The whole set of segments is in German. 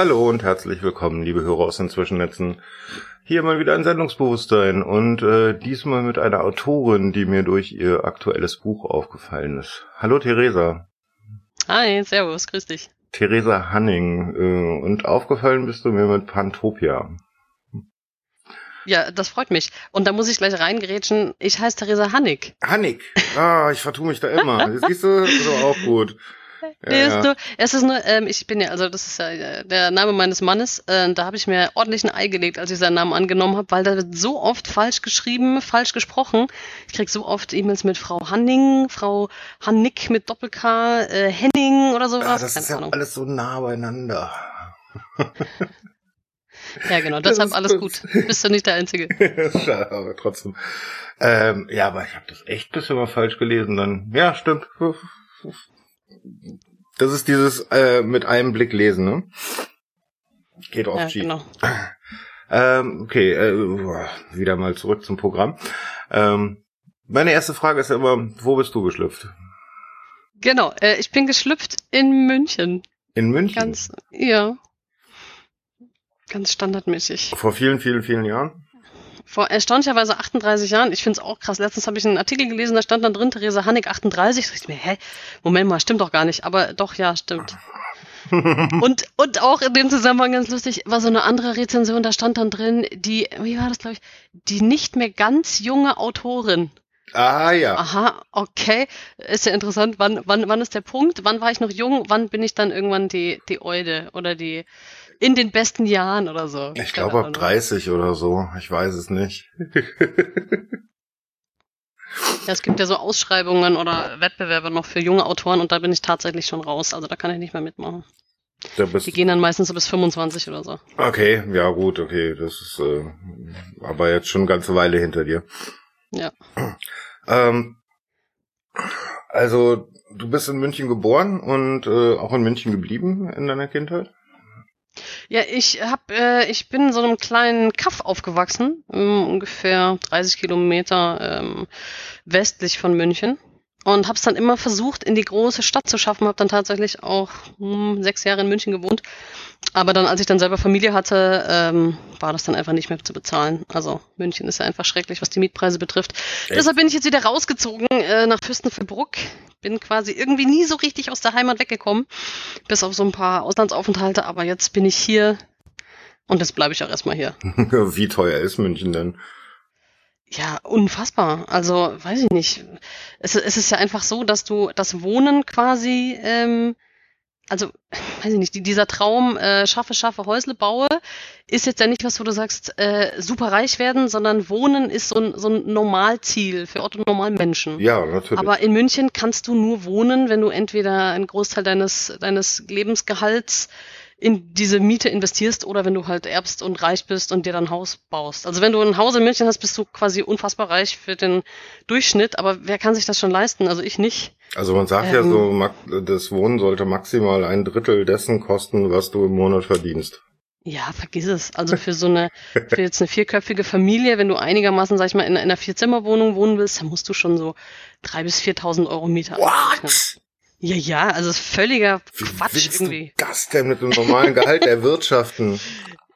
Hallo und herzlich willkommen, liebe Hörer aus den Zwischennetzen. Hier mal wieder ein Sendungsbewusstsein und äh, diesmal mit einer Autorin, die mir durch ihr aktuelles Buch aufgefallen ist. Hallo Theresa. Hi, servus, grüß dich. Theresa Hanning. Äh, und aufgefallen bist du mir mit Pantopia. Ja, das freut mich. Und da muss ich gleich reingerätschen. Ich heiße Theresa Hannig. Hannig. Ah, ich vertue mich da immer. Siehst du, ist doch auch gut. Ja, ist nur, es ist nur, ähm, ich bin ja, also das ist ja äh, der Name meines Mannes, äh, da habe ich mir ordentlich ein Ei gelegt, als ich seinen Namen angenommen habe, weil da wird so oft falsch geschrieben, falsch gesprochen. Ich krieg so oft E-Mails mit Frau Hanning, Frau Hannick mit Doppel-K, äh, Henning oder sowas. Ja, das Keine ist ja alles so nah beieinander. Ja, genau, deshalb alles gut. Bist du nicht der Einzige. Schade, aber trotzdem. Ähm, ja, aber ich habe das echt bisschen mal falsch gelesen. Dann, ja, stimmt. Das ist dieses äh, mit einem Blick lesen, ne? Geht auf ja, G. Genau. Ähm, okay, äh, wieder mal zurück zum Programm. Ähm, meine erste Frage ist ja immer, wo bist du geschlüpft? Genau, äh, ich bin geschlüpft in München. In München? Ganz, ja. Ganz standardmäßig. Vor vielen, vielen, vielen Jahren? Vor erstaunlicherweise 38 Jahren. Ich finde es auch krass. Letztens habe ich einen Artikel gelesen, da stand dann drin, Theresa Hannig 38. Da dachte ich mir, hä? Moment mal, stimmt doch gar nicht. Aber doch, ja, stimmt. und, und auch in dem Zusammenhang ganz lustig, war so eine andere Rezension, da stand dann drin, die, wie war das, glaube ich, die nicht mehr ganz junge Autorin. Ah ja. Aha, okay. Ist ja interessant. Wann, wann, wann ist der Punkt? Wann war ich noch jung? Wann bin ich dann irgendwann die, die Eude oder die, in den besten Jahren oder so. Ich glaube ab 30 oder so. Ich weiß es nicht. ja, es gibt ja so Ausschreibungen oder Wettbewerbe noch für junge Autoren und da bin ich tatsächlich schon raus. Also da kann ich nicht mehr mitmachen. Die gehen dann meistens so bis 25 oder so. Okay, ja gut, okay. Das ist äh, aber jetzt schon eine ganze Weile hinter dir. Ja. Ähm, also du bist in München geboren und äh, auch in München geblieben in deiner Kindheit? Ja, ich hab, äh, ich bin in so einem kleinen Kaff aufgewachsen, ähm, ungefähr 30 Kilometer ähm, westlich von München und habe es dann immer versucht, in die große Stadt zu schaffen. Habe dann tatsächlich auch hm, sechs Jahre in München gewohnt. Aber dann, als ich dann selber Familie hatte, ähm, war das dann einfach nicht mehr zu bezahlen. Also München ist ja einfach schrecklich, was die Mietpreise betrifft. Echt? Deshalb bin ich jetzt wieder rausgezogen äh, nach Fürstenfeldbruck. Bin quasi irgendwie nie so richtig aus der Heimat weggekommen, bis auf so ein paar Auslandsaufenthalte. Aber jetzt bin ich hier und jetzt bleibe ich auch erstmal hier. Wie teuer ist München denn? Ja, unfassbar. Also, weiß ich nicht. Es, es ist ja einfach so, dass du das Wohnen quasi, ähm, also, weiß ich nicht, die, dieser Traum, äh, schaffe, schaffe, Häusle baue, ist jetzt ja nicht was, wo du sagst, äh, super reich werden, sondern Wohnen ist so ein, so ein Normalziel für Otto Normalmenschen. Ja, natürlich. Aber in München kannst du nur wohnen, wenn du entweder einen Großteil deines, deines Lebensgehalts in diese Miete investierst oder wenn du halt erbst und reich bist und dir dann ein Haus baust. Also wenn du ein Haus in München hast, bist du quasi unfassbar reich für den Durchschnitt, aber wer kann sich das schon leisten? Also ich nicht. Also man sagt ähm, ja so, das Wohnen sollte maximal ein Drittel dessen kosten, was du im Monat verdienst. Ja, vergiss es. Also für so eine, für jetzt eine vierköpfige Familie, wenn du einigermaßen, sag ich mal, in, in einer Vierzimmerwohnung wohnen willst, dann musst du schon so drei bis viertausend Euro Miete What? Ja, ja, also völliger Quatsch Wie irgendwie. Du das denn mit dem normalen Gehalt erwirtschaften?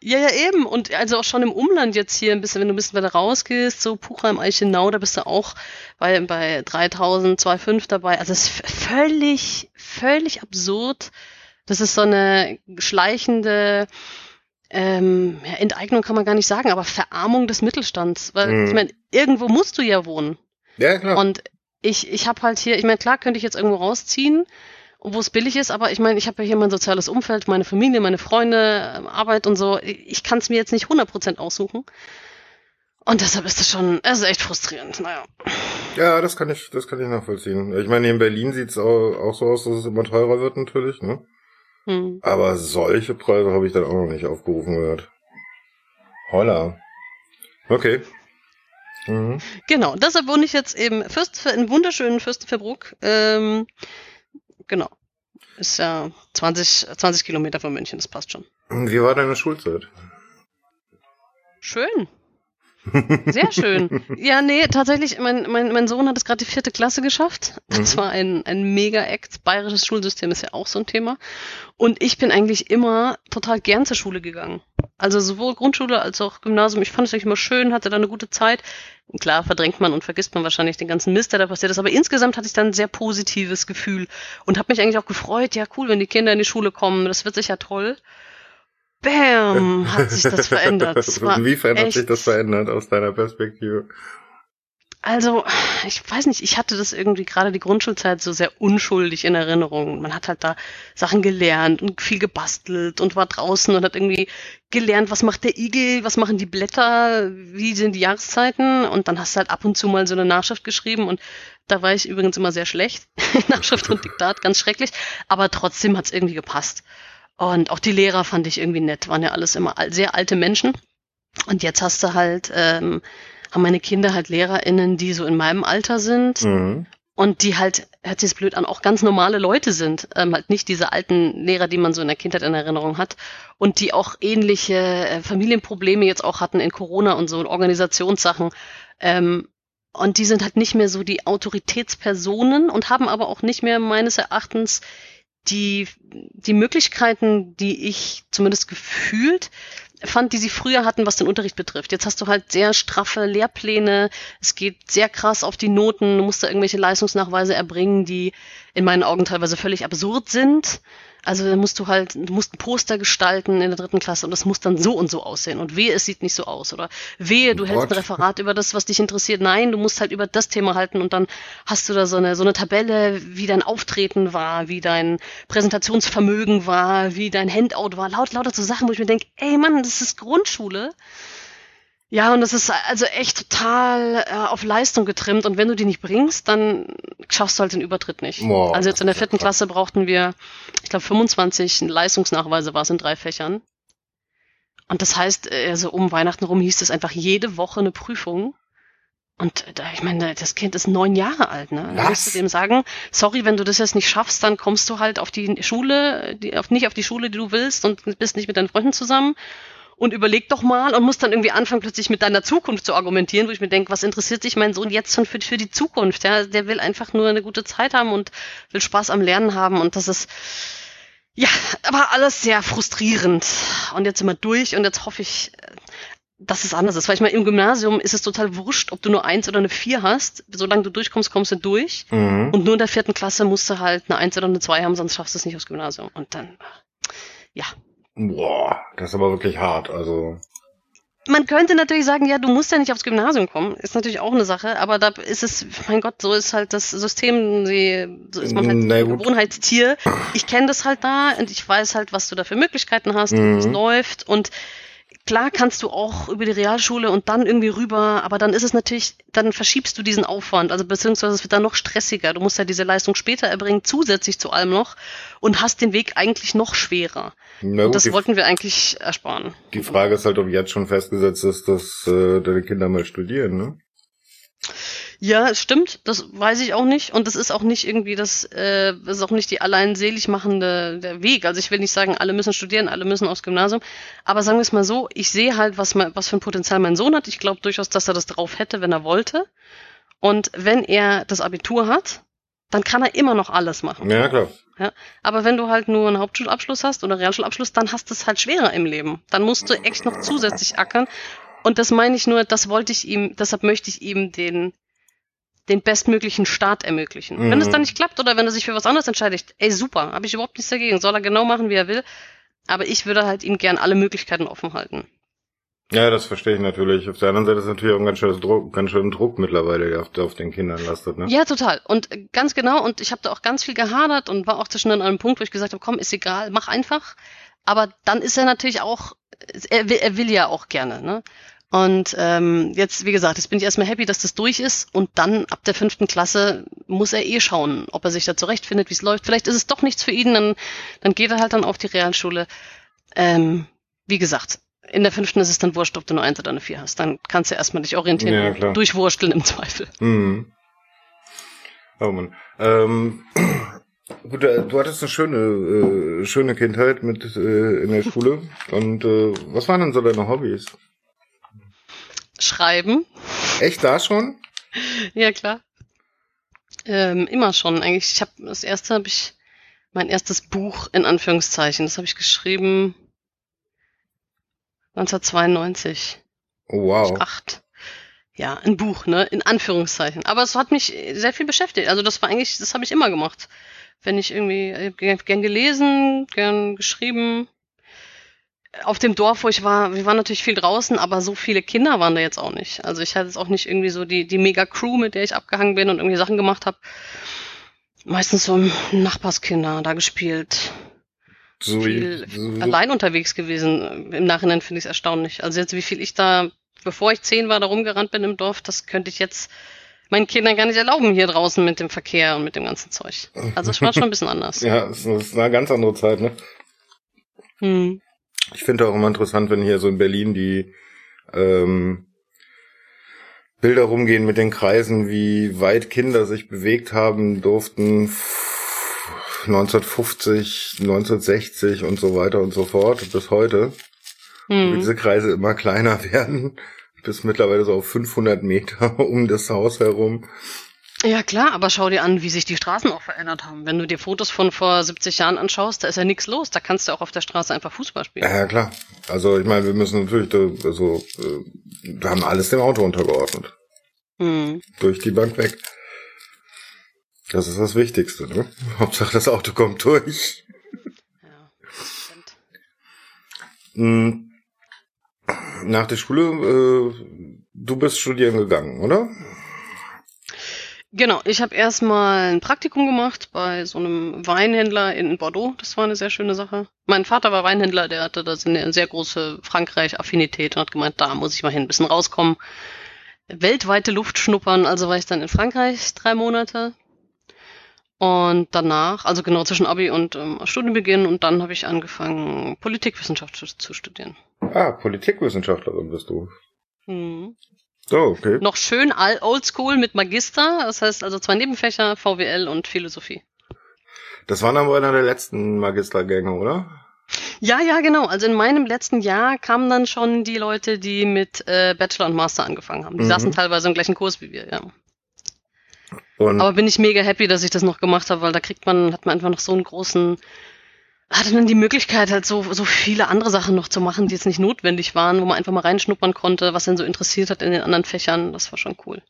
Ja, ja, eben. Und also auch schon im Umland jetzt hier ein bisschen, wenn du ein bisschen weiter rausgehst, so Puchheim, Eichenau, da bist du auch bei, bei 3000, 2,5 dabei. Also es ist völlig, völlig absurd. Das ist so eine schleichende, ähm, ja, Enteignung kann man gar nicht sagen, aber Verarmung des Mittelstands. Weil, mhm. ich meine, irgendwo musst du ja wohnen. Ja, klar. Und ich, ich habe halt hier, ich meine, klar könnte ich jetzt irgendwo rausziehen, wo es billig ist, aber ich meine, ich habe ja hier mein soziales Umfeld, meine Familie, meine Freunde, ähm, Arbeit und so. Ich kann es mir jetzt nicht 100% aussuchen. Und deshalb ist das schon, es ist echt frustrierend, naja. Ja, das kann ich, das kann ich nachvollziehen. Ich meine, in Berlin sieht's auch, auch so aus, dass es immer teurer wird natürlich, ne? Hm. Aber solche Preise habe ich dann auch noch nicht aufgerufen gehört. Holla. Okay. Mhm. Genau, deshalb wohne ich jetzt eben Fürst, in wunderschönen Fürstenfeldbruck. Ähm, genau. Ist ja 20, 20 Kilometer von München, das passt schon. Wie war deine Schulzeit? Schön. Sehr schön. Ja, nee, tatsächlich, mein, mein, mein Sohn hat es gerade die vierte Klasse geschafft. Das mhm. war ein, ein Mega-Act. Bayerisches Schulsystem ist ja auch so ein Thema. Und ich bin eigentlich immer total gern zur Schule gegangen. Also sowohl Grundschule als auch Gymnasium. Ich fand es eigentlich immer schön, hatte da eine gute Zeit. Klar, verdrängt man und vergisst man wahrscheinlich den ganzen Mist, der da passiert ist. Aber insgesamt hatte ich dann ein sehr positives Gefühl und habe mich eigentlich auch gefreut. Ja, cool, wenn die Kinder in die Schule kommen. Das wird sicher toll. Bam, hat sich das verändert. Das Inwiefern hat sich das verändert aus deiner Perspektive? Also, ich weiß nicht, ich hatte das irgendwie gerade die Grundschulzeit so sehr unschuldig in Erinnerung. Man hat halt da Sachen gelernt und viel gebastelt und war draußen und hat irgendwie gelernt, was macht der Igel, was machen die Blätter, wie sind die Jahreszeiten und dann hast du halt ab und zu mal so eine Nachschrift geschrieben und da war ich übrigens immer sehr schlecht. Nachschrift und Diktat, ganz schrecklich, aber trotzdem hat's irgendwie gepasst. Und auch die Lehrer fand ich irgendwie nett, waren ja alles immer sehr alte Menschen. Und jetzt hast du halt, ähm, haben meine Kinder halt LehrerInnen, die so in meinem Alter sind. Mhm. Und die halt, hört sich das blöd an, auch ganz normale Leute sind. Ähm, halt nicht diese alten Lehrer, die man so in der Kindheit in Erinnerung hat. Und die auch ähnliche äh, Familienprobleme jetzt auch hatten in Corona und so in Organisationssachen. Ähm, und die sind halt nicht mehr so die Autoritätspersonen und haben aber auch nicht mehr meines Erachtens die, die Möglichkeiten, die ich zumindest gefühlt fand, die sie früher hatten, was den Unterricht betrifft. Jetzt hast du halt sehr straffe Lehrpläne, es geht sehr krass auf die Noten, du musst da irgendwelche Leistungsnachweise erbringen, die in meinen Augen teilweise völlig absurd sind. Also dann musst du halt, du musst ein Poster gestalten in der dritten Klasse und das muss dann so und so aussehen. Und wehe, es sieht nicht so aus. Oder wehe, du What? hältst ein Referat über das, was dich interessiert. Nein, du musst halt über das Thema halten und dann hast du da so eine, so eine Tabelle, wie dein Auftreten war, wie dein Präsentationsvermögen war, wie dein Handout war. Laut, lauter so Sachen, wo ich mir denke, ey Mann, das ist Grundschule. Ja, und das ist also echt total äh, auf Leistung getrimmt. Und wenn du die nicht bringst, dann schaffst du halt den Übertritt nicht. Boah, also jetzt in der vierten Klasse brauchten wir, ich glaube, 25 Leistungsnachweise war es in drei Fächern. Und das heißt, also um Weihnachten rum hieß es einfach jede Woche eine Prüfung. Und da, ich meine, das Kind ist neun Jahre alt, ne? Da musst du dem sagen, sorry, wenn du das jetzt nicht schaffst, dann kommst du halt auf die Schule, die, auf, nicht auf die Schule, die du willst und bist nicht mit deinen Freunden zusammen und überleg doch mal und muss dann irgendwie anfangen, plötzlich mit deiner Zukunft zu argumentieren, wo ich mir denke, was interessiert sich mein Sohn jetzt schon für, für die Zukunft? Ja, der will einfach nur eine gute Zeit haben und will Spaß am Lernen haben und das ist ja, aber alles sehr frustrierend. Und jetzt sind wir durch und jetzt hoffe ich, dass es anders ist. Weil ich meine, im Gymnasium ist es total wurscht, ob du nur eins oder eine vier hast. Solange du durchkommst, kommst du durch. Mhm. Und nur in der vierten Klasse musst du halt eine eins oder eine zwei haben, sonst schaffst du es nicht aufs Gymnasium. Und dann, ja, Boah, das ist aber wirklich hart, also. Man könnte natürlich sagen, ja, du musst ja nicht aufs Gymnasium kommen. Ist natürlich auch eine Sache, aber da ist es, mein Gott, so ist halt das System, so ist man halt ein Gewohnheitstier. Ich kenne das halt da und ich weiß halt, was du da für Möglichkeiten hast, mhm. wie es läuft und klar kannst du auch über die Realschule und dann irgendwie rüber, aber dann ist es natürlich, dann verschiebst du diesen Aufwand, also beziehungsweise es wird dann noch stressiger. Du musst ja diese Leistung später erbringen, zusätzlich zu allem noch und hast den Weg eigentlich noch schwerer. Gut, das wollten wir eigentlich ersparen. Die Frage ist halt, ob jetzt schon festgesetzt ist, dass äh, deine Kinder mal studieren, ne? Ja, es stimmt, das weiß ich auch nicht. Und das ist auch nicht irgendwie das, äh, das ist auch nicht die allein selig machende der Weg. Also ich will nicht sagen, alle müssen studieren, alle müssen aufs Gymnasium. Aber sagen wir es mal so, ich sehe halt, was, mein, was für ein Potenzial mein Sohn hat. Ich glaube durchaus, dass er das drauf hätte, wenn er wollte. Und wenn er das Abitur hat, dann kann er immer noch alles machen. Ja, klar. Ja, aber wenn du halt nur einen Hauptschulabschluss hast oder Realschulabschluss, dann hast du es halt schwerer im Leben. Dann musst du echt noch zusätzlich ackern. Und das meine ich nur, das wollte ich ihm, deshalb möchte ich ihm den den bestmöglichen Start ermöglichen. Mhm. Wenn es dann nicht klappt oder wenn er sich für was anderes entscheidet, ey super, habe ich überhaupt nichts dagegen, soll er genau machen, wie er will. Aber ich würde halt ihm gern alle Möglichkeiten offen halten. Ja, das verstehe ich natürlich. Auf der anderen Seite ist natürlich auch ein ganz schöner Druck, ganz schöner Druck mittlerweile, der auf, auf den Kindern lastet. Ne? Ja, total. Und ganz genau. Und ich habe da auch ganz viel gehadert und war auch zwischen an einem Punkt, wo ich gesagt habe, komm, ist egal, mach einfach. Aber dann ist er natürlich auch, er will, er will ja auch gerne. Ne? Und ähm, jetzt, wie gesagt, jetzt bin ich erstmal happy, dass das durch ist. Und dann ab der fünften Klasse muss er eh schauen, ob er sich da zurechtfindet, wie es läuft. Vielleicht ist es doch nichts für ihn, dann, dann geht er halt dann auf die Realschule. Ähm, wie gesagt, in der fünften ist es dann wurscht, ob du nur eins oder eine vier hast. Dann kannst du erstmal dich orientieren, ja, durchwursteln im Zweifel. Mhm. Oh Mann. Ähm, gut, äh, du hattest eine schöne, äh, schöne Kindheit mit äh, in der Schule. Und äh, was waren denn so deine Hobbys? Schreiben. Echt da schon? ja, klar. Ähm, immer schon eigentlich. Ich habe das erste habe ich mein erstes Buch in Anführungszeichen. Das habe ich geschrieben 1992. Oh, wow. Acht. Ja, ein Buch, ne? In Anführungszeichen. Aber es hat mich sehr viel beschäftigt. Also das war eigentlich, das habe ich immer gemacht. Wenn ich irgendwie äh, gern, gern gelesen, gern geschrieben. Auf dem Dorf, wo ich war, wir waren natürlich viel draußen, aber so viele Kinder waren da jetzt auch nicht. Also ich hatte jetzt auch nicht irgendwie so die, die Mega-Crew, mit der ich abgehangen bin und irgendwie Sachen gemacht habe. Meistens so Nachbarskinder da gespielt. So viel so allein unterwegs gewesen. Im Nachhinein finde ich es erstaunlich. Also jetzt, wie viel ich da, bevor ich zehn war, da rumgerannt bin im Dorf, das könnte ich jetzt meinen Kindern gar nicht erlauben hier draußen mit dem Verkehr und mit dem ganzen Zeug. Also es war schon ein bisschen anders. ja, es ist eine ganz andere Zeit, ne? Hm. Ich finde auch immer interessant, wenn hier so in Berlin die ähm, Bilder rumgehen mit den Kreisen, wie weit Kinder sich bewegt haben durften 1950, 1960 und so weiter und so fort bis heute. Hm. Wie diese Kreise immer kleiner werden, bis mittlerweile so auf 500 Meter um das Haus herum. Ja klar, aber schau dir an, wie sich die Straßen auch verändert haben. Wenn du dir Fotos von vor 70 Jahren anschaust, da ist ja nichts los. Da kannst du auch auf der Straße einfach Fußball spielen. Ja, ja klar. Also ich meine, wir müssen natürlich, also, äh, wir haben alles dem Auto untergeordnet. Hm. Durch die Bank weg. Das ist das Wichtigste, ne? Hauptsache das Auto kommt durch. Ja, stimmt. Hm. Nach der Schule, äh, du bist studieren gegangen, oder? Genau, ich habe erstmal ein Praktikum gemacht bei so einem Weinhändler in Bordeaux. Das war eine sehr schöne Sache. Mein Vater war Weinhändler, der hatte da eine sehr große Frankreich-Affinität und hat gemeint, da muss ich mal hin, ein bisschen rauskommen. Weltweite Luft schnuppern, also war ich dann in Frankreich drei Monate. Und danach, also genau zwischen Abi und ähm, Studienbeginn, und dann habe ich angefangen, Politikwissenschaft zu, zu studieren. Ah, Politikwissenschaftlerin bist du. Hm. Oh, okay. Noch schön oldschool mit Magister, das heißt also zwei Nebenfächer, VWL und Philosophie. Das waren aber einer der letzten Magistergänge, oder? Ja, ja, genau. Also in meinem letzten Jahr kamen dann schon die Leute, die mit äh, Bachelor und Master angefangen haben. Die mhm. saßen teilweise im gleichen Kurs wie wir, ja. Und aber bin ich mega happy, dass ich das noch gemacht habe, weil da kriegt man, hat man einfach noch so einen großen, hatte dann die Möglichkeit, halt so, so viele andere Sachen noch zu machen, die jetzt nicht notwendig waren, wo man einfach mal reinschnuppern konnte, was denn so interessiert hat in den anderen Fächern. Das war schon cool.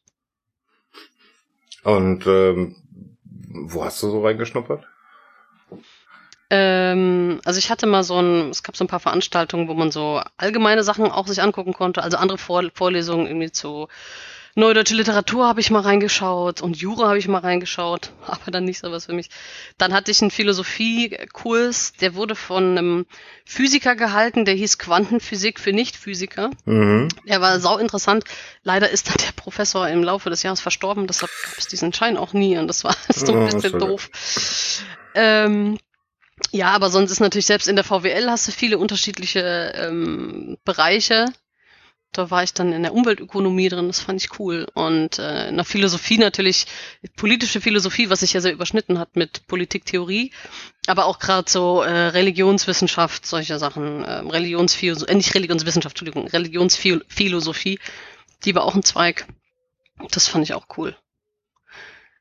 Und ähm, wo hast du so reingeschnuppert? Ähm, also ich hatte mal so ein, es gab so ein paar Veranstaltungen, wo man so allgemeine Sachen auch sich angucken konnte, also andere Vor Vorlesungen irgendwie zu Neudeutsche Literatur habe ich mal reingeschaut und Jura habe ich mal reingeschaut, aber dann nicht so was für mich. Dann hatte ich einen Philosophiekurs, der wurde von einem Physiker gehalten, der hieß Quantenphysik für Nichtphysiker. Mhm. Der war sau interessant. Leider ist dann der Professor im Laufe des Jahres verstorben, deshalb gab es diesen Schein auch nie und das war so ein bisschen doof. Ähm, ja, aber sonst ist natürlich selbst in der VWL hast du viele unterschiedliche ähm, Bereiche da war ich dann in der Umweltökonomie drin, das fand ich cool. Und äh, in der Philosophie natürlich, politische Philosophie, was sich ja sehr überschnitten hat mit Politiktheorie, aber auch gerade so äh, Religionswissenschaft, solche Sachen, äh, Religionsphilosophie, äh, nicht Religionswissenschaft, Entschuldigung, Religionsphilosophie, die war auch ein Zweig. Das fand ich auch cool.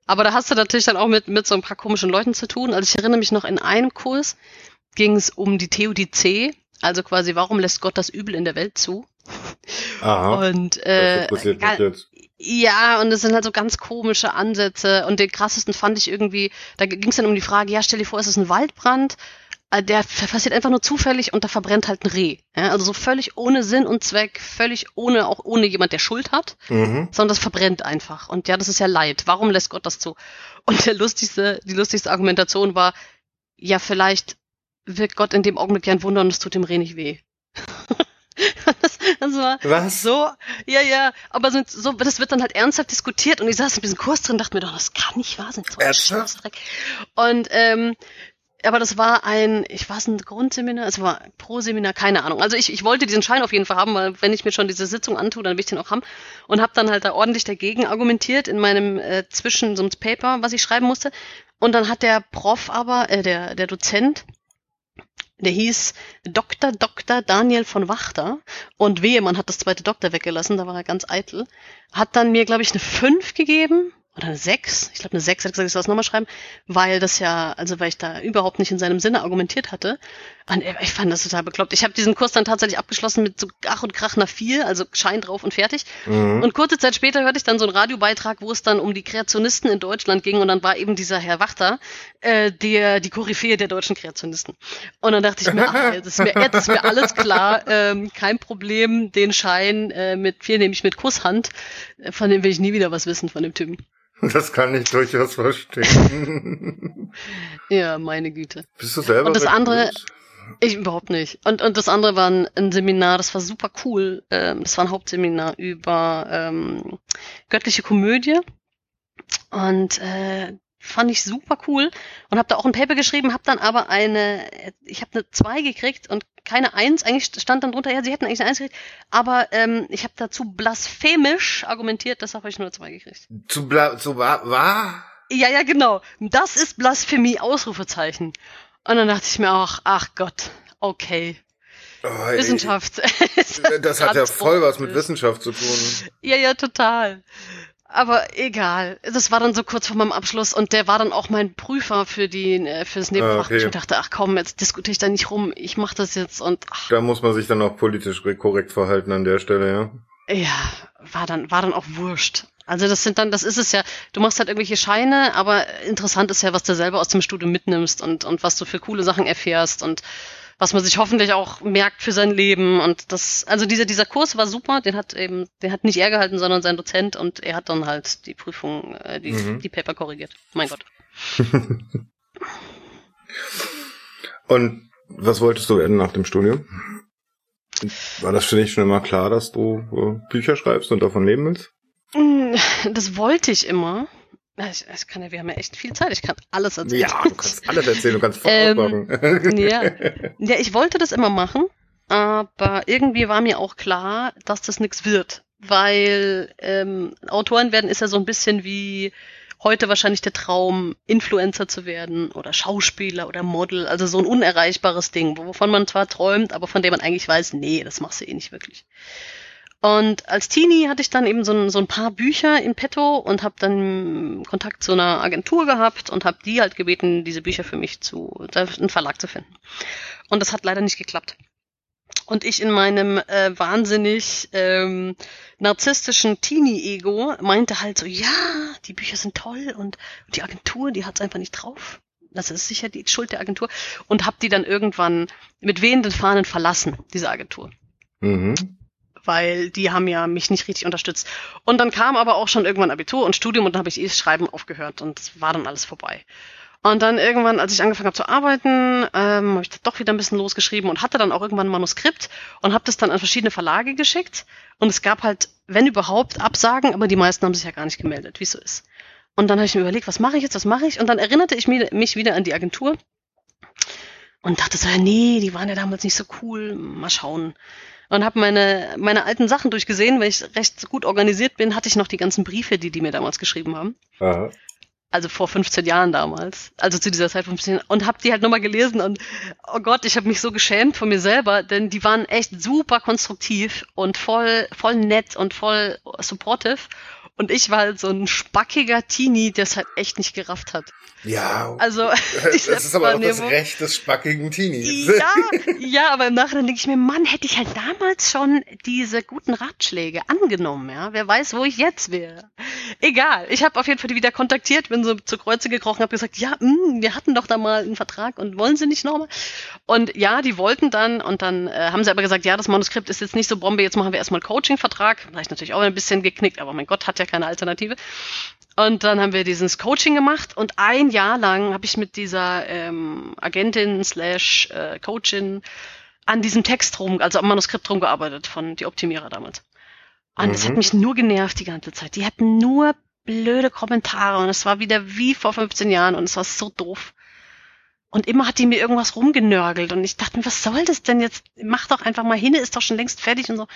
Aber da hast du natürlich dann auch mit, mit so ein paar komischen Leuten zu tun. Also ich erinnere mich noch in einem Kurs ging es um die Theodizee, also quasi, warum lässt Gott das Übel in der Welt zu? Aha. Und äh, ja, und es sind halt so ganz komische Ansätze. Und den krassesten fand ich irgendwie, da ging es dann um die Frage, ja, stell dir vor, es ist ein Waldbrand, äh, der passiert einfach nur zufällig und da verbrennt halt ein Reh. Ja, also so völlig ohne Sinn und Zweck, völlig ohne, auch ohne jemand, der Schuld hat, mhm. sondern das verbrennt einfach. Und ja, das ist ja Leid. Warum lässt Gott das zu? Und der lustigste, die lustigste Argumentation war, ja, vielleicht wirkt Gott in dem Augenblick ja ein Wunder und es tut dem Reh nicht weh. das, das war Was? so, ja, ja, aber so, so, das wird dann halt ernsthaft diskutiert und ich saß ein bisschen Kurs drin, dachte mir doch, das kann nicht wahr sein, so Scheißdreck. Und ähm, aber das war ein, ich weiß ein Grundseminar, es war Pro-Seminar, keine Ahnung. Also ich, ich wollte diesen Schein auf jeden Fall haben, weil wenn ich mir schon diese Sitzung antue, dann will ich den auch haben. Und habe dann halt da ordentlich dagegen argumentiert in meinem äh, Zwischen so einem Paper, was ich schreiben musste. Und dann hat der Prof aber, äh, der, der Dozent, Der hieß Dr. Dr. Daniel von Wachter. Und wehe, man hat das zweite Doktor weggelassen, da war er ganz eitel. Hat dann mir, glaube ich, eine 5 gegeben oder eine 6, ich glaube eine 6, hat gesagt, ich soll das nochmal schreiben, weil das ja, also weil ich da überhaupt nicht in seinem Sinne argumentiert hatte. Und ich fand das total bekloppt. Ich habe diesen Kurs dann tatsächlich abgeschlossen mit so Ach und Krach nach vier, also Schein drauf und fertig. Mhm. Und kurze Zeit später hörte ich dann so einen Radiobeitrag, wo es dann um die Kreationisten in Deutschland ging und dann war eben dieser Herr Wachter, äh, der die Koryphäe der deutschen Kreationisten. Und dann dachte ich mir, ach, das ist mir, jetzt ist mir alles klar, ähm, kein Problem, den Schein äh, mit viel nehme ich mit Kusshand, äh, von dem will ich nie wieder was wissen von dem Typen. Das kann ich durchaus verstehen. ja, meine Güte. Bist du selber? Und das andere, ich überhaupt nicht. Und, und das andere war ein, ein Seminar, das war super cool. Ähm, das war ein Hauptseminar über ähm, göttliche Komödie. Und äh, fand ich super cool und habe da auch ein Paper geschrieben, habe dann aber eine, ich habe eine 2 gekriegt und keine 1, eigentlich stand dann drunter, ja, sie hätten eigentlich eine 1 gekriegt, aber ähm, ich habe dazu blasphemisch argumentiert, das habe ich nur 2 gekriegt. Zu, bla zu wa, wa? Ja, ja, genau. Das ist Blasphemie, Ausrufezeichen. Und dann dachte ich mir auch, ach Gott, okay. Oh, Wissenschaft. das hat ja voll was mit Wissenschaft zu tun. Ja, ja, total. Aber egal. Das war dann so kurz vor meinem Abschluss und der war dann auch mein Prüfer für die äh, fürs Nebenfach. Ah, okay. Ich dachte, ach komm, jetzt diskutiere ich da nicht rum. Ich mach das jetzt und ach. Da muss man sich dann auch politisch korrekt verhalten an der Stelle, ja. Ja, war dann war dann auch wurscht. Also das sind dann, das ist es ja. Du machst halt irgendwelche Scheine, aber interessant ist ja, was du selber aus dem Studium mitnimmst und und was du für coole Sachen erfährst und was man sich hoffentlich auch merkt für sein Leben. Und das, also dieser, dieser Kurs war super, den hat eben, den hat nicht er gehalten, sondern sein Dozent und er hat dann halt die Prüfung, äh, die, mhm. die Paper korrigiert. Mein Gott. und was wolltest du werden nach dem Studium? War das für dich schon immer klar, dass du äh, Bücher schreibst und davon leben willst? Mm, das wollte ich immer. Ich, ich kann ja, wir haben ja echt viel Zeit. Ich kann alles erzählen. Ja, du kannst alles erzählen, du kannst ähm, ja. ja, ich wollte das immer machen, aber irgendwie war mir auch klar, dass das nichts wird. Weil ähm, Autoren werden ist ja so ein bisschen wie heute wahrscheinlich der Traum, Influencer zu werden oder Schauspieler oder Model, also so ein unerreichbares Ding, wovon man zwar träumt, aber von dem man eigentlich weiß, nee, das machst du eh nicht wirklich. Und als Teenie hatte ich dann eben so ein, so ein paar Bücher in petto und habe dann Kontakt zu einer Agentur gehabt und habe die halt gebeten, diese Bücher für mich zu, einen Verlag zu finden. Und das hat leider nicht geklappt. Und ich in meinem äh, wahnsinnig ähm, narzisstischen Teenie-Ego meinte halt so, ja, die Bücher sind toll und die Agentur, die hat's einfach nicht drauf. Das ist sicher die Schuld der Agentur. Und habe die dann irgendwann mit wehenden Fahnen verlassen, diese Agentur. Mhm weil die haben ja mich nicht richtig unterstützt. Und dann kam aber auch schon irgendwann Abitur und Studium und dann habe ich eh das Schreiben aufgehört und es war dann alles vorbei. Und dann irgendwann, als ich angefangen habe zu arbeiten, ähm, habe ich das doch wieder ein bisschen losgeschrieben und hatte dann auch irgendwann ein Manuskript und habe das dann an verschiedene Verlage geschickt. Und es gab halt, wenn überhaupt, Absagen, aber die meisten haben sich ja gar nicht gemeldet, wie es so ist. Und dann habe ich mir überlegt, was mache ich jetzt, was mache ich? Und dann erinnerte ich mich wieder an die Agentur und dachte so, ja, nee, die waren ja damals nicht so cool, mal schauen und habe meine, meine alten Sachen durchgesehen, weil ich recht gut organisiert bin, hatte ich noch die ganzen Briefe, die die mir damals geschrieben haben. Aha. Also vor 15 Jahren damals, also zu dieser Zeit 15 Jahren, und habe die halt nochmal gelesen und oh Gott, ich habe mich so geschämt von mir selber, denn die waren echt super konstruktiv und voll voll nett und voll supportive und ich war halt so ein spackiger Teenie, der es halt echt nicht gerafft hat. Ja. Also, das ist aber auch das Recht des spackigen Teenies. Ja, ja, aber im Nachhinein denke ich mir, Mann, hätte ich halt damals schon diese guten Ratschläge angenommen, ja. Wer weiß, wo ich jetzt wäre. Egal. Ich habe auf jeden Fall die wieder kontaktiert, bin so zu Kreuze gekrochen, habe gesagt, ja, mh, mm, wir hatten doch da mal einen Vertrag und wollen sie nicht nochmal? Und ja, die wollten dann und dann äh, haben sie aber gesagt, ja, das Manuskript ist jetzt nicht so Bombe, jetzt machen wir erstmal Coaching-Vertrag. Da ich natürlich auch ein bisschen geknickt, aber mein Gott, hat ja keine Alternative. Und dann haben wir dieses Coaching gemacht und ein Jahr lang habe ich mit dieser ähm, Agentin slash äh, Coachin an diesem Text rum, also am Manuskript rumgearbeitet von die Optimierer damals. Und mhm. das hat mhm. mich nur genervt die ganze Zeit. Die hatten nur blöde Kommentare und es war wieder wie vor 15 Jahren und es war so doof. Und immer hat die mir irgendwas rumgenörgelt und ich dachte mir, was soll das denn jetzt? Mach doch einfach mal hin, ist doch schon längst fertig und so.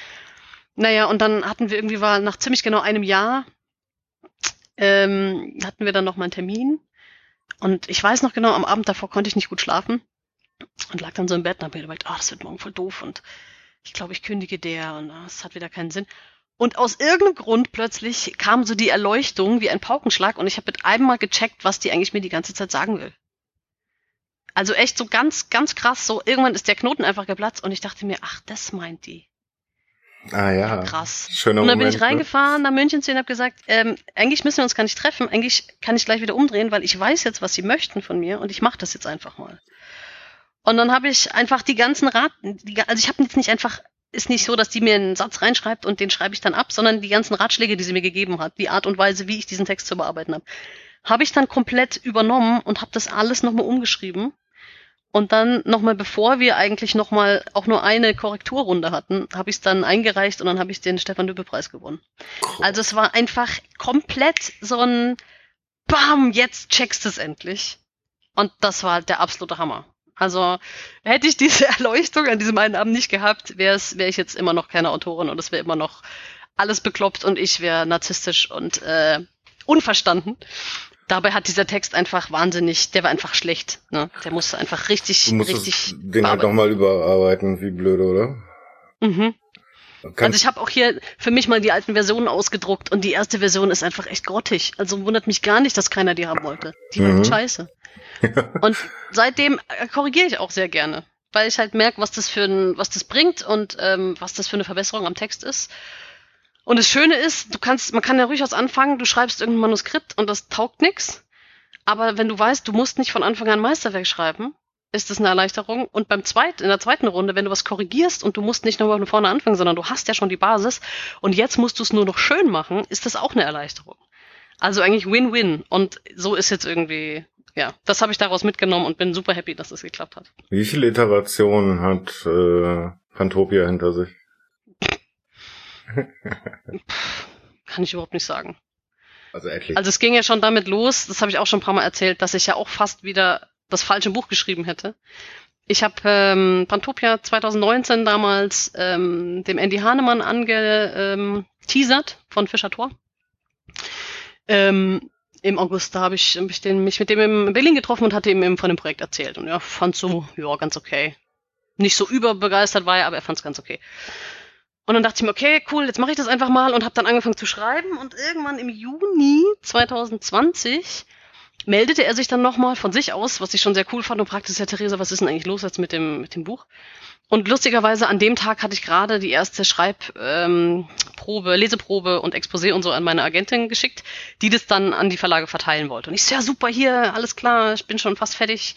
Naja, und dann hatten wir irgendwie, war nach ziemlich genau einem Jahr, ähm, hatten wir dann noch mal einen Termin. Und ich weiß noch genau, am Abend davor konnte ich nicht gut schlafen. Und lag dann so im Bett und hab mir gedacht, ah, oh, das wird morgen voll doof und ich glaube, ich kündige der und ah, es hat wieder keinen Sinn. Und aus irgendeinem Grund plötzlich kam so die Erleuchtung wie ein Paukenschlag und ich habe mit einem Mal gecheckt, was die eigentlich mir die ganze Zeit sagen will. Also echt so ganz, ganz krass, so irgendwann ist der Knoten einfach geplatzt und ich dachte mir, ach, das meint die. Ah ja. Krass. Schöner und dann Moment, bin ich reingefahren nach München zu ihnen und habe gesagt, ähm, eigentlich müssen wir uns gar nicht treffen, eigentlich kann ich gleich wieder umdrehen, weil ich weiß jetzt, was sie möchten von mir und ich mache das jetzt einfach mal. Und dann habe ich einfach die ganzen Rat, die, also ich habe jetzt nicht einfach, ist nicht so, dass die mir einen Satz reinschreibt und den schreibe ich dann ab, sondern die ganzen Ratschläge, die sie mir gegeben hat, die Art und Weise, wie ich diesen Text zu bearbeiten habe, habe ich dann komplett übernommen und habe das alles nochmal umgeschrieben und dann nochmal, bevor wir eigentlich nochmal auch nur eine Korrekturrunde hatten, habe ich es dann eingereicht und dann habe ich den Stefan Lübbe-Preis gewonnen. Cool. Also es war einfach komplett so ein Bam, jetzt checkst du es endlich. Und das war halt der absolute Hammer. Also hätte ich diese Erleuchtung an diesem einen Abend nicht gehabt, wäre wär ich jetzt immer noch keine Autorin und es wäre immer noch alles bekloppt und ich wäre narzisstisch und äh, unverstanden. Dabei hat dieser Text einfach wahnsinnig, der war einfach schlecht. Ne? Der musste einfach richtig, du musst richtig. Den halt nochmal überarbeiten, wie blöde, oder? Mhm. also ich habe auch hier für mich mal die alten Versionen ausgedruckt und die erste Version ist einfach echt grottig. Also wundert mich gar nicht, dass keiner die haben wollte. Die mhm. war scheiße. und seitdem äh, korrigiere ich auch sehr gerne, weil ich halt merke, was das für ein, was das bringt und ähm, was das für eine Verbesserung am Text ist. Und das Schöne ist, du kannst, man kann ja durchaus anfangen, du schreibst irgendein Manuskript und das taugt nix. Aber wenn du weißt, du musst nicht von Anfang an Meisterwerk schreiben, ist das eine Erleichterung. Und beim zweiten, in der zweiten Runde, wenn du was korrigierst und du musst nicht nur von vorne anfangen, sondern du hast ja schon die Basis und jetzt musst du es nur noch schön machen, ist das auch eine Erleichterung. Also eigentlich Win-Win. Und so ist jetzt irgendwie, ja, das habe ich daraus mitgenommen und bin super happy, dass es das geklappt hat. Wie viele Iterationen hat äh, Pantopia hinter sich? Kann ich überhaupt nicht sagen. Also etlich. Also es ging ja schon damit los, das habe ich auch schon ein paar Mal erzählt, dass ich ja auch fast wieder das falsche Buch geschrieben hätte. Ich habe ähm, Pantopia 2019 damals ähm, dem Andy Hahnemann angeteasert ähm, von Fischer Tor. Ähm, Im August, da habe ich, hab ich den, mich mit dem in Berlin getroffen und hatte ihm eben von dem Projekt erzählt. Und er fand so, ja, ganz okay. Nicht so überbegeistert war er, aber er fand es ganz okay. Und dann dachte ich mir, okay, cool, jetzt mache ich das einfach mal und habe dann angefangen zu schreiben. Und irgendwann im Juni 2020 meldete er sich dann nochmal von sich aus, was ich schon sehr cool fand und fragte, ja, Theresa, was ist denn eigentlich los jetzt mit dem, mit dem Buch? Und lustigerweise an dem Tag hatte ich gerade die erste Schreibprobe, ähm, Leseprobe und Exposé und so an meine Agentin geschickt, die das dann an die Verlage verteilen wollte. Und ich so, ja super, hier, alles klar, ich bin schon fast fertig.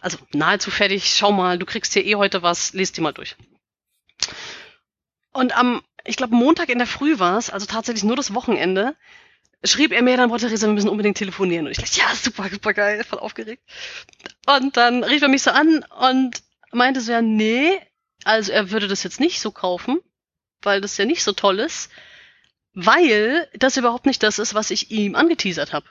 Also nahezu fertig, schau mal, du kriegst hier eh heute was, lest die mal durch. Und am, ich glaube, Montag in der Früh war es, also tatsächlich nur das Wochenende, schrieb er mir dann, boah, Theresa, wir müssen unbedingt telefonieren. Und ich dachte, ja, super, super geil, voll aufgeregt. Und dann rief er mich so an und meinte so, ja, nee, also er würde das jetzt nicht so kaufen, weil das ja nicht so toll ist, weil das überhaupt nicht das ist, was ich ihm angeteasert habe.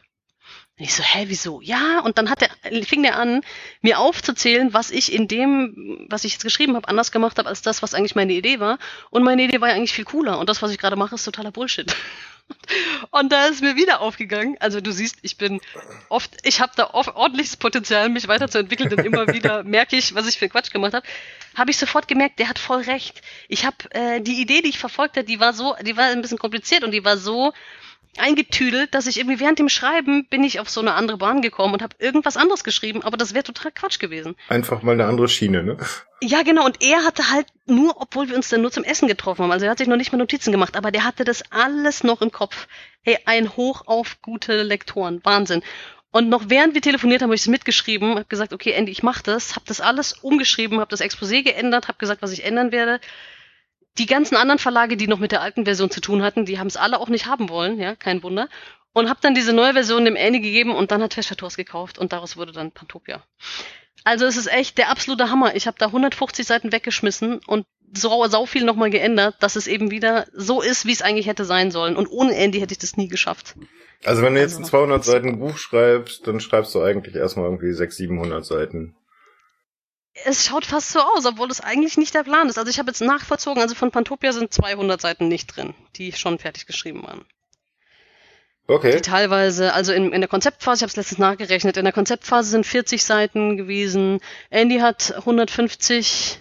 Und ich so, hä, wieso? Ja, und dann hat er, fing der an, mir aufzuzählen, was ich in dem, was ich jetzt geschrieben habe, anders gemacht habe, als das, was eigentlich meine Idee war. Und meine Idee war ja eigentlich viel cooler. Und das, was ich gerade mache, ist totaler Bullshit. Und da ist mir wieder aufgegangen. Also du siehst, ich bin oft, ich habe da oft ordentliches Potenzial, mich weiterzuentwickeln, denn immer wieder merke ich, was ich für Quatsch gemacht habe. Habe ich sofort gemerkt, der hat voll recht. Ich habe äh, die Idee, die ich verfolgt habe, die war so, die war ein bisschen kompliziert und die war so eingetüdelt, dass ich irgendwie während dem Schreiben bin ich auf so eine andere Bahn gekommen und habe irgendwas anderes geschrieben, aber das wäre total Quatsch gewesen. Einfach mal eine andere Schiene, ne? Ja, genau. Und er hatte halt nur, obwohl wir uns dann nur zum Essen getroffen haben, also er hat sich noch nicht mal Notizen gemacht, aber der hatte das alles noch im Kopf. Hey, ein Hoch auf gute Lektoren. Wahnsinn. Und noch während wir telefoniert haben, habe ich es mitgeschrieben, habe gesagt, okay, Andy, ich mach das, habe das alles umgeschrieben, habe das Exposé geändert, habe gesagt, was ich ändern werde die ganzen anderen Verlage, die noch mit der alten Version zu tun hatten, die haben es alle auch nicht haben wollen, ja, kein Wunder. Und habe dann diese neue Version dem Annie gegeben und dann hat Fescher gekauft und daraus wurde dann Pantopia. Also es ist echt der absolute Hammer. Ich habe da 150 Seiten weggeschmissen und so sau viel nochmal geändert, dass es eben wieder so ist, wie es eigentlich hätte sein sollen. Und ohne Andy hätte ich das nie geschafft. Also wenn du jetzt also ein 200 Seiten Buch schreibst, dann schreibst du eigentlich erstmal irgendwie 600, 700 Seiten es schaut fast so aus, obwohl es eigentlich nicht der Plan ist. Also ich habe jetzt nachvollzogen, also von Pantopia sind 200 Seiten nicht drin, die schon fertig geschrieben waren. Okay. Die teilweise, also in, in der Konzeptphase, ich habe es letztens nachgerechnet, in der Konzeptphase sind 40 Seiten gewesen. Andy hat 150,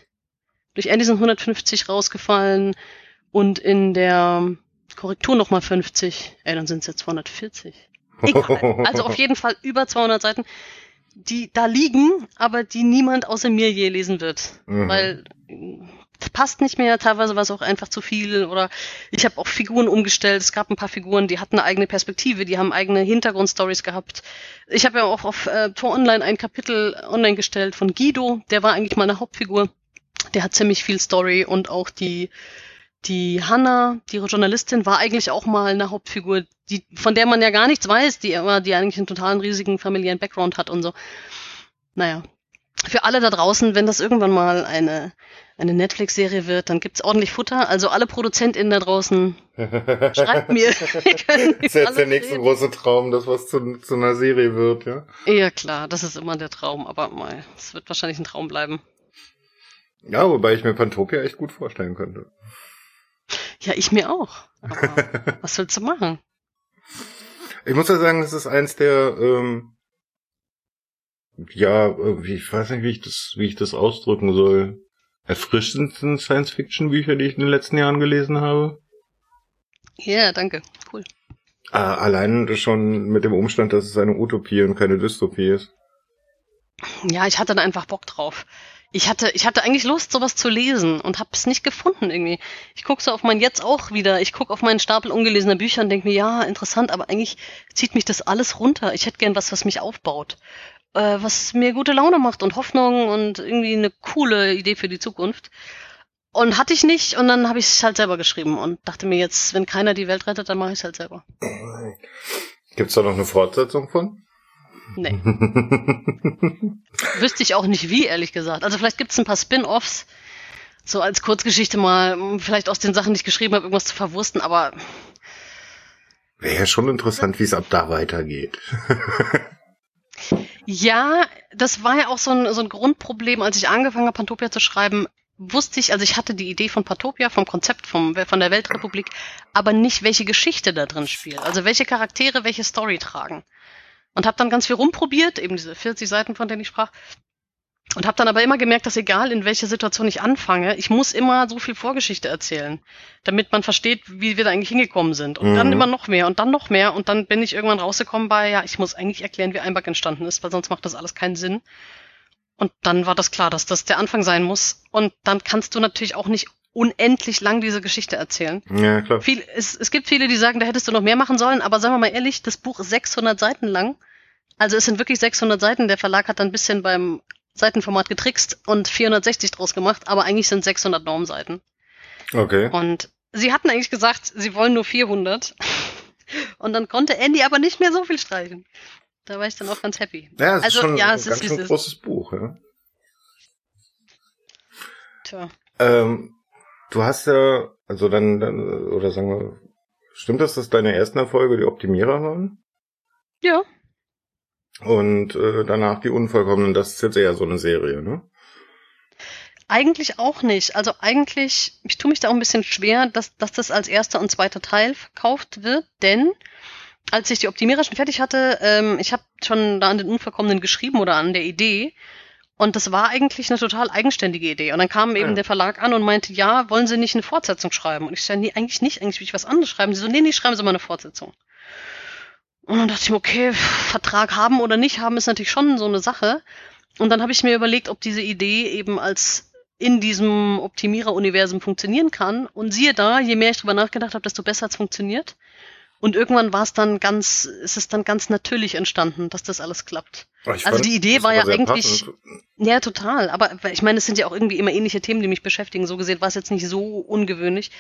durch Andy sind 150 rausgefallen und in der Korrektur nochmal 50. Ey, dann sind es jetzt 240. Egal. Also auf jeden Fall über 200 Seiten, die da liegen, aber die niemand außer mir je lesen wird. Mhm. Weil passt nicht mehr, teilweise war es auch einfach zu viel oder ich habe auch Figuren umgestellt. Es gab ein paar Figuren, die hatten eine eigene Perspektive, die haben eigene Hintergrundstories gehabt. Ich habe ja auch auf äh, Tor Online ein Kapitel online gestellt von Guido, der war eigentlich meine Hauptfigur. Der hat ziemlich viel Story und auch die die Hannah, die Journalistin, war eigentlich auch mal eine Hauptfigur, die, von der man ja gar nichts weiß, die immer, die eigentlich einen totalen riesigen familiären Background hat und so. Naja. Für alle da draußen, wenn das irgendwann mal eine eine Netflix-Serie wird, dann gibt's ordentlich Futter. Also alle ProduzentInnen da draußen, schreibt mir. das ist jetzt der nächste reden. große Traum, dass was zu, zu einer Serie wird, ja? Ja, klar, das ist immer der Traum, aber mal, es wird wahrscheinlich ein Traum bleiben. Ja, wobei ich mir Pantopia echt gut vorstellen könnte. Ja, ich mir auch. Aber was willst du machen? Ich muss ja sagen, das ist eins der, ähm, ja, ich weiß nicht, wie ich das, wie ich das ausdrücken soll erfrischendsten Science-Fiction-Bücher, die ich in den letzten Jahren gelesen habe. Ja, yeah, danke. Cool. Äh, allein schon mit dem Umstand, dass es eine Utopie und keine Dystopie ist. Ja, ich hatte da einfach Bock drauf. Ich hatte, ich hatte eigentlich Lust, sowas zu lesen und hab's nicht gefunden irgendwie. Ich gucke so auf mein Jetzt auch wieder. Ich gucke auf meinen Stapel ungelesener Bücher und denke mir, ja, interessant, aber eigentlich zieht mich das alles runter. Ich hätte gern was, was mich aufbaut äh, was mir gute Laune macht und Hoffnung und irgendwie eine coole Idee für die Zukunft. Und hatte ich nicht und dann habe ich es halt selber geschrieben und dachte mir jetzt, wenn keiner die Welt rettet, dann mache ich es halt selber. Gibt's da noch eine Fortsetzung von? Nee. Wüsste ich auch nicht wie, ehrlich gesagt. Also vielleicht gibt's ein paar Spin-offs, so als Kurzgeschichte mal, vielleicht aus den Sachen, die ich geschrieben habe, irgendwas zu verwursten, aber. Wäre ja schon interessant, wie es ab da weitergeht. Ja, das war ja auch so ein, so ein Grundproblem, als ich angefangen habe, Pantopia zu schreiben, wusste ich, also ich hatte die Idee von Pantopia, vom Konzept vom, von der Weltrepublik, aber nicht, welche Geschichte da drin spielt. Also welche Charaktere welche Story tragen. Und habe dann ganz viel rumprobiert, eben diese 40 Seiten, von denen ich sprach, und habe dann aber immer gemerkt, dass egal in welcher Situation ich anfange, ich muss immer so viel Vorgeschichte erzählen, damit man versteht, wie wir da eigentlich hingekommen sind. Und mhm. dann immer noch mehr und dann noch mehr. Und dann bin ich irgendwann rausgekommen bei, ja, ich muss eigentlich erklären, wie Einback entstanden ist, weil sonst macht das alles keinen Sinn. Und dann war das klar, dass das der Anfang sein muss. Und dann kannst du natürlich auch nicht unendlich lang diese Geschichte erzählen. Ja, klar. Viel, es, es gibt viele, die sagen, da hättest du noch mehr machen sollen, aber sagen wir mal ehrlich, das Buch ist 600 Seiten lang. Also es sind wirklich 600 Seiten. Der Verlag hat dann ein bisschen beim Seitenformat getrickst und 460 draus gemacht, aber eigentlich sind 600 Normseiten. Okay. Und sie hatten eigentlich gesagt, sie wollen nur 400. Und dann konnte Andy aber nicht mehr so viel streichen. Da war ich dann auch ganz happy. Ja, es also, ist schon ja, es ein ist, ganz großes Buch, ja. Tja. Ähm, du hast ja, also dann, dann, oder sagen wir, stimmt das, dass deine ersten Erfolge die Optimierer waren? Ja. Und äh, danach die Unvollkommenen, das ist jetzt eher so eine Serie, ne? Eigentlich auch nicht. Also eigentlich, ich tue mich da auch ein bisschen schwer, dass, dass das als erster und zweiter Teil verkauft wird, denn als ich die Optimierer schon fertig hatte, ähm, ich habe schon da an den Unvollkommenen geschrieben oder an der Idee. Und das war eigentlich eine total eigenständige Idee. Und dann kam eben ja. der Verlag an und meinte, ja, wollen Sie nicht eine Fortsetzung schreiben? Und ich sage, nee, eigentlich nicht, eigentlich will ich was anderes schreiben. Sie so, nee, nee, schreiben Sie mal eine Fortsetzung. Und dann dachte ich mir, okay, Vertrag haben oder nicht haben ist natürlich schon so eine Sache. Und dann habe ich mir überlegt, ob diese Idee eben als in diesem Optimierer-Universum funktionieren kann. Und siehe da, je mehr ich drüber nachgedacht habe, desto besser hat es funktioniert. Und irgendwann war es dann ganz, ist es dann ganz natürlich entstanden, dass das alles klappt. also fand, die Idee war ja eigentlich, passend. ja total. Aber ich meine, es sind ja auch irgendwie immer ähnliche Themen, die mich beschäftigen. So gesehen war es jetzt nicht so ungewöhnlich.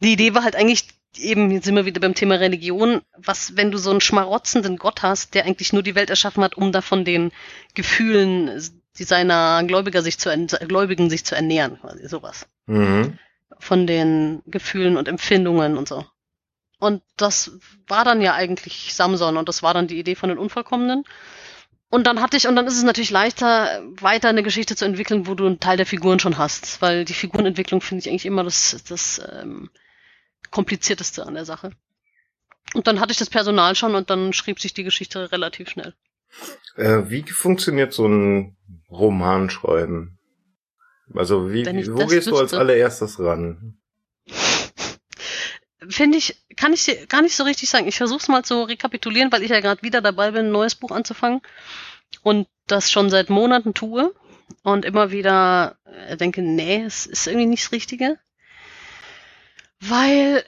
Die Idee war halt eigentlich eben, jetzt sind wir wieder beim Thema Religion, was, wenn du so einen schmarotzenden Gott hast, der eigentlich nur die Welt erschaffen hat, um davon den Gefühlen die seiner Gläubiger sich zu, Gläubigen sich zu ernähren, quasi sowas. Mhm. Von den Gefühlen und Empfindungen und so. Und das war dann ja eigentlich Samson und das war dann die Idee von den Unvollkommenen. Und dann hatte ich, und dann ist es natürlich leichter, weiter eine Geschichte zu entwickeln, wo du einen Teil der Figuren schon hast, weil die Figurenentwicklung finde ich eigentlich immer das, das ähm, komplizierteste an der Sache. Und dann hatte ich das Personal schon und dann schrieb sich die Geschichte relativ schnell. Äh, wie funktioniert so ein Romanschreiben? Also wie, wo gehst wüsste, du als allererstes ran? Finde ich, kann ich dir gar nicht so richtig sagen. Ich versuche es mal zu rekapitulieren, weil ich ja gerade wieder dabei bin, ein neues Buch anzufangen und das schon seit Monaten tue und immer wieder äh, denke, nee, es ist irgendwie nicht das Richtige. Weil,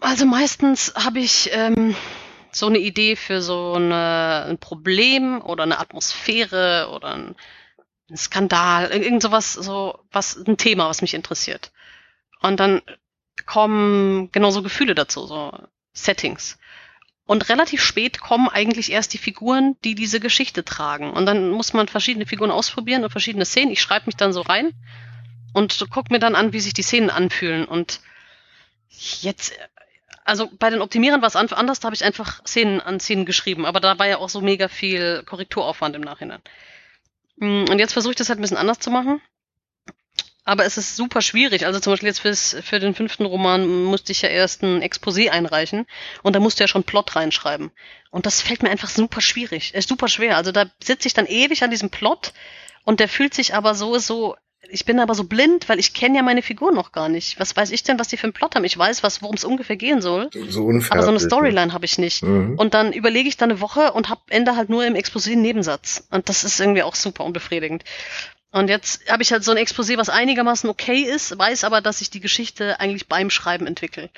also meistens habe ich ähm, so eine Idee für so eine, ein Problem oder eine Atmosphäre oder ein, ein Skandal, irgend sowas, so was, ein Thema, was mich interessiert. Und dann kommen genauso Gefühle dazu, so Settings. Und relativ spät kommen eigentlich erst die Figuren, die diese Geschichte tragen. Und dann muss man verschiedene Figuren ausprobieren und verschiedene Szenen. Ich schreibe mich dann so rein und guck mir dann an, wie sich die Szenen anfühlen. Und jetzt, also bei den Optimierern war es anders, da habe ich einfach Szenen an Szenen geschrieben. Aber da war ja auch so mega viel Korrekturaufwand im Nachhinein. Mm, und jetzt versuche ich das halt ein bisschen anders zu machen. Aber es ist super schwierig. Also zum Beispiel jetzt fürs, für den fünften Roman musste ich ja erst ein Exposé einreichen und da musste ja schon Plot reinschreiben. Und das fällt mir einfach super schwierig, äh, super schwer. Also da sitze ich dann ewig an diesem Plot und der fühlt sich aber so, so, ich bin aber so blind, weil ich kenne ja meine Figur noch gar nicht. Was weiß ich denn, was die für einen Plot haben? Ich weiß, was, worum es ungefähr gehen soll. So aber so eine Storyline habe ich nicht. Mhm. Und dann überlege ich da eine Woche und hab Ende halt nur im Exposé einen Nebensatz. Und das ist irgendwie auch super unbefriedigend. Und jetzt habe ich halt so ein Exposé, was einigermaßen okay ist, weiß aber, dass sich die Geschichte eigentlich beim Schreiben entwickelt.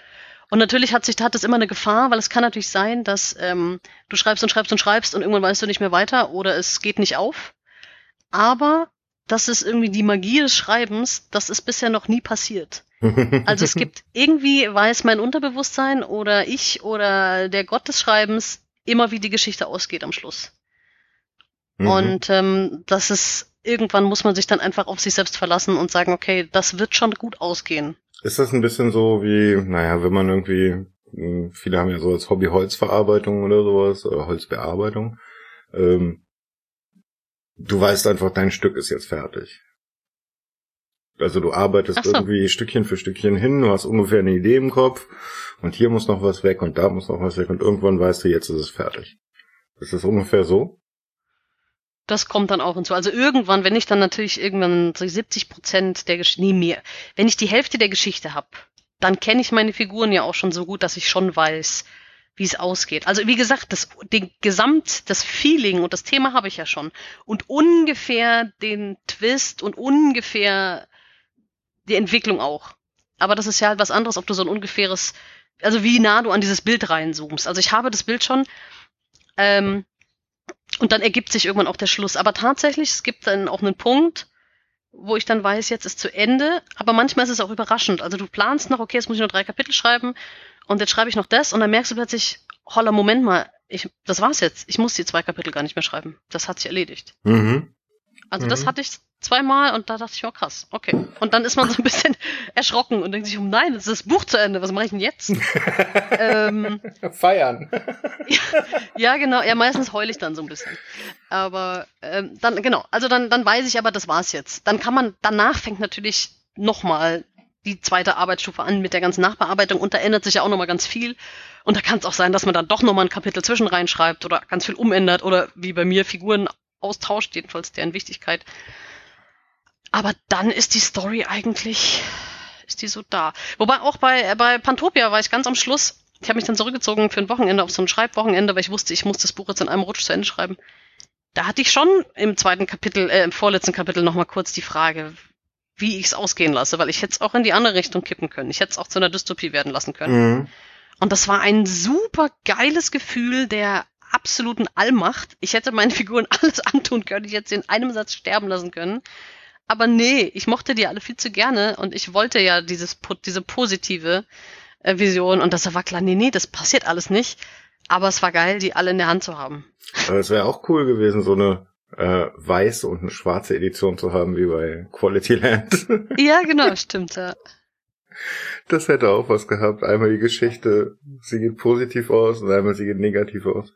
Und natürlich hat sich hat das immer eine Gefahr, weil es kann natürlich sein, dass ähm, du schreibst und schreibst und schreibst und irgendwann weißt du nicht mehr weiter oder es geht nicht auf. Aber das ist irgendwie die Magie des Schreibens, das ist bisher noch nie passiert. Also es gibt irgendwie weiß mein Unterbewusstsein oder ich oder der Gott des Schreibens immer, wie die Geschichte ausgeht am Schluss. Mhm. Und ähm, das ist irgendwann muss man sich dann einfach auf sich selbst verlassen und sagen, okay, das wird schon gut ausgehen. Ist das ein bisschen so wie, naja, wenn man irgendwie, hm, viele haben ja so als Hobby Holzverarbeitung oder sowas, oder Holzbearbeitung. Ähm, du weißt einfach, dein Stück ist jetzt fertig. Also du arbeitest so. irgendwie Stückchen für Stückchen hin, du hast ungefähr eine Idee im Kopf und hier muss noch was weg und da muss noch was weg und irgendwann weißt du, jetzt ist es fertig. Ist das ungefähr so? Das kommt dann auch hinzu. Also irgendwann, wenn ich dann natürlich irgendwann so 70 Prozent der Geschichte, nee, mehr, wenn ich die Hälfte der Geschichte habe, dann kenne ich meine Figuren ja auch schon so gut, dass ich schon weiß, wie es ausgeht. Also wie gesagt, das den Gesamt, das Feeling und das Thema habe ich ja schon und ungefähr den Twist und ungefähr die Entwicklung auch. Aber das ist ja halt was anderes, ob du so ein ungefähres, also wie nah du an dieses Bild reinzoomst. Also ich habe das Bild schon. Ähm, und dann ergibt sich irgendwann auch der Schluss. Aber tatsächlich, es gibt dann auch einen Punkt, wo ich dann weiß, jetzt ist zu Ende. Aber manchmal ist es auch überraschend. Also du planst noch, okay, jetzt muss ich noch drei Kapitel schreiben und jetzt schreibe ich noch das und dann merkst du plötzlich, holla, Moment mal, ich, das war's jetzt. Ich muss die zwei Kapitel gar nicht mehr schreiben. Das hat sich erledigt. Mhm. Also mhm. das hatte ich zweimal und da dachte ich, oh krass, okay. Und dann ist man so ein bisschen erschrocken und denkt sich, oh nein, jetzt ist das Buch zu Ende, was mache ich denn jetzt? ähm, Feiern. ja, ja, genau, ja, meistens heule ich dann so ein bisschen. Aber ähm, dann, genau, also dann, dann weiß ich aber, das war's jetzt. Dann kann man, danach fängt natürlich nochmal die zweite Arbeitsstufe an mit der ganzen Nachbearbeitung und da ändert sich ja auch nochmal ganz viel. Und da kann es auch sein, dass man dann doch nochmal ein Kapitel zwischen reinschreibt oder ganz viel umändert oder wie bei mir Figuren austauscht, jedenfalls deren Wichtigkeit. Aber dann ist die Story eigentlich, ist die so da. Wobei auch bei, bei Pantopia war ich ganz am Schluss, ich habe mich dann zurückgezogen für ein Wochenende auf so ein Schreibwochenende, weil ich wusste, ich muss das Buch jetzt in einem Rutsch zu Ende schreiben. Da hatte ich schon im zweiten Kapitel, äh, im vorletzten Kapitel nochmal kurz die Frage, wie ich es ausgehen lasse, weil ich hätte es auch in die andere Richtung kippen können. Ich hätte es auch zu einer Dystopie werden lassen können. Mhm. Und das war ein super geiles Gefühl der absoluten Allmacht. Ich hätte meinen Figuren alles antun können. Ich hätte sie in einem Satz sterben lassen können. Aber nee, ich mochte die alle viel zu gerne und ich wollte ja dieses, diese positive äh, Vision und das war klar, nee, nee, das passiert alles nicht. Aber es war geil, die alle in der Hand zu haben. Es wäre auch cool gewesen, so eine äh, weiße und eine schwarze Edition zu haben, wie bei Quality Land. ja, genau, stimmt, ja. Das hätte auch was gehabt. Einmal die Geschichte, sie geht positiv aus und einmal sie geht negativ aus.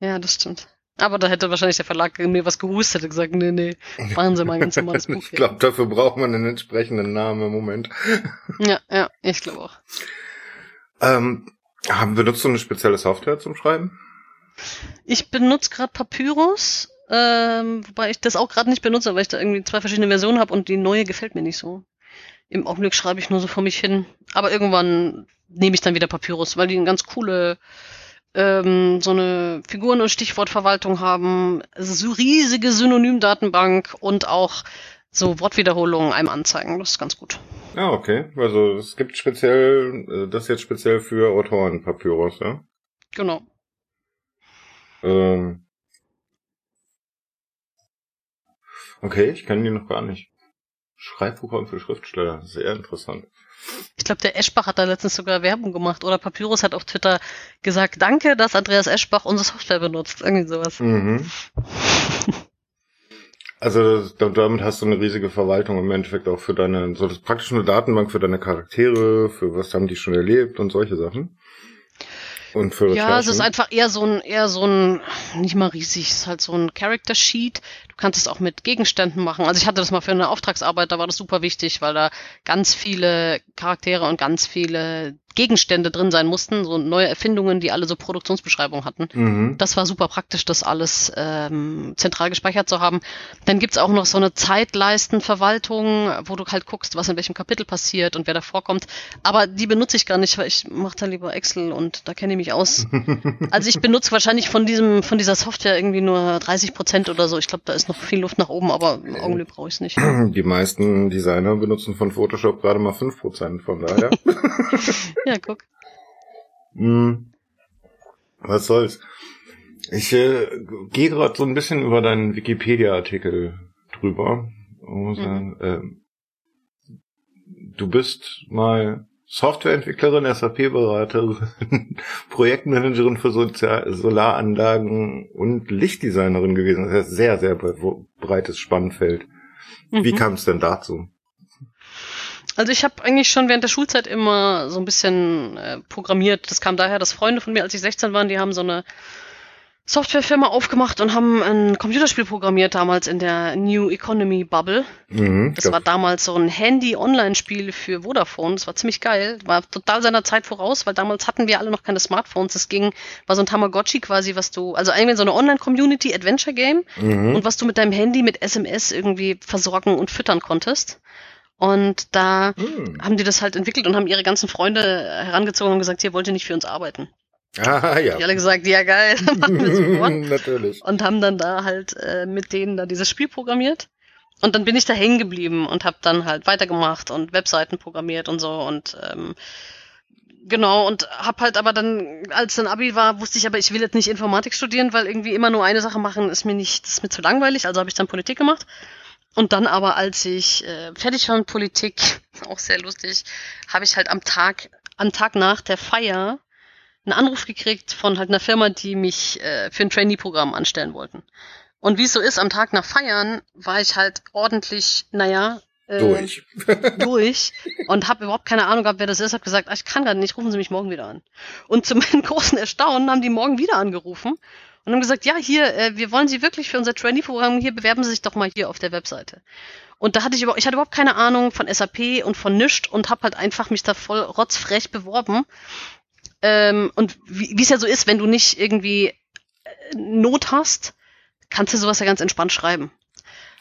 Ja, das stimmt. Aber da hätte wahrscheinlich der Verlag mir was gehustet und gesagt, nee, nee, machen Sie mal ein ganz normales Buch. ich glaube, dafür braucht man einen entsprechenden Namen im Moment. ja, ja, ich glaube auch. Ähm, Haben benutzt du eine spezielle Software zum Schreiben? Ich benutze gerade Papyrus, ähm, wobei ich das auch gerade nicht benutze, weil ich da irgendwie zwei verschiedene Versionen habe und die neue gefällt mir nicht so. Im Augenblick schreibe ich nur so vor mich hin. Aber irgendwann nehme ich dann wieder Papyrus, weil die eine ganz coole ähm, so eine Figuren- und Stichwortverwaltung haben, so riesige Synonymdatenbank und auch so Wortwiederholungen einem anzeigen. Das ist ganz gut. Ah, okay. Also es gibt speziell, äh, das jetzt speziell für Autoren Papyrus, ja? Genau. Ähm. Okay, ich kenne die noch gar nicht. Schreibprogramm für Schriftsteller, sehr interessant. Ich glaube, der Eschbach hat da letztens sogar Werbung gemacht oder Papyrus hat auf Twitter gesagt, danke, dass Andreas Eschbach unsere Software benutzt. Irgendwie sowas. Mhm. Also damit hast du eine riesige Verwaltung im Endeffekt auch für deine, so das praktisch eine Datenbank für deine Charaktere, für was haben die schon erlebt und solche Sachen. Und für Ja, es ist einfach eher so ein, eher so ein, nicht mal riesig, es ist halt so ein Character Sheet. Du kannst es auch mit Gegenständen machen. Also ich hatte das mal für eine Auftragsarbeit, da war das super wichtig, weil da ganz viele Charaktere und ganz viele Gegenstände drin sein mussten, so neue Erfindungen, die alle so Produktionsbeschreibungen hatten. Mhm. Das war super praktisch, das alles ähm, zentral gespeichert zu haben. Dann gibt's auch noch so eine Zeitleistenverwaltung, wo du halt guckst, was in welchem Kapitel passiert und wer da vorkommt. Aber die benutze ich gar nicht, weil ich mache da lieber Excel und da kenne ich mich aus. also ich benutze wahrscheinlich von diesem, von dieser Software irgendwie nur 30 Prozent oder so. Ich glaube, da ist noch viel Luft nach oben, aber im Augenblick brauche ich es nicht. Die meisten Designer benutzen von Photoshop gerade mal 5 Prozent, von daher. Ja, guck. Hm. Was soll's. Ich äh, gehe gerade so ein bisschen über deinen Wikipedia-Artikel drüber. Mhm. Äh, du bist mal Softwareentwicklerin, SAP-Beraterin, Projektmanagerin für Sozial Solaranlagen und Lichtdesignerin gewesen. Das ist ein sehr, sehr breites Spannfeld. Mhm. Wie kam es denn dazu? Also ich habe eigentlich schon während der Schulzeit immer so ein bisschen äh, programmiert. Das kam daher, dass Freunde von mir, als ich 16 war, die haben so eine Softwarefirma aufgemacht und haben ein Computerspiel programmiert damals in der New Economy Bubble. Mhm, das war damals so ein Handy-Online-Spiel für Vodafone. Das war ziemlich geil. War total seiner Zeit voraus, weil damals hatten wir alle noch keine Smartphones. Das ging, war so ein Tamagotchi quasi, was du, also eigentlich so eine Online-Community-Adventure-Game mhm. und was du mit deinem Handy mit SMS irgendwie versorgen und füttern konntest. Und da hm. haben die das halt entwickelt und haben ihre ganzen Freunde herangezogen und gesagt, hier wollt ihr nicht für uns arbeiten. Ah, ja. Die alle gesagt, ja geil, machen wir sofort. Natürlich. Und haben dann da halt äh, mit denen da dieses Spiel programmiert. Und dann bin ich da hängen geblieben und habe dann halt weitergemacht und Webseiten programmiert und so und ähm, genau und hab halt aber dann als dann Abi war wusste ich aber ich will jetzt nicht Informatik studieren weil irgendwie immer nur eine Sache machen ist mir nicht das ist mir zu langweilig also habe ich dann Politik gemacht und dann aber, als ich äh, fertig war mit Politik, auch sehr lustig, habe ich halt am Tag, am Tag nach der Feier einen Anruf gekriegt von halt einer Firma, die mich äh, für ein Trainee-Programm anstellen wollten. Und wie es so ist, am Tag nach Feiern war ich halt ordentlich, naja, äh, durch. durch und habe überhaupt keine Ahnung gehabt, wer das ist. Habe gesagt, ach, ich kann gerade nicht, rufen Sie mich morgen wieder an. Und zu meinem großen Erstaunen haben die morgen wieder angerufen und haben gesagt, ja, hier, äh, wir wollen Sie wirklich für unser Trainee-Programm, hier bewerben Sie sich doch mal hier auf der Webseite. Und da hatte ich überhaupt, ich hatte überhaupt keine Ahnung von SAP und von nischt und habe halt einfach mich da voll rotzfrech beworben. Ähm, und wie es ja so ist, wenn du nicht irgendwie äh, Not hast, kannst du sowas ja ganz entspannt schreiben.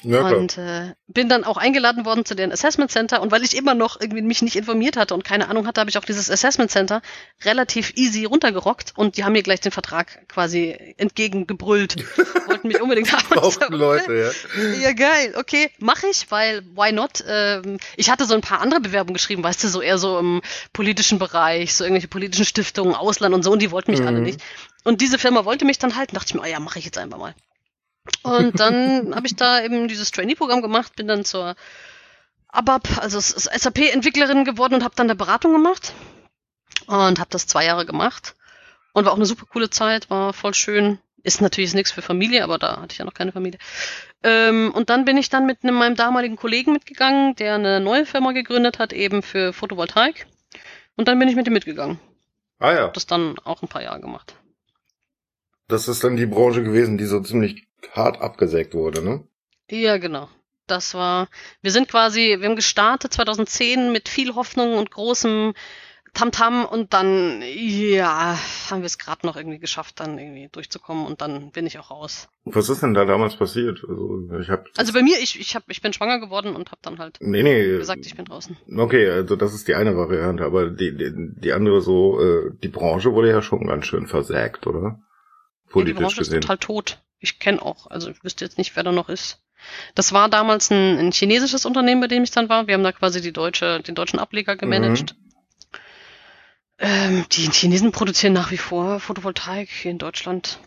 Ja, und äh, bin dann auch eingeladen worden zu den Assessment Center und weil ich immer noch irgendwie mich nicht informiert hatte und keine Ahnung hatte, habe ich auch dieses Assessment Center relativ easy runtergerockt und die haben mir gleich den Vertrag quasi entgegengebrüllt. Wollten mich unbedingt haben. Brauchten Leute, ja. Ja, geil. Okay, mache ich, weil why not? Ähm, ich hatte so ein paar andere Bewerbungen geschrieben, weißt du, so eher so im politischen Bereich, so irgendwelche politischen Stiftungen, Ausland und so und die wollten mich mhm. alle nicht. Und diese Firma wollte mich dann halten, dachte ich mir, oh ja, mache ich jetzt einfach mal. Und dann habe ich da eben dieses Trainee-Programm gemacht, bin dann zur ABAP, also SAP-Entwicklerin geworden und habe dann eine Beratung gemacht und habe das zwei Jahre gemacht und war auch eine super coole Zeit, war voll schön. Ist natürlich nichts für Familie, aber da hatte ich ja noch keine Familie. Ähm, und dann bin ich dann mit einem, meinem damaligen Kollegen mitgegangen, der eine neue Firma gegründet hat, eben für Photovoltaik. Und dann bin ich mit ihm mitgegangen. Ah ja. Hab das dann auch ein paar Jahre gemacht. Das ist dann die Branche gewesen, die so ziemlich hart abgesägt wurde, ne? Ja, genau. Das war, wir sind quasi, wir haben gestartet 2010 mit viel Hoffnung und großem Tamtam und dann, ja, haben wir es gerade noch irgendwie geschafft, dann irgendwie durchzukommen und dann bin ich auch raus. Was ist denn da damals passiert? Also, ich hab also bei mir, ich, ich, hab, ich bin schwanger geworden und habe dann halt nee, nee, gesagt, ich bin draußen. Okay, also das ist die eine Variante, aber die, die, die andere so, äh, die Branche wurde ja schon ganz schön versägt, oder? Politisch die Branche gesehen. ist total tot. Ich kenne auch, also ich wüsste jetzt nicht, wer da noch ist. Das war damals ein, ein chinesisches Unternehmen, bei dem ich dann war. Wir haben da quasi die deutsche, den deutschen Ableger gemanagt. Mhm. Ähm, die Chinesen produzieren nach wie vor Photovoltaik hier in Deutschland.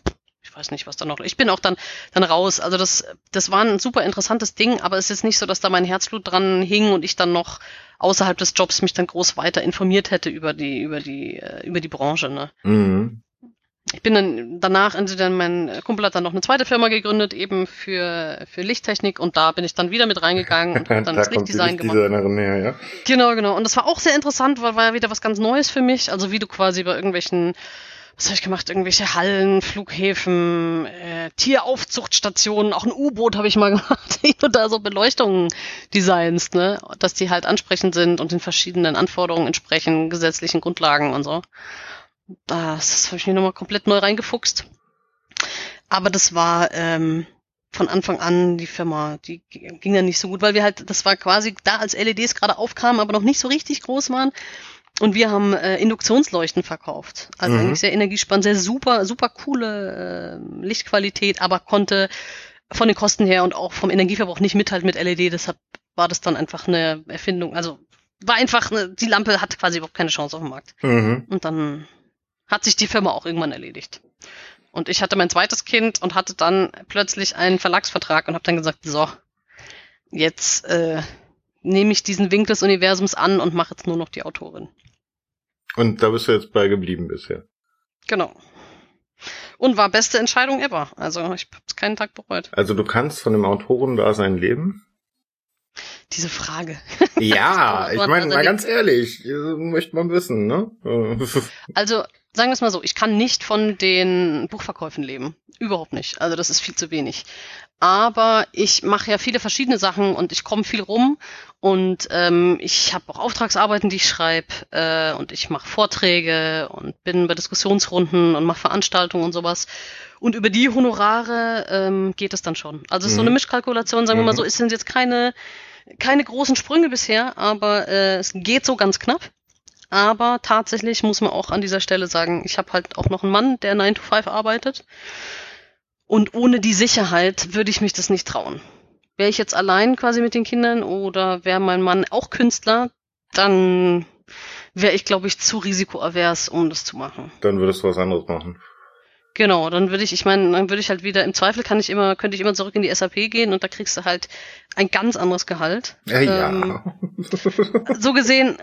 Ich weiß nicht, was da noch. Ich bin auch dann dann raus. Also das das war ein super interessantes Ding, aber es ist jetzt nicht so, dass da mein Herzblut dran hing und ich dann noch außerhalb des Jobs mich dann groß weiter informiert hätte über die über die äh, über die Branche. Ne? Mhm ich bin dann danach, also dann mein Kumpel hat dann noch eine zweite Firma gegründet, eben für, für Lichttechnik und da bin ich dann wieder mit reingegangen und habe dann da das Lichtdesign gemacht. Her, ja? Genau, genau. Und das war auch sehr interessant, weil war ja wieder was ganz Neues für mich. Also wie du quasi bei irgendwelchen, was habe ich gemacht, irgendwelche Hallen, Flughäfen, äh, Tieraufzuchtstationen, auch ein U-Boot habe ich mal gemacht, wie du da so Beleuchtungen designst, ne? Dass die halt ansprechend sind und den verschiedenen Anforderungen entsprechen, gesetzlichen Grundlagen und so. Das habe ich mir nochmal komplett neu reingefuchst. Aber das war ähm, von Anfang an die Firma, die ging dann nicht so gut, weil wir halt, das war quasi da, als LEDs gerade aufkamen, aber noch nicht so richtig groß waren. Und wir haben äh, Induktionsleuchten verkauft. Also mhm. eigentlich sehr energiespannend, sehr super, super coole äh, Lichtqualität, aber konnte von den Kosten her und auch vom Energieverbrauch nicht mithalten mit LED. Deshalb war das dann einfach eine Erfindung. Also war einfach, eine, die Lampe hatte quasi überhaupt keine Chance auf dem Markt. Mhm. Und dann hat sich die Firma auch irgendwann erledigt. Und ich hatte mein zweites Kind und hatte dann plötzlich einen Verlagsvertrag und habe dann gesagt, so, jetzt äh, nehme ich diesen Wink des Universums an und mache jetzt nur noch die Autorin. Und da bist du jetzt bei geblieben bisher. Genau. Und war beste Entscheidung ever. Also ich habe es keinen Tag bereut. Also du kannst von dem Autorendasein leben? Diese Frage. Ja, ich meine, mal ganz ehrlich, möchte man wissen, ne? also sagen wir es mal so, ich kann nicht von den Buchverkäufen leben. Überhaupt nicht. Also das ist viel zu wenig. Aber ich mache ja viele verschiedene Sachen und ich komme viel rum und ähm, ich habe auch Auftragsarbeiten, die ich schreibe äh, und ich mache Vorträge und bin bei Diskussionsrunden und mache Veranstaltungen und sowas. Und über die Honorare ähm, geht es dann schon. Also es ist mhm. so eine mhm. Mischkalkulation, sagen wir mal so, mhm. es sind jetzt keine keine großen Sprünge bisher, aber äh, es geht so ganz knapp. Aber tatsächlich muss man auch an dieser Stelle sagen, ich habe halt auch noch einen Mann, der 9 to 5 arbeitet. Und ohne die Sicherheit würde ich mich das nicht trauen. Wäre ich jetzt allein quasi mit den Kindern oder wäre mein Mann auch Künstler, dann wäre ich, glaube ich, zu risikoavers, um das zu machen. Dann würdest du was anderes machen. Genau, dann würde ich, ich meine, dann würde ich halt wieder, im Zweifel kann ich immer, könnte ich immer zurück in die SAP gehen und da kriegst du halt ein ganz anderes Gehalt. Ja, ähm, ja. so gesehen,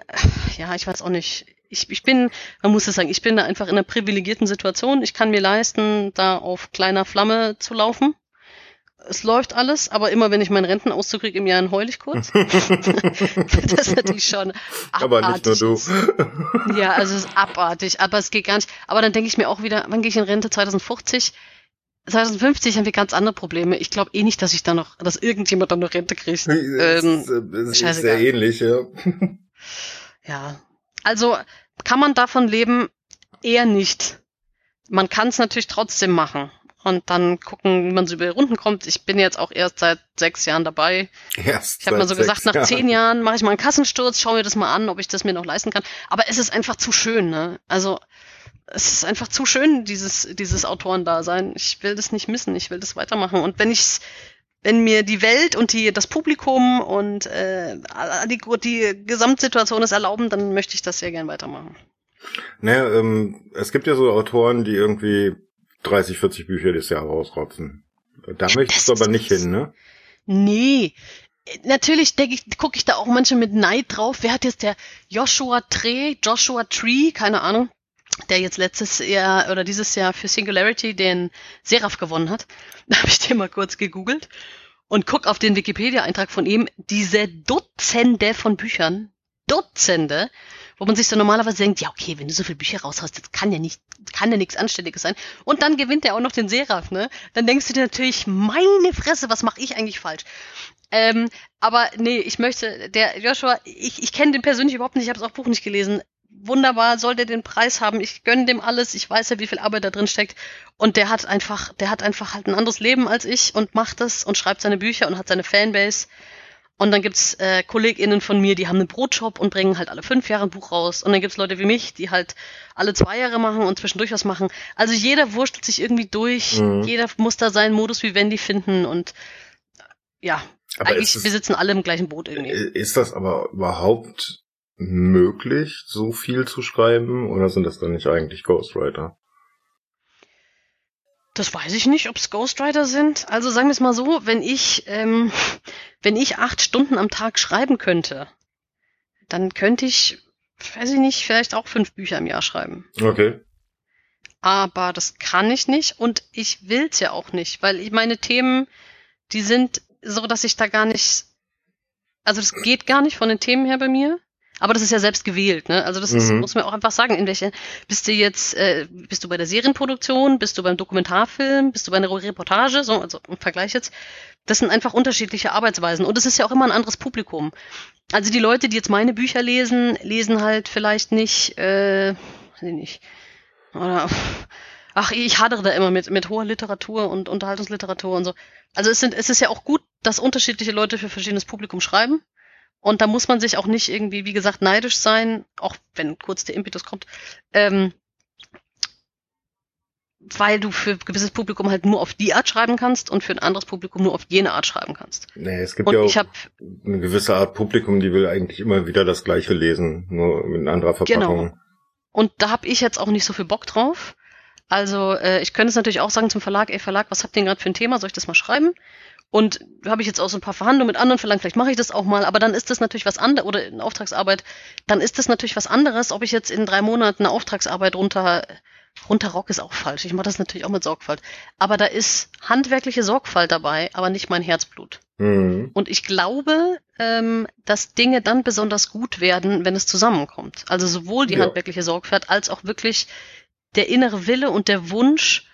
ja, ich weiß auch nicht. Ich, ich bin, man muss es sagen, ich bin da einfach in einer privilegierten Situation. Ich kann mir leisten, da auf kleiner Flamme zu laufen es läuft alles, aber immer wenn ich meinen Rentenauszug kriege im Jahr, dann heul ich kurz. das ist natürlich schon abartig. Aber nicht nur du. ja, also es ist abartig, aber es geht gar nicht. Aber dann denke ich mir auch wieder, wann gehe ich in Rente? 2050? 2050 haben wir ganz andere Probleme. Ich glaube eh nicht, dass ich da noch, dass irgendjemand dann noch Rente kriegt. Ähm, es ist sehr ähnlich, ja. ja. Also kann man davon leben? Eher nicht. Man kann es natürlich trotzdem machen und dann gucken, wie man so über die Runden kommt. Ich bin jetzt auch erst seit sechs Jahren dabei. Erst ich habe mal so gesagt, nach Jahren. zehn Jahren mache ich mal einen Kassensturz, schaue mir das mal an, ob ich das mir noch leisten kann. Aber es ist einfach zu schön, ne? Also es ist einfach zu schön, dieses, dieses Autorendasein. Ich will das nicht missen, ich will das weitermachen. Und wenn ich wenn mir die Welt und die, das Publikum und äh, die, die Gesamtsituation es erlauben, dann möchte ich das sehr gern weitermachen. Naja, ähm, es gibt ja so Autoren, die irgendwie 30, 40 Bücher das Jahr rausrotzen. Da möchtest du aber nicht hin, ne? Nee. Natürlich denke ich, gucke ich da auch manchmal mit Neid drauf. Wer hat jetzt der Joshua Tree, Joshua Tree, keine Ahnung, der jetzt letztes Jahr oder dieses Jahr für Singularity den Seraph gewonnen hat. Da habe ich den mal kurz gegoogelt und guck auf den Wikipedia-Eintrag von ihm. Diese Dutzende von Büchern, Dutzende, wo man sich so normalerweise denkt, ja, okay, wenn du so viele Bücher raushaust, das kann ja nicht, kann ja nichts Anständiges sein. Und dann gewinnt er auch noch den Seraph, ne? Dann denkst du dir natürlich, meine Fresse, was mache ich eigentlich falsch? Ähm, aber nee, ich möchte, der Joshua, ich, ich kenne den persönlich überhaupt nicht, ich habe das auch Buch nicht gelesen. wunderbar, soll der den Preis haben, ich gönne dem alles, ich weiß ja, wie viel Arbeit da drin steckt. Und der hat einfach, der hat einfach halt ein anderes Leben als ich und macht das und schreibt seine Bücher und hat seine Fanbase. Und dann gibt's äh, KollegInnen von mir, die haben einen Brotshop und bringen halt alle fünf Jahre ein Buch raus. Und dann gibt's Leute wie mich, die halt alle zwei Jahre machen und zwischendurch was machen. Also jeder wurstelt sich irgendwie durch, mhm. jeder muss da seinen Modus wie Wendy finden und ja, aber eigentlich, es, wir sitzen alle im gleichen Boot irgendwie. Ist das aber überhaupt möglich, so viel zu schreiben, oder sind das dann nicht eigentlich Ghostwriter? Das weiß ich nicht, ob es Ghostwriter sind. Also sagen wir es mal so, wenn ich, ähm, wenn ich acht Stunden am Tag schreiben könnte, dann könnte ich, weiß ich nicht, vielleicht auch fünf Bücher im Jahr schreiben. Okay. Aber das kann ich nicht und ich will's ja auch nicht, weil ich meine Themen, die sind so, dass ich da gar nicht, also das geht gar nicht von den Themen her bei mir. Aber das ist ja selbst gewählt, ne? Also das ist, mhm. muss man auch einfach sagen, in welche bist du jetzt, äh, bist du bei der Serienproduktion, bist du beim Dokumentarfilm, bist du bei einer Reportage, so, also im Vergleich jetzt. Das sind einfach unterschiedliche Arbeitsweisen und es ist ja auch immer ein anderes Publikum. Also die Leute, die jetzt meine Bücher lesen, lesen halt vielleicht nicht, äh, weiß ich nicht, oder ach, ich hadere da immer mit, mit hoher Literatur und Unterhaltungsliteratur und so. Also es sind, es ist ja auch gut, dass unterschiedliche Leute für verschiedenes Publikum schreiben. Und da muss man sich auch nicht irgendwie, wie gesagt, neidisch sein, auch wenn kurz der Impetus kommt, ähm, weil du für ein gewisses Publikum halt nur auf die Art schreiben kannst und für ein anderes Publikum nur auf jene Art schreiben kannst. Nee, es gibt und ja auch eine gewisse Art Publikum, die will eigentlich immer wieder das Gleiche lesen, nur mit anderer Verpackung. Genau. Und da habe ich jetzt auch nicht so viel Bock drauf. Also äh, ich könnte es natürlich auch sagen zum Verlag, ey Verlag, was habt ihr denn gerade für ein Thema? Soll ich das mal schreiben? Und habe ich jetzt auch so ein paar Verhandlungen mit anderen verlangt, vielleicht mache ich das auch mal, aber dann ist das natürlich was anderes, oder in Auftragsarbeit, dann ist das natürlich was anderes, ob ich jetzt in drei Monaten eine Auftragsarbeit runter, runterrock ist auch falsch. Ich mache das natürlich auch mit Sorgfalt. Aber da ist handwerkliche Sorgfalt dabei, aber nicht mein Herzblut. Mhm. Und ich glaube, ähm, dass Dinge dann besonders gut werden, wenn es zusammenkommt. Also sowohl die ja. handwerkliche Sorgfalt als auch wirklich der innere Wille und der Wunsch,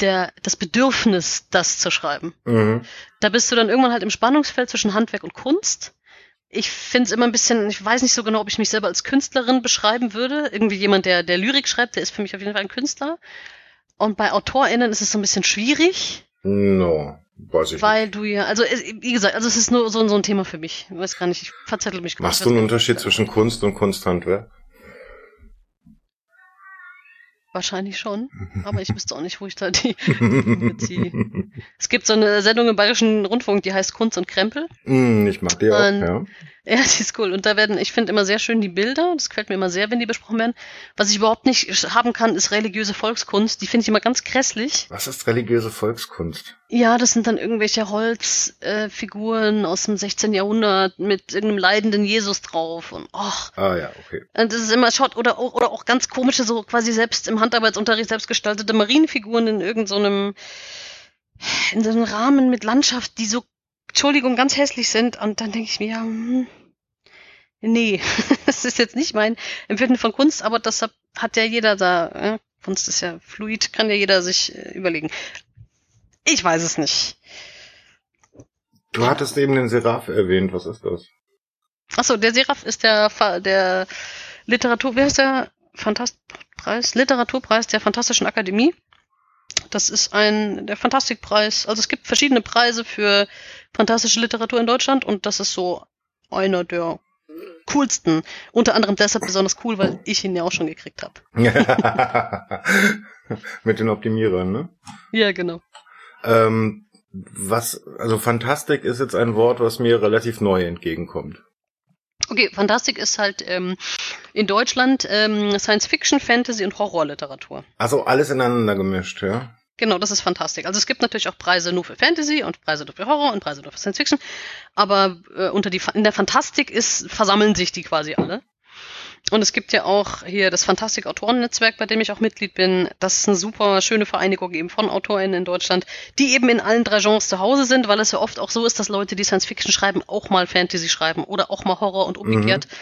der, das Bedürfnis, das zu schreiben. Mhm. Da bist du dann irgendwann halt im Spannungsfeld zwischen Handwerk und Kunst. Ich finde es immer ein bisschen, ich weiß nicht so genau, ob ich mich selber als Künstlerin beschreiben würde. Irgendwie jemand, der, der Lyrik schreibt, der ist für mich auf jeden Fall ein Künstler. Und bei AutorInnen ist es so ein bisschen schwierig. No, weiß ich Weil nicht. du ja, also wie gesagt, also es ist nur so, so ein Thema für mich. Ich weiß gar nicht, ich verzettel mich. Machst du einen Unterschied zwischen Kunst und Kunsthandwerk? Wahrscheinlich schon, aber ich wüsste auch nicht, wo ich da die beziehe. es gibt so eine Sendung im Bayerischen Rundfunk, die heißt Kunst und Krempel. Mm, ich mag die auch, und, ja. Ja, die ist cool. Und da werden, ich finde immer sehr schön die Bilder. Das gefällt mir immer sehr, wenn die besprochen werden. Was ich überhaupt nicht haben kann, ist religiöse Volkskunst. Die finde ich immer ganz grässlich. Was ist religiöse Volkskunst? Ja, das sind dann irgendwelche Holzfiguren äh, aus dem 16. Jahrhundert mit irgendeinem leidenden Jesus drauf und och. Ah ja, okay. Und das ist immer schaut oder auch, oder auch ganz komische so quasi selbst im Handarbeitsunterricht selbst gestaltete Marienfiguren in irgendeinem so in so einem Rahmen mit Landschaft, die so Entschuldigung, ganz hässlich sind. Und dann denke ich mir, hm, nee, das ist jetzt nicht mein Empfinden von Kunst, aber das hat ja jeder da. Äh, Kunst ist ja fluid, kann ja jeder sich äh, überlegen. Ich weiß es nicht. Du hattest eben den Seraph erwähnt, was ist das? Achso, der Seraph ist der, der Literatur, wie heißt der? Fantastpreis? Literaturpreis der Fantastischen Akademie. Das ist ein, der Fantastikpreis. Also es gibt verschiedene Preise für fantastische Literatur in Deutschland und das ist so einer der coolsten. Unter anderem deshalb besonders cool, weil ich ihn ja auch schon gekriegt habe. Mit den Optimierern, ne? Ja, genau. Ähm, was, also Fantastik ist jetzt ein Wort, was mir relativ neu entgegenkommt. Okay, Fantastik ist halt ähm, in Deutschland ähm, Science Fiction, Fantasy und Horrorliteratur. Also alles ineinander gemischt, ja? Genau, das ist fantastisch. Also es gibt natürlich auch Preise nur für Fantasy und Preise nur für Horror und Preise nur für Science Fiction, aber äh, unter die in der Fantastik ist versammeln sich die quasi alle. Und es gibt ja auch hier das Fantastik Autorennetzwerk, bei dem ich auch Mitglied bin. Das ist eine super schöne Vereinigung eben von AutorInnen in Deutschland, die eben in allen drei Genres zu Hause sind, weil es ja oft auch so ist, dass Leute, die Science Fiction schreiben, auch mal Fantasy schreiben oder auch mal Horror und umgekehrt. Mhm.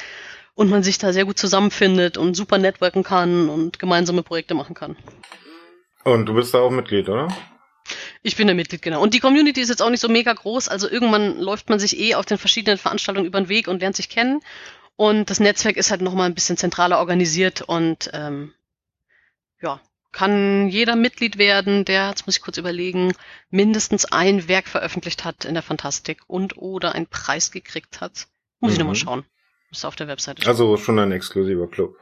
Und man sich da sehr gut zusammenfindet und super networken kann und gemeinsame Projekte machen kann. Und du bist da auch Mitglied, oder? Ich bin da Mitglied, genau. Und die Community ist jetzt auch nicht so mega groß, also irgendwann läuft man sich eh auf den verschiedenen Veranstaltungen über den Weg und lernt sich kennen. Und das Netzwerk ist halt nochmal ein bisschen zentraler organisiert und ähm, ja, kann jeder Mitglied werden, der, jetzt muss ich kurz überlegen, mindestens ein Werk veröffentlicht hat in der Fantastik und oder einen Preis gekriegt hat. Muss mhm. ich nochmal schauen. Ist auf der Webseite. Also schon ein exklusiver Club.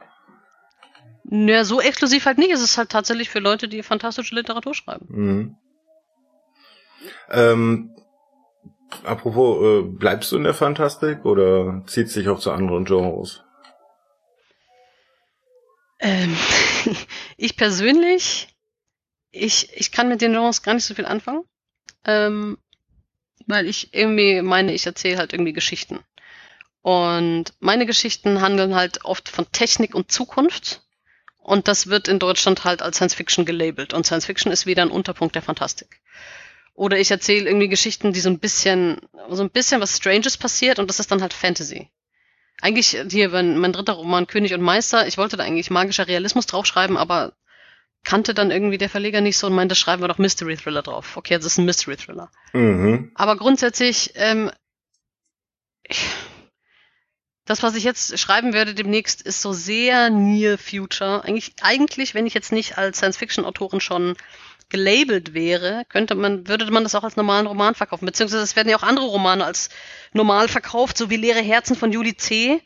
Naja, so exklusiv halt nicht. Es ist halt tatsächlich für Leute, die fantastische Literatur schreiben. Mhm. Ähm, apropos, äh, bleibst du in der Fantastik oder zieht sich auch zu anderen Genres? Ähm, ich persönlich, ich, ich kann mit den Genres gar nicht so viel anfangen. Ähm, weil ich irgendwie meine, ich erzähle halt irgendwie Geschichten. Und meine Geschichten handeln halt oft von Technik und Zukunft. Und das wird in Deutschland halt als Science Fiction gelabelt. Und Science Fiction ist wieder ein Unterpunkt der Fantastik. Oder ich erzähle irgendwie Geschichten, die so ein bisschen, so ein bisschen was Stranges passiert und das ist dann halt Fantasy. Eigentlich hier, wenn mein dritter Roman König und Meister, ich wollte da eigentlich magischer Realismus draufschreiben, aber kannte dann irgendwie der Verleger nicht so und meinte, schreiben wir doch Mystery Thriller drauf. Okay, das ist ein Mystery Thriller. Mhm. Aber grundsätzlich, ähm, ich, das, was ich jetzt schreiben werde demnächst, ist so sehr near future. Eigentlich, eigentlich, wenn ich jetzt nicht als Science-Fiction-Autorin schon gelabelt wäre, könnte man, würde man das auch als normalen Roman verkaufen. Beziehungsweise es werden ja auch andere Romane als normal verkauft, so wie Leere Herzen von Julie C.,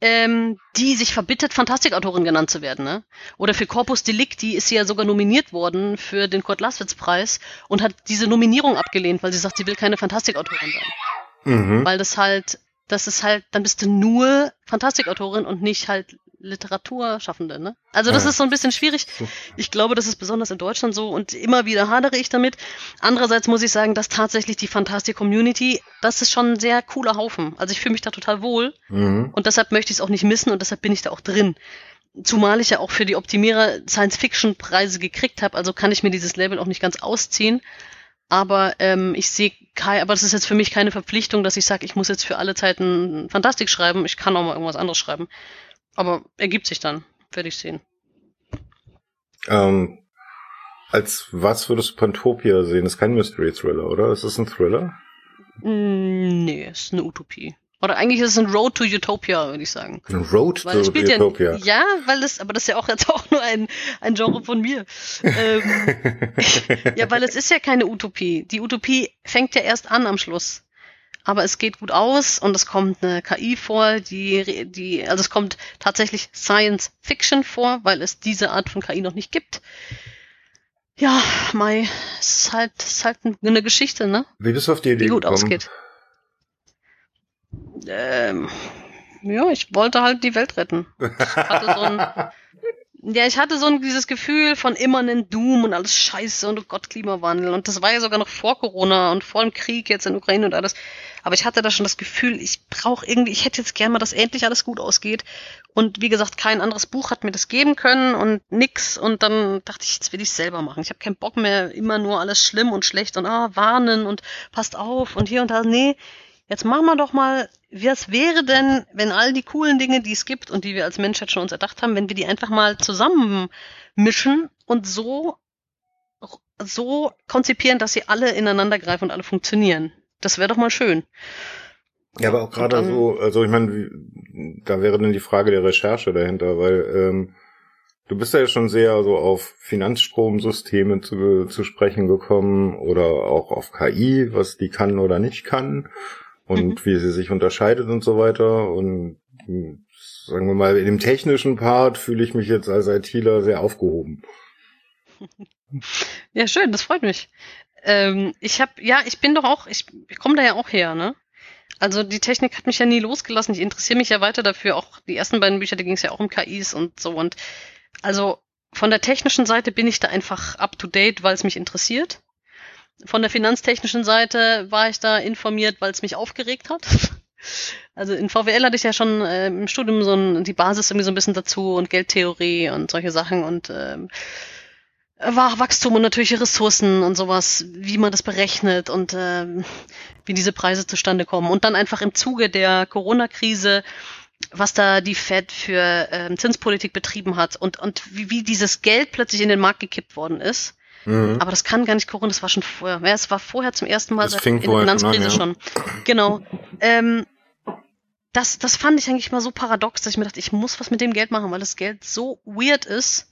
ähm, die sich verbittet, Fantastikautorin genannt zu werden. Ne? Oder für Corpus Delicti ist sie ja sogar nominiert worden für den Kurt Laswitz Preis und hat diese Nominierung abgelehnt, weil sie sagt, sie will keine Fantastikautorin sein. Mhm. Weil das halt das ist halt, dann bist du nur Fantastikautorin und nicht halt Literaturschaffende, ne? Also das ja. ist so ein bisschen schwierig. Ich glaube, das ist besonders in Deutschland so und immer wieder hadere ich damit. Andererseits muss ich sagen, dass tatsächlich die Fantastik-Community, das ist schon ein sehr cooler Haufen. Also ich fühle mich da total wohl mhm. und deshalb möchte ich es auch nicht missen und deshalb bin ich da auch drin. Zumal ich ja auch für die Optimierer Science-Fiction-Preise gekriegt habe, also kann ich mir dieses Label auch nicht ganz ausziehen. Aber ähm, ich sehe kein, aber das ist jetzt für mich keine Verpflichtung, dass ich sage, ich muss jetzt für alle Zeiten Fantastik schreiben. Ich kann auch mal irgendwas anderes schreiben. Aber ergibt sich dann, werde ich sehen. Ähm, als was würdest du Pantopia sehen? Das ist kein Mystery Thriller, oder? Ist das ein Thriller? Mm, nee, ist eine Utopie. Oder eigentlich ist es ein Road to Utopia, würde ich sagen. Ein Road weil to Utopia. Ja, ja, weil das, aber das ist ja auch jetzt auch nur ein, ein Genre von mir. ähm, ja, weil es ist ja keine Utopie. Die Utopie fängt ja erst an am Schluss. Aber es geht gut aus und es kommt eine KI vor, die, die, also es kommt tatsächlich Science Fiction vor, weil es diese Art von KI noch nicht gibt. Ja, Mai, es ist halt, ist halt eine Geschichte, ne? Wie bist du auf die Idee die gut gekommen? ausgeht ähm, ja, ich wollte halt die Welt retten. Ich hatte so ein, ja, ich hatte so ein, dieses Gefühl von immernen Doom und alles Scheiße und oh Gott, Klimawandel. Und das war ja sogar noch vor Corona und vor dem Krieg jetzt in Ukraine und alles. Aber ich hatte da schon das Gefühl, ich brauche irgendwie, ich hätte jetzt gern mal, dass endlich alles gut ausgeht. Und wie gesagt, kein anderes Buch hat mir das geben können und nix. Und dann dachte ich, jetzt will ich selber machen. Ich habe keinen Bock mehr, immer nur alles schlimm und schlecht und ah, warnen und passt auf und hier und da. Nee, Jetzt machen wir doch mal, was wäre denn, wenn all die coolen Dinge, die es gibt und die wir als Menschheit schon uns erdacht haben, wenn wir die einfach mal zusammenmischen und so, so konzipieren, dass sie alle ineinander greifen und alle funktionieren. Das wäre doch mal schön. Ja, aber auch gerade so, also ich meine, da wäre dann die Frage der Recherche dahinter, weil ähm, du bist ja schon sehr so auf Finanzstromsysteme zu, zu sprechen gekommen oder auch auf KI, was die kann oder nicht kann und mhm. wie sie sich unterscheidet und so weiter. Und sagen wir mal, in dem technischen Part fühle ich mich jetzt als ITler sehr aufgehoben. Ja, schön, das freut mich. Ähm, ich habe, ja, ich bin doch auch, ich, ich komme da ja auch her, ne? Also die Technik hat mich ja nie losgelassen. Ich interessiere mich ja weiter dafür. Auch die ersten beiden Bücher, da ging es ja auch um KIs und so. Und also von der technischen Seite bin ich da einfach up to date, weil es mich interessiert. Von der finanztechnischen Seite war ich da informiert, weil es mich aufgeregt hat. Also in VWL hatte ich ja schon äh, im Studium so ein, die Basis irgendwie so ein bisschen dazu und Geldtheorie und solche Sachen und ähm, war Wachstum und natürliche Ressourcen und sowas, wie man das berechnet und ähm, wie diese Preise zustande kommen. Und dann einfach im Zuge der Corona-Krise, was da die Fed für ähm, Zinspolitik betrieben hat und, und wie, wie dieses Geld plötzlich in den Markt gekippt worden ist. Mhm. Aber das kann gar nicht Corona, das war schon vorher. Ja, es war vorher zum ersten Mal das seit in der Finanzkrise an, ja. schon. Genau. Ähm, das, das fand ich eigentlich mal so paradox, dass ich mir dachte, ich muss was mit dem Geld machen, weil das Geld so weird ist.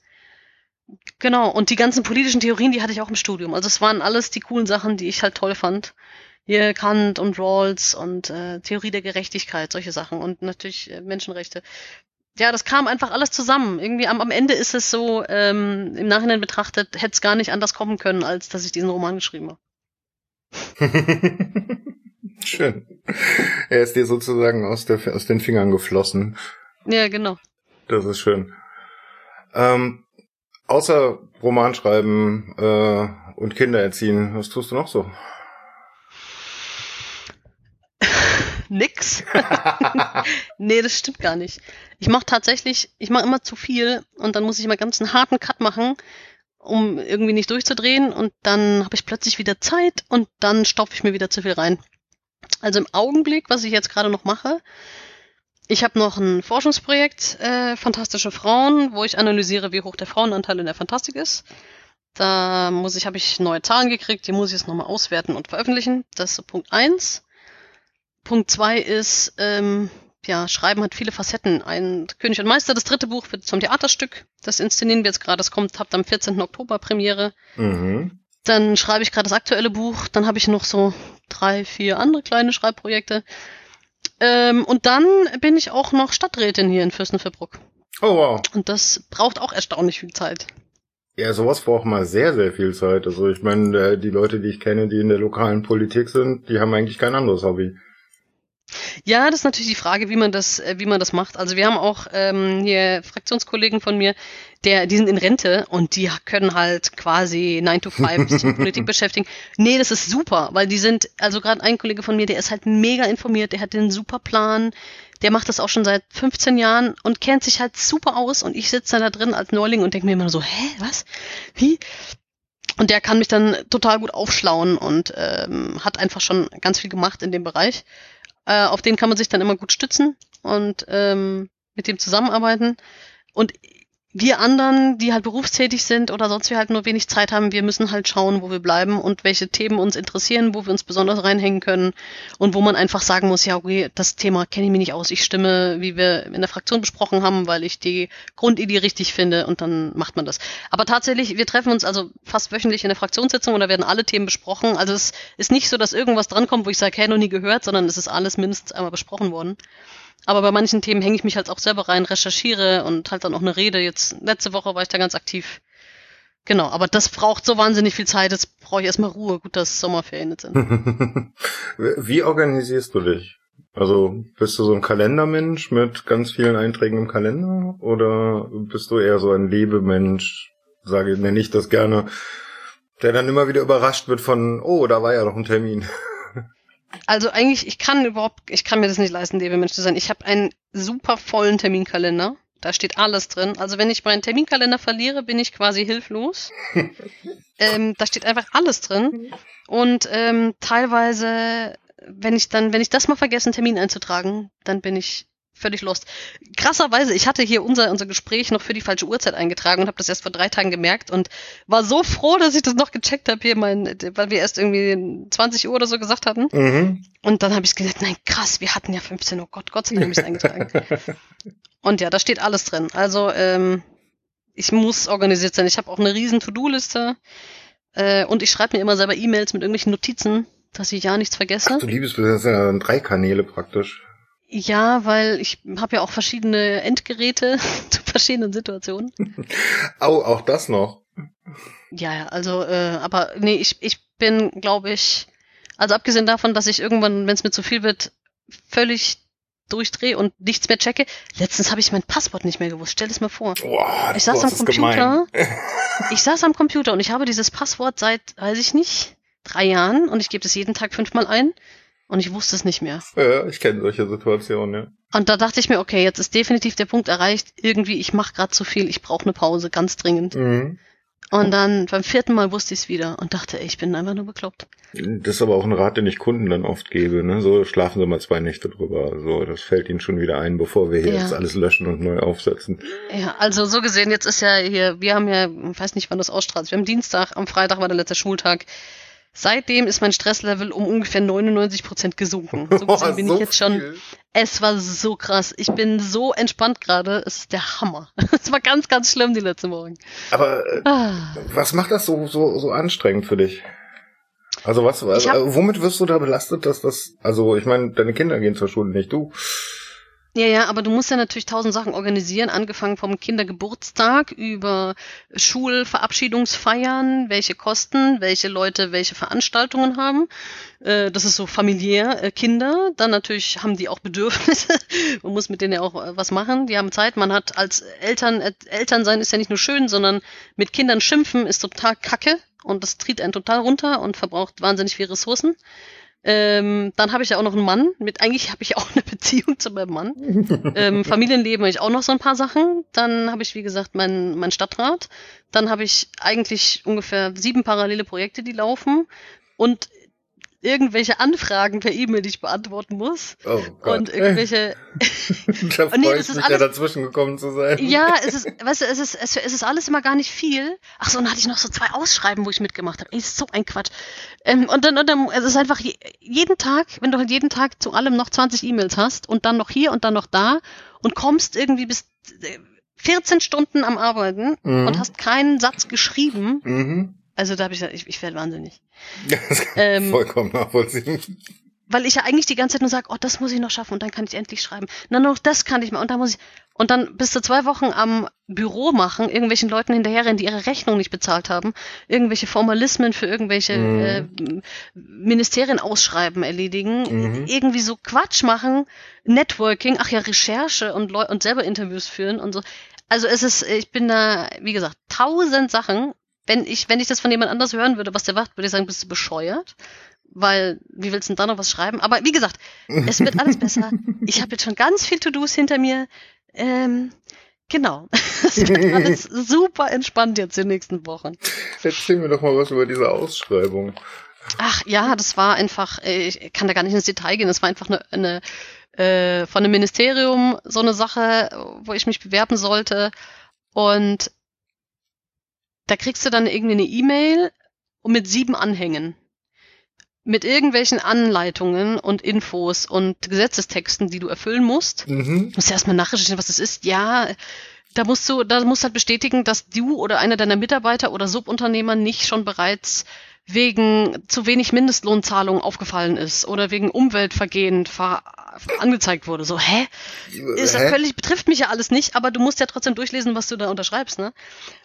Genau, und die ganzen politischen Theorien, die hatte ich auch im Studium. Also es waren alles die coolen Sachen, die ich halt toll fand. Hier Kant und Rawls und äh, Theorie der Gerechtigkeit, solche Sachen und natürlich äh, Menschenrechte. Ja, das kam einfach alles zusammen. Irgendwie am, am Ende ist es so, ähm, im Nachhinein betrachtet, hätte es gar nicht anders kommen können, als dass ich diesen Roman geschrieben habe. Schön. Er ist dir sozusagen aus, der, aus den Fingern geflossen. Ja, genau. Das ist schön. Ähm, außer Romanschreiben äh, und Kinder erziehen, was tust du noch so? Nix. nee, das stimmt gar nicht. Ich mache tatsächlich, ich mache immer zu viel und dann muss ich mal ganz einen harten Cut machen, um irgendwie nicht durchzudrehen und dann habe ich plötzlich wieder Zeit und dann stopfe ich mir wieder zu viel rein. Also im Augenblick, was ich jetzt gerade noch mache, ich habe noch ein Forschungsprojekt, äh, Fantastische Frauen, wo ich analysiere, wie hoch der Frauenanteil in der Fantastik ist. Da muss ich, habe ich neue Zahlen gekriegt, die muss ich jetzt nochmal auswerten und veröffentlichen. Das ist so Punkt eins. Punkt zwei ist, ähm, ja, Schreiben hat viele Facetten. Ein König und Meister, das dritte Buch wird zum Theaterstück. Das inszenieren wir jetzt gerade. Das kommt, habt am 14. Oktober Premiere. Mhm. Dann schreibe ich gerade das aktuelle Buch. Dann habe ich noch so drei, vier andere kleine Schreibprojekte. Ähm, und dann bin ich auch noch Stadträtin hier in Fürstenfeldbruck. Oh wow. Und das braucht auch erstaunlich viel Zeit. Ja, sowas braucht mal sehr, sehr viel Zeit. Also ich meine, äh, die Leute, die ich kenne, die in der lokalen Politik sind, die haben eigentlich kein anderes Hobby. Ja, das ist natürlich die Frage, wie man das, äh, wie man das macht. Also wir haben auch ähm, hier Fraktionskollegen von mir, der, die sind in Rente und die können halt quasi 9 to 5 sich mit Politik beschäftigen. Nee, das ist super, weil die sind, also gerade ein Kollege von mir, der ist halt mega informiert, der hat den super Plan, der macht das auch schon seit 15 Jahren und kennt sich halt super aus und ich sitze da drin als Neuling und denke mir immer so, hä, was? Wie? Und der kann mich dann total gut aufschlauen und ähm, hat einfach schon ganz viel gemacht in dem Bereich. Äh, auf den kann man sich dann immer gut stützen und ähm, mit dem zusammenarbeiten. Und wir anderen, die halt berufstätig sind oder sonst wir halt nur wenig Zeit haben, wir müssen halt schauen, wo wir bleiben und welche Themen uns interessieren, wo wir uns besonders reinhängen können und wo man einfach sagen muss, ja, okay, das Thema kenne ich mir nicht aus, ich stimme, wie wir in der Fraktion besprochen haben, weil ich die Grundidee richtig finde und dann macht man das. Aber tatsächlich, wir treffen uns also fast wöchentlich in der Fraktionssitzung und da werden alle Themen besprochen. Also es ist nicht so, dass irgendwas drankommt, wo ich sage, hey, noch nie gehört, sondern es ist alles mindestens einmal besprochen worden. Aber bei manchen Themen hänge ich mich halt auch selber rein, recherchiere und halt dann auch eine Rede. Jetzt letzte Woche war ich da ganz aktiv. Genau, aber das braucht so wahnsinnig viel Zeit. Jetzt brauche ich erstmal Ruhe. Gut, dass Sommerferien jetzt sind. Wie organisierst du dich? Also bist du so ein Kalendermensch mit ganz vielen Einträgen im Kalender oder bist du eher so ein Lebemensch, sage nenne ich das gerne, der dann immer wieder überrascht wird von, oh, da war ja noch ein Termin. Also eigentlich, ich kann überhaupt, ich kann mir das nicht leisten, Mensch zu sein. Ich habe einen super vollen Terminkalender. Da steht alles drin. Also wenn ich meinen Terminkalender verliere, bin ich quasi hilflos. ähm, da steht einfach alles drin. Und ähm, teilweise, wenn ich dann, wenn ich das mal vergesse, einen Termin einzutragen, dann bin ich völlig lost. Krasserweise, ich hatte hier unser, unser Gespräch noch für die falsche Uhrzeit eingetragen und habe das erst vor drei Tagen gemerkt und war so froh, dass ich das noch gecheckt habe hier, mein, weil wir erst irgendwie 20 Uhr oder so gesagt hatten. Mhm. Und dann habe ich gesagt, nein, krass, wir hatten ja 15 Uhr, Gott, Gott sei Dank habe ich es eingetragen. und ja, da steht alles drin. Also, ähm, ich muss organisiert sein. Ich habe auch eine riesen To-Do-Liste äh, und ich schreibe mir immer selber E-Mails mit irgendwelchen Notizen, dass ich ja nichts vergesse. Ach, du liebes, das sind ja drei Kanäle praktisch. Ja, weil ich habe ja auch verschiedene Endgeräte zu verschiedenen Situationen. Au, auch das noch. Ja, ja, also, äh, aber nee, ich, ich bin, glaube ich, also abgesehen davon, dass ich irgendwann, wenn es mir zu viel wird, völlig durchdrehe und nichts mehr checke. Letztens habe ich mein Passwort nicht mehr gewusst. Stell es mir vor. Boah, ich saß am Computer. ich saß am Computer und ich habe dieses Passwort seit, weiß ich nicht, drei Jahren und ich gebe es jeden Tag fünfmal ein und ich wusste es nicht mehr. Ja, ich kenne solche Situationen, ja. Und da dachte ich mir, okay, jetzt ist definitiv der Punkt erreicht, irgendwie, ich mache gerade zu viel, ich brauche eine Pause, ganz dringend. Mhm. Und dann beim vierten Mal wusste ich es wieder und dachte, ey, ich bin einfach nur bekloppt. Das ist aber auch ein Rat, den ich Kunden dann oft gebe, ne? So schlafen sie mal zwei Nächte drüber. So, das fällt ihnen schon wieder ein, bevor wir hier ja. jetzt alles löschen und neu aufsetzen. Ja, also so gesehen, jetzt ist ja hier, wir haben ja, ich weiß nicht, wann das ausstrahlt. Wir haben Dienstag, am Freitag war der letzte Schultag. Seitdem ist mein Stresslevel um ungefähr 99 Prozent gesunken. So gesehen bin so ich jetzt schon. Es war so krass. Ich bin so entspannt gerade. Es ist der Hammer. Es war ganz, ganz schlimm die letzten Wochen. Aber äh, ah. was macht das so, so, so anstrengend für dich? Also was, also, womit wirst du da belastet, dass das, also ich meine, deine Kinder gehen zur Schule, nicht du. Ja, ja, aber du musst ja natürlich tausend Sachen organisieren, angefangen vom Kindergeburtstag über Schulverabschiedungsfeiern, welche Kosten, welche Leute welche Veranstaltungen haben. Äh, das ist so familiär, äh, Kinder. Dann natürlich haben die auch Bedürfnisse. man muss mit denen ja auch äh, was machen. Die haben Zeit. Man hat als Eltern, Eltern sein ist ja nicht nur schön, sondern mit Kindern schimpfen ist total kacke und das tritt einen total runter und verbraucht wahnsinnig viel Ressourcen. Ähm, dann habe ich ja auch noch einen Mann. Mit eigentlich habe ich auch eine Beziehung zu meinem Mann. ähm, Familienleben habe ich auch noch so ein paar Sachen. Dann habe ich wie gesagt meinen mein Stadtrat. Dann habe ich eigentlich ungefähr sieben parallele Projekte, die laufen. Und irgendwelche Anfragen per E-Mail, die ich beantworten muss. Oh Gott. Und irgendwelche. da freue nee, ich mich alles, ja dazwischen gekommen zu sein. Ja, es ist, weißt du, es ist, es, ist alles immer gar nicht viel. Ach so, und dann hatte ich noch so zwei Ausschreiben, wo ich mitgemacht habe. Ey, ist so ein Quatsch. Ähm, und dann, und dann, es ist einfach je, jeden Tag, wenn du halt jeden Tag zu allem noch 20 E-Mails hast und dann noch hier und dann noch da und kommst irgendwie bis 14 äh, Stunden am Arbeiten mhm. und hast keinen Satz geschrieben. Mhm also da habe ich gesagt, ich, ich werde wahnsinnig. Das kann ähm, vollkommen nachvollziehen. Weil ich ja eigentlich die ganze Zeit nur sage, oh, das muss ich noch schaffen und dann kann ich endlich schreiben. Na, noch das kann ich mal und dann muss ich. Und dann bist du zwei Wochen am Büro machen, irgendwelchen Leuten hinterherrennen, die ihre Rechnung nicht bezahlt haben, irgendwelche Formalismen für irgendwelche mhm. äh, Ministerien ausschreiben, erledigen, mhm. irgendwie so Quatsch machen, Networking, ach ja, Recherche und, Leu und selber Interviews führen und so. Also es ist, ich bin da, wie gesagt, tausend Sachen wenn ich, wenn ich das von jemand anders hören würde, was der macht, würde ich sagen, bist du bescheuert? Weil, wie willst du denn da noch was schreiben? Aber wie gesagt, es wird alles besser. Ich habe jetzt schon ganz viel To-Dos hinter mir. Ähm, genau. Es wird alles super entspannt jetzt in den nächsten Wochen. Erzähl mir doch mal was über diese Ausschreibung. Ach ja, das war einfach, äh, ich kann da gar nicht ins Detail gehen, das war einfach eine, eine äh, von einem Ministerium so eine Sache, wo ich mich bewerben sollte. Und da kriegst du dann irgendwie eine E-Mail mit sieben Anhängen. Mit irgendwelchen Anleitungen und Infos und Gesetzestexten, die du erfüllen musst. Mhm. Du musst erstmal nachrecherchieren, was das ist. Ja, da musst du, da musst du halt bestätigen, dass du oder einer deiner Mitarbeiter oder Subunternehmer nicht schon bereits wegen zu wenig Mindestlohnzahlung aufgefallen ist oder wegen Umweltvergehen angezeigt wurde. So, hä? Ist das völlig, betrifft mich ja alles nicht, aber du musst ja trotzdem durchlesen, was du da unterschreibst, ne?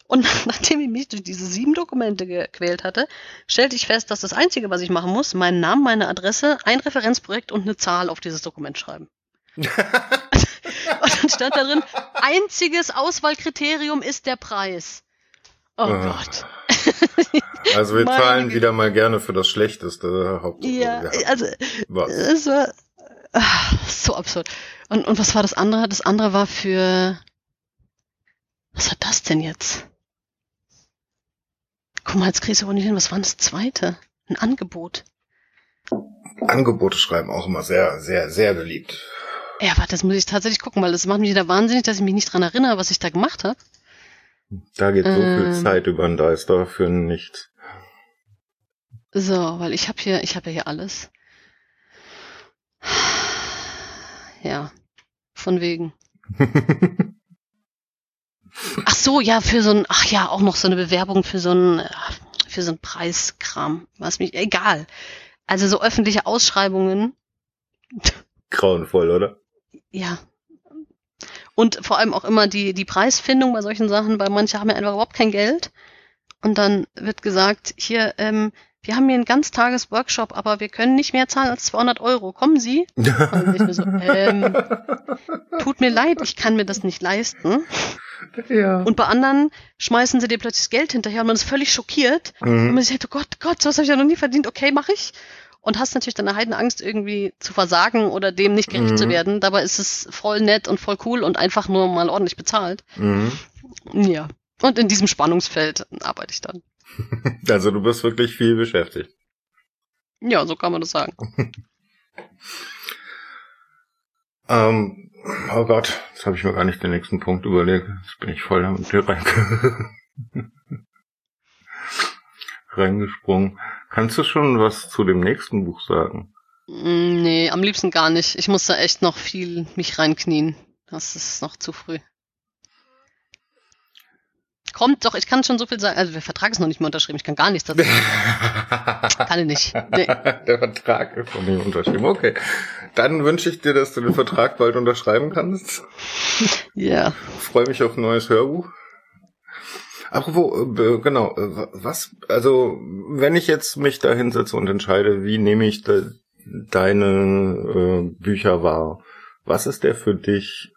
Und nachdem ich mich durch diese sieben Dokumente gequält hatte, stellte ich fest, dass das Einzige, was ich machen muss, meinen Namen, meine Adresse, ein Referenzprojekt und eine Zahl auf dieses Dokument schreiben. und dann stand da drin, einziges Auswahlkriterium ist der Preis. Oh, oh. Gott. Also wir zahlen wieder mal gerne für das Schlechteste. Hauptsache, ja, also was? es war ach, so absurd. Und, und was war das andere? Das andere war für was war das denn jetzt? Guck mal, jetzt kriegst du auch nicht hin. Was war das zweite? Ein Angebot. Angebote schreiben auch immer sehr, sehr, sehr beliebt. Ja, warte, das muss ich tatsächlich gucken, weil das macht mich wieder wahnsinnig, dass ich mich nicht dran erinnere, was ich da gemacht habe. Da geht so ähm, viel Zeit über den Deister für nichts. So, weil ich habe hier, ich habe ja hier alles. Ja, von wegen. ach so, ja, für so ein, ach ja, auch noch so eine Bewerbung für so ein, für so ein Preiskram. Was mich, egal. Also so öffentliche Ausschreibungen. Grauenvoll, oder? Ja, und vor allem auch immer die, die Preisfindung bei solchen Sachen, weil manche haben ja einfach überhaupt kein Geld. Und dann wird gesagt, hier, ähm, wir haben hier einen Ganztages-Workshop, aber wir können nicht mehr zahlen als 200 Euro. Kommen Sie? mir so, ähm, tut mir leid, ich kann mir das nicht leisten. Ja. Und bei anderen schmeißen sie dir plötzlich das Geld hinterher und man ist völlig schockiert. Mhm. Und man sagt, oh Gott, Gott, sowas habe ich ja noch nie verdient. Okay, mache ich und hast natürlich deine Heidenangst irgendwie zu versagen oder dem nicht gerecht mhm. zu werden. Dabei ist es voll nett und voll cool und einfach nur mal ordentlich bezahlt. Mhm. Ja. Und in diesem Spannungsfeld arbeite ich dann. Also du bist wirklich viel beschäftigt. Ja, so kann man das sagen. ähm, oh Gott, jetzt habe ich mir gar nicht den nächsten Punkt überlegt. Jetzt bin ich voll damit hier rein reingesprungen. Kannst du schon was zu dem nächsten Buch sagen? Mm, nee, am liebsten gar nicht. Ich muss da echt noch viel mich reinknien. Das ist noch zu früh. Kommt doch, ich kann schon so viel sagen. Also der Vertrag ist noch nicht mal unterschrieben, ich kann gar nichts dazu sagen. kann ich nicht. Nee. Der Vertrag ist noch nicht unterschrieben. Okay. Dann wünsche ich dir, dass du den Vertrag bald unterschreiben kannst. Ja. Freue mich auf ein neues Hörbuch. Apropos, äh, genau, äh, was, also, wenn ich jetzt mich da hinsetze und entscheide, wie nehme ich de, deine äh, Bücher wahr, was ist der für dich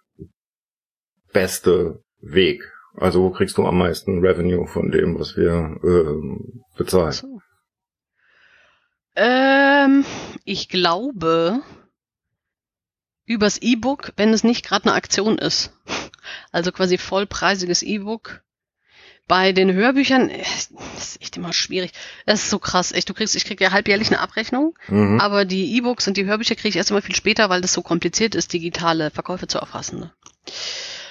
beste Weg? Also wo kriegst du am meisten Revenue von dem, was wir äh, bezahlen? So. Ähm, ich glaube übers E-Book, wenn es nicht gerade eine Aktion ist. Also quasi vollpreisiges E-Book. Bei den Hörbüchern äh, das ist echt immer schwierig. Das ist so krass, echt. Du kriegst, ich krieg ja halbjährlich eine Abrechnung, mhm. aber die E-Books und die Hörbücher kriege ich erst immer viel später, weil das so kompliziert ist, digitale Verkäufe zu erfassen. Ne?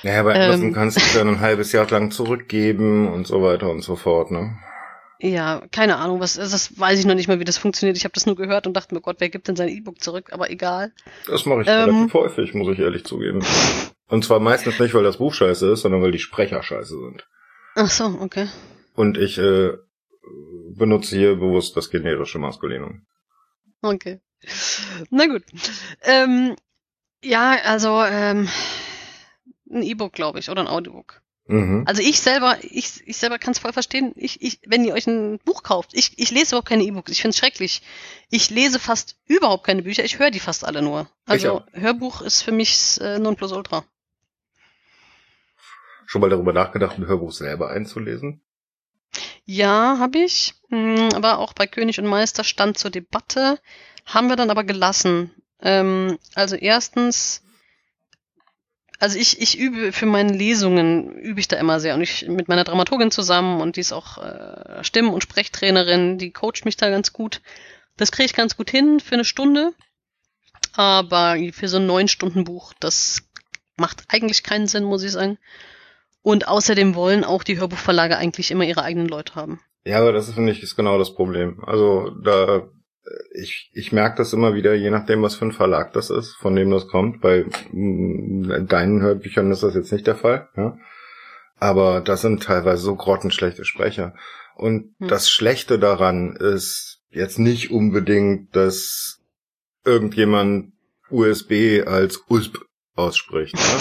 Naja, bei Amazon ähm, kannst du dann ein halbes Jahr lang zurückgeben und so weiter und so fort, ne? Ja, keine Ahnung, was das weiß ich noch nicht mal, wie das funktioniert. Ich habe das nur gehört und dachte mir, Gott, wer gibt denn sein E-Book zurück? Aber egal. Das mache ich ähm, relativ häufig, muss ich ehrlich zugeben. Und zwar meistens nicht, weil das Buch scheiße ist, sondern weil die Sprecher scheiße sind. Ach so, okay. Und ich äh, benutze hier bewusst das generische Maskulinum. Okay. Na gut. Ähm, ja, also ähm, ein E-Book, glaube ich, oder ein Audiobook. Mhm. Also ich selber, ich, ich selber kann es voll verstehen. Ich, ich, wenn ihr euch ein Buch kauft, ich, ich lese überhaupt keine E-Books. Ich finde es schrecklich. Ich lese fast überhaupt keine Bücher. Ich höre die fast alle nur. Also Hörbuch ist für mich äh, Nonplusultra. Schon mal darüber nachgedacht, ein Hörbuch selber einzulesen? Ja, habe ich. Hm, aber auch bei König und Meister stand zur Debatte. Haben wir dann aber gelassen. Ähm, also erstens also ich, ich übe für meine Lesungen, übe ich da immer sehr. Und ich mit meiner Dramaturgin zusammen und die ist auch äh, Stimm- und Sprechtrainerin, die coacht mich da ganz gut. Das kriege ich ganz gut hin für eine Stunde. Aber für so ein neun Stunden Buch, das macht eigentlich keinen Sinn, muss ich sagen. Und außerdem wollen auch die Hörbuchverlage eigentlich immer ihre eigenen Leute haben. Ja, aber das finde ich ist genau das Problem. Also da ich, ich merke das immer wieder, je nachdem, was für ein Verlag das ist, von dem das kommt. Bei mm, deinen Hörbüchern ist das jetzt nicht der Fall, ja. Aber das sind teilweise so grottenschlechte Sprecher. Und hm. das Schlechte daran ist jetzt nicht unbedingt, dass irgendjemand USB als USB ausspricht. Ja?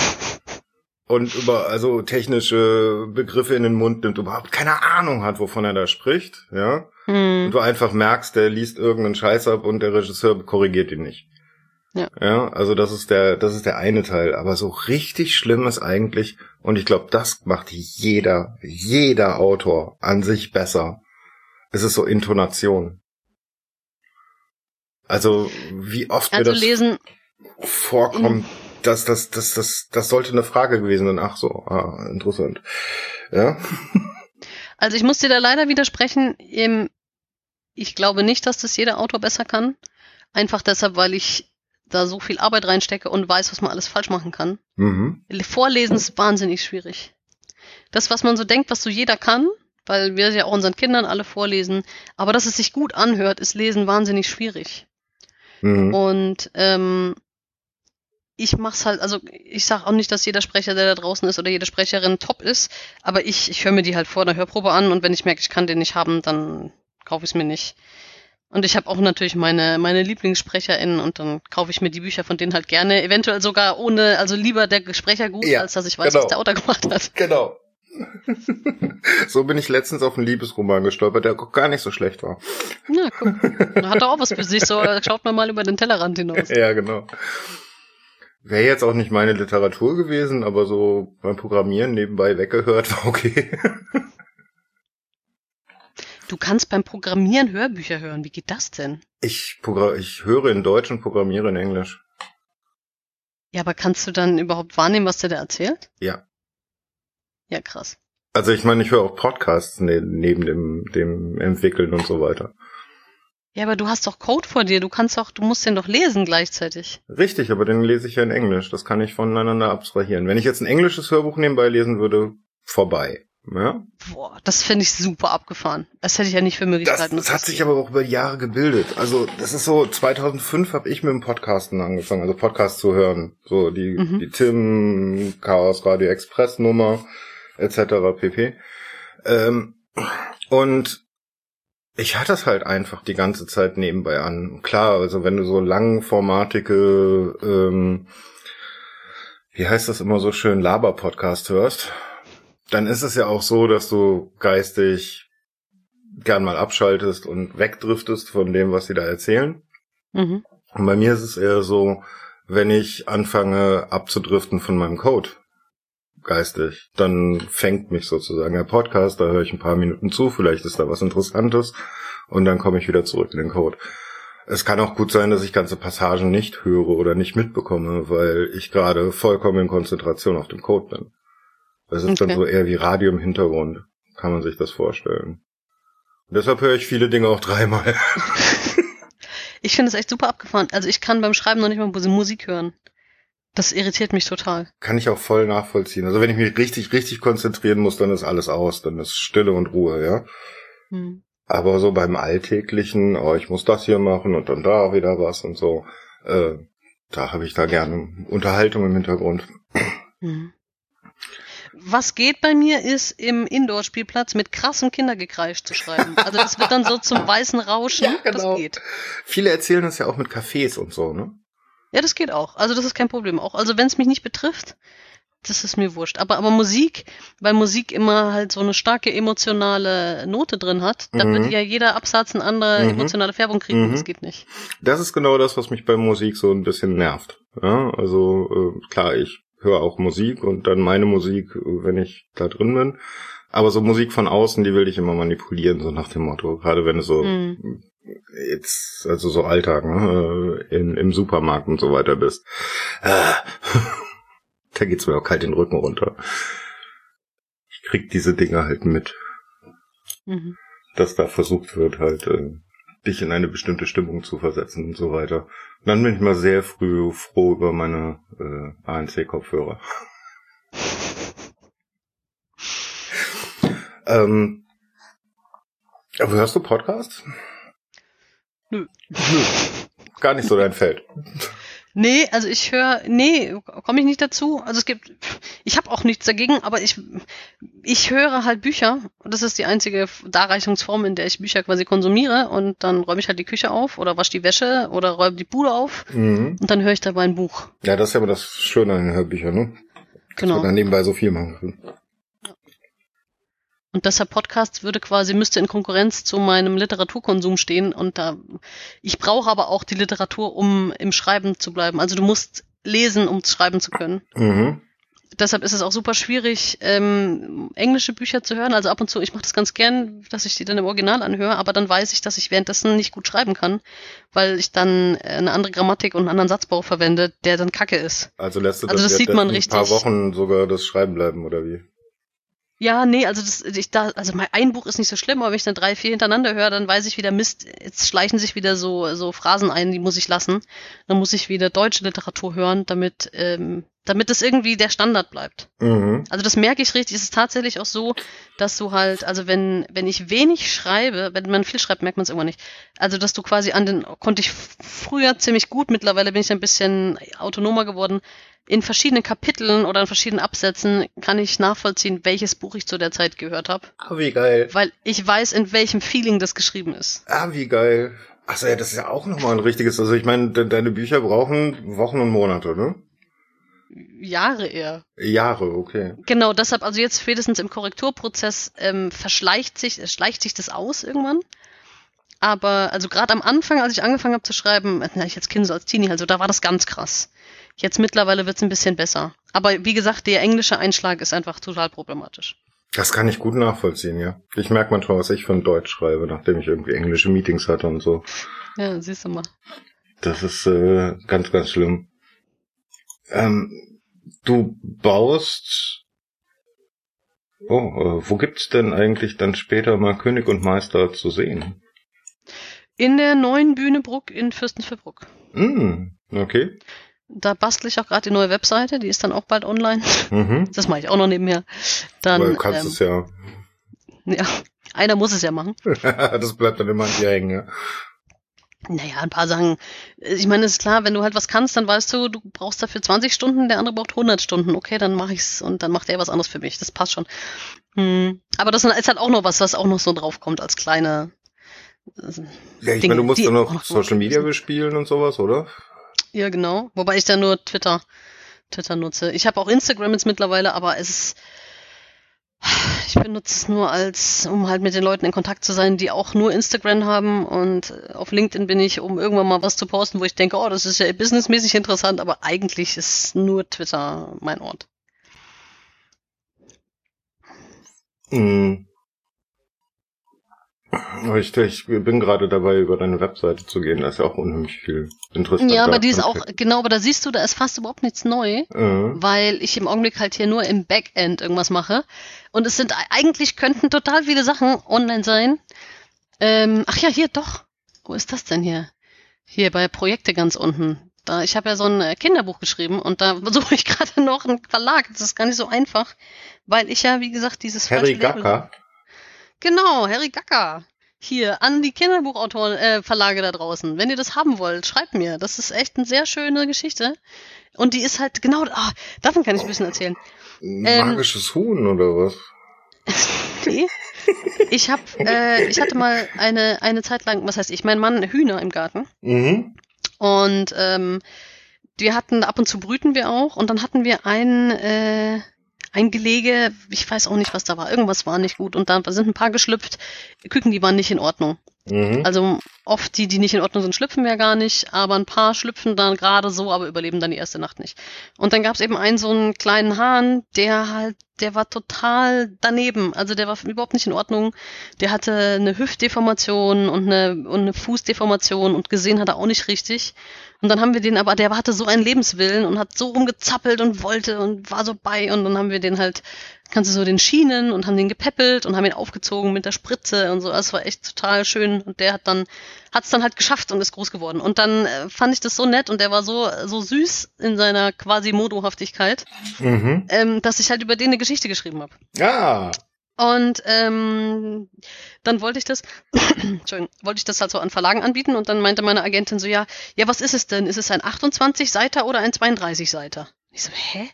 und über also technische Begriffe in den Mund nimmt, überhaupt keine Ahnung hat, wovon er da spricht, ja. Hm. Und du einfach merkst, der liest irgendeinen Scheiß ab und der Regisseur korrigiert ihn nicht. Ja. ja, also das ist der, das ist der eine Teil. Aber so richtig schlimm ist eigentlich, und ich glaube, das macht jeder, jeder Autor an sich besser. Es ist so Intonation. Also wie oft also mir das lesen vorkommt, das, das, das, das, das sollte eine Frage gewesen sein. Ach so, ah, interessant. Ja. Also ich muss dir da leider widersprechen. Ich glaube nicht, dass das jeder Autor besser kann. Einfach deshalb, weil ich da so viel Arbeit reinstecke und weiß, was man alles falsch machen kann. Mhm. Vorlesen ist wahnsinnig schwierig. Das, was man so denkt, was so jeder kann, weil wir ja auch unseren Kindern alle vorlesen, aber dass es sich gut anhört, ist Lesen wahnsinnig schwierig. Mhm. Und ähm, ich mach's halt, also ich sag auch nicht, dass jeder Sprecher, der da draußen ist oder jede Sprecherin top ist, aber ich, ich höre mir die halt vor der Hörprobe an und wenn ich merke, ich kann den nicht haben, dann kaufe ich es mir nicht. Und ich habe auch natürlich meine, meine LieblingssprecherInnen und dann kaufe ich mir die Bücher von denen halt gerne, eventuell sogar ohne, also lieber der Sprecher gut, ja, als dass ich weiß, genau. was der Autor gemacht hat. Genau. so bin ich letztens auf einen Liebesroman gestolpert, der gar nicht so schlecht war. Na, guck. Hat doch auch was für sich, so schaut man mal über den Tellerrand hinaus. Ja, genau. Wäre jetzt auch nicht meine Literatur gewesen, aber so beim Programmieren nebenbei weggehört war okay. Du kannst beim Programmieren Hörbücher hören. Wie geht das denn? Ich, ich höre in Deutsch und programmiere in Englisch. Ja, aber kannst du dann überhaupt wahrnehmen, was der da erzählt? Ja. Ja, krass. Also ich meine, ich höre auch Podcasts ne neben dem, dem Entwickeln und so weiter. Ja, aber du hast doch Code vor dir. Du kannst doch, du musst den doch lesen gleichzeitig. Richtig, aber den lese ich ja in Englisch. Das kann ich voneinander abstrahieren. Wenn ich jetzt ein englisches Hörbuch nebenbei lesen würde, vorbei. Ja. Boah, das finde ich super abgefahren. Das hätte ich ja nicht für Möglichkeiten. Das, das hat sich aber auch über Jahre gebildet. Also das ist so, 2005 habe ich mit dem Podcasten angefangen, also Podcast zu hören. So die, mhm. die Tim, Chaos Radio Express Nummer etc. pp. Ähm, und ich hatte es halt einfach die ganze Zeit nebenbei an. Klar, also wenn du so langformatige, ähm, wie heißt das immer so schön, Laber-Podcast hörst, dann ist es ja auch so, dass du geistig gern mal abschaltest und wegdriftest von dem, was sie da erzählen. Mhm. Und bei mir ist es eher so, wenn ich anfange abzudriften von meinem Code, geistig, dann fängt mich sozusagen der Podcast, da höre ich ein paar Minuten zu, vielleicht ist da was Interessantes und dann komme ich wieder zurück in den Code. Es kann auch gut sein, dass ich ganze Passagen nicht höre oder nicht mitbekomme, weil ich gerade vollkommen in Konzentration auf dem Code bin. Das ist okay. dann so eher wie Radio im Hintergrund. Kann man sich das vorstellen. Und deshalb höre ich viele Dinge auch dreimal. ich finde es echt super abgefahren. Also ich kann beim Schreiben noch nicht mal Musik hören. Das irritiert mich total. Kann ich auch voll nachvollziehen. Also wenn ich mich richtig, richtig konzentrieren muss, dann ist alles aus. Dann ist Stille und Ruhe, ja. Hm. Aber so beim Alltäglichen, oh, ich muss das hier machen und dann da wieder was und so, äh, da habe ich da gerne Unterhaltung im Hintergrund. Hm. Was geht bei mir ist, im Indoor-Spielplatz mit krassem Kindergekreisch zu schreiben. Also das wird dann so zum weißen Rauschen. Ja, genau. Das geht. Viele erzählen das ja auch mit Cafés und so, ne? Ja, das geht auch. Also das ist kein Problem. Auch also wenn es mich nicht betrifft, das ist mir wurscht. Aber aber Musik, weil Musik immer halt so eine starke emotionale Note drin hat, mhm. da wird ja jeder Absatz eine andere mhm. emotionale Färbung kriegen. Mhm. Das geht nicht. Das ist genau das, was mich bei Musik so ein bisschen nervt. Ja, also äh, klar, ich höre auch Musik und dann meine Musik, wenn ich da drin bin. Aber so Musik von außen, die will ich immer manipulieren, so nach dem Motto. Gerade wenn es so mhm. jetzt, also so Alltag, ne, in, im Supermarkt und so weiter bist. Äh, da geht's mir auch kalt den Rücken runter. Ich krieg diese Dinge halt mit. Mhm. Dass da versucht wird, halt äh, dich in eine bestimmte Stimmung zu versetzen und so weiter. Dann bin ich mal sehr früh froh über meine äh, ANC-Kopfhörer. ähm, aber hörst du Podcasts? Nö. Nö. Gar nicht so dein Feld. Nee, also ich höre, nee, komme ich nicht dazu. Also es gibt, ich habe auch nichts dagegen, aber ich, ich höre halt Bücher. Das ist die einzige Darreichungsform, in der ich Bücher quasi konsumiere. Und dann räume ich halt die Küche auf oder wasche die Wäsche oder räume die Bude auf. Mhm. Und dann höre ich dabei ein Buch. Ja, das ist ja aber das Schöne an den Hörbüchern, ne? Genau. Dass man dann nebenbei so viel machen kann. Und deshalb Podcast würde quasi, müsste in Konkurrenz zu meinem Literaturkonsum stehen. Und da, ich brauche aber auch die Literatur, um im Schreiben zu bleiben. Also du musst lesen, um schreiben zu können. Mhm. Deshalb ist es auch super schwierig, ähm, englische Bücher zu hören. Also ab und zu, ich mache das ganz gern, dass ich die dann im Original anhöre, aber dann weiß ich, dass ich währenddessen nicht gut schreiben kann, weil ich dann eine andere Grammatik und einen anderen Satzbau verwende, der dann kacke ist. Also lässt du also das, das sieht man richtig. ein paar Wochen sogar das Schreiben bleiben, oder wie? Ja, nee, also das, ich da, also mein ein Buch ist nicht so schlimm, aber wenn ich dann drei, vier hintereinander höre, dann weiß ich wieder, Mist, jetzt schleichen sich wieder so, so Phrasen ein, die muss ich lassen. Dann muss ich wieder deutsche Literatur hören, damit, ähm, damit es irgendwie der Standard bleibt. Mhm. Also das merke ich richtig. Es ist tatsächlich auch so, dass du halt, also wenn, wenn ich wenig schreibe, wenn man viel schreibt, merkt man es irgendwann nicht. Also dass du quasi an den, konnte ich früher ziemlich gut, mittlerweile bin ich ein bisschen autonomer geworden, in verschiedenen Kapiteln oder in verschiedenen Absätzen kann ich nachvollziehen, welches Buch ich zu der Zeit gehört habe. Ah, wie geil. Weil ich weiß, in welchem Feeling das geschrieben ist. Ah, wie geil. Achso, ja, das ist ja auch nochmal ein richtiges, also ich meine, de deine Bücher brauchen Wochen und Monate, ne? Jahre eher. Jahre, okay. Genau, deshalb, also jetzt spätestens im Korrekturprozess ähm, verschleicht sich, schleicht sich das aus irgendwann. Aber also gerade am Anfang, als ich angefangen habe zu schreiben, na, ich als Kind, so als Teenie, also da war das ganz krass. Jetzt mittlerweile wird es ein bisschen besser. Aber wie gesagt, der englische Einschlag ist einfach total problematisch. Das kann ich gut nachvollziehen, ja. Ich merke manchmal, was ich von Deutsch schreibe, nachdem ich irgendwie englische Meetings hatte und so. Ja, siehst du mal. Das ist äh, ganz, ganz schlimm. Ähm, du baust. Oh, äh, wo gibt's denn eigentlich dann später mal König und Meister zu sehen? In der neuen Bühne Bruck in Fürstenfeldbruck. Mm, okay. Da bastle ich auch gerade die neue Webseite, die ist dann auch bald online. Mhm. Das mache ich auch noch nebenher. Dann, Aber du kannst ähm, es ja. Ja, einer muss es ja machen. das bleibt dann immer an dir hängen, ja. Naja, ein paar Sachen. Ich meine, es ist klar, wenn du halt was kannst, dann weißt du, du brauchst dafür 20 Stunden, der andere braucht 100 Stunden. Okay, dann mache ich's und dann macht er was anderes für mich. Das passt schon. Hm. Aber das ist halt auch noch was, was auch noch so draufkommt als kleine. Ja, ich meine, du musst dann noch, noch Social Media bespielen und sowas, oder? Ja, genau. Wobei ich da nur Twitter, Twitter nutze. Ich habe auch Instagram jetzt mittlerweile, aber es ist ich benutze es nur als, um halt mit den Leuten in Kontakt zu sein, die auch nur Instagram haben und auf LinkedIn bin ich, um irgendwann mal was zu posten, wo ich denke, oh, das ist ja businessmäßig interessant, aber eigentlich ist nur Twitter mein Ort. Mhm. Ich, ich bin gerade dabei, über deine Webseite zu gehen. Da ist ja auch unheimlich viel interessant. Ja, aber die ist auch, genau, aber da siehst du, da ist fast überhaupt nichts neu, mhm. weil ich im Augenblick halt hier nur im Backend irgendwas mache. Und es sind, eigentlich könnten total viele Sachen online sein. Ähm, ach ja, hier, doch. Wo ist das denn hier? Hier bei Projekte ganz unten. Da, ich habe ja so ein äh, Kinderbuch geschrieben und da suche ich gerade noch einen Verlag. Das ist gar nicht so einfach, weil ich ja, wie gesagt, dieses Harry Gacker. Genau, Harry Gacker. Hier, an die Kinderbuchautoren, äh, Verlage da draußen. Wenn ihr das haben wollt, schreibt mir. Das ist echt eine sehr schöne Geschichte. Und die ist halt genau, ah, davon kann ich ein bisschen erzählen. Ähm, Magisches ähm, Huhn oder was? nee. Ich hab, äh, ich hatte mal eine, eine Zeit lang, was heißt ich, mein Mann Hühner im Garten. Mhm. Und ähm, wir hatten ab und zu brüten wir auch und dann hatten wir einen, äh, ein Gelege, ich weiß auch nicht, was da war, irgendwas war nicht gut und da sind ein paar geschlüpft, Küken, die waren nicht in Ordnung. Mhm. Also oft die, die nicht in Ordnung sind, schlüpfen wir gar nicht, aber ein paar schlüpfen dann gerade so, aber überleben dann die erste Nacht nicht. Und dann gab es eben einen so einen kleinen Hahn, der halt, der war total daneben, also der war überhaupt nicht in Ordnung. Der hatte eine Hüftdeformation und eine, und eine Fußdeformation und gesehen hat er auch nicht richtig. Und dann haben wir den aber, der hatte so einen Lebenswillen und hat so rumgezappelt und wollte und war so bei und dann haben wir den halt, kannst du so den Schienen und haben den gepäppelt und haben ihn aufgezogen mit der Spritze und so. Das war echt total schön und der hat dann, hat es dann halt geschafft und ist groß geworden. Und dann äh, fand ich das so nett und der war so, so süß in seiner quasi Modohaftigkeit, mhm. ähm, dass ich halt über den eine Geschichte geschrieben habe. Ja. Und ähm, dann wollte ich das, Entschuldigung, wollte ich das halt so an Verlagen anbieten und dann meinte meine Agentin so, ja, ja, was ist es denn? Ist es ein 28-Seiter oder ein 32-Seiter? Ich so, hä?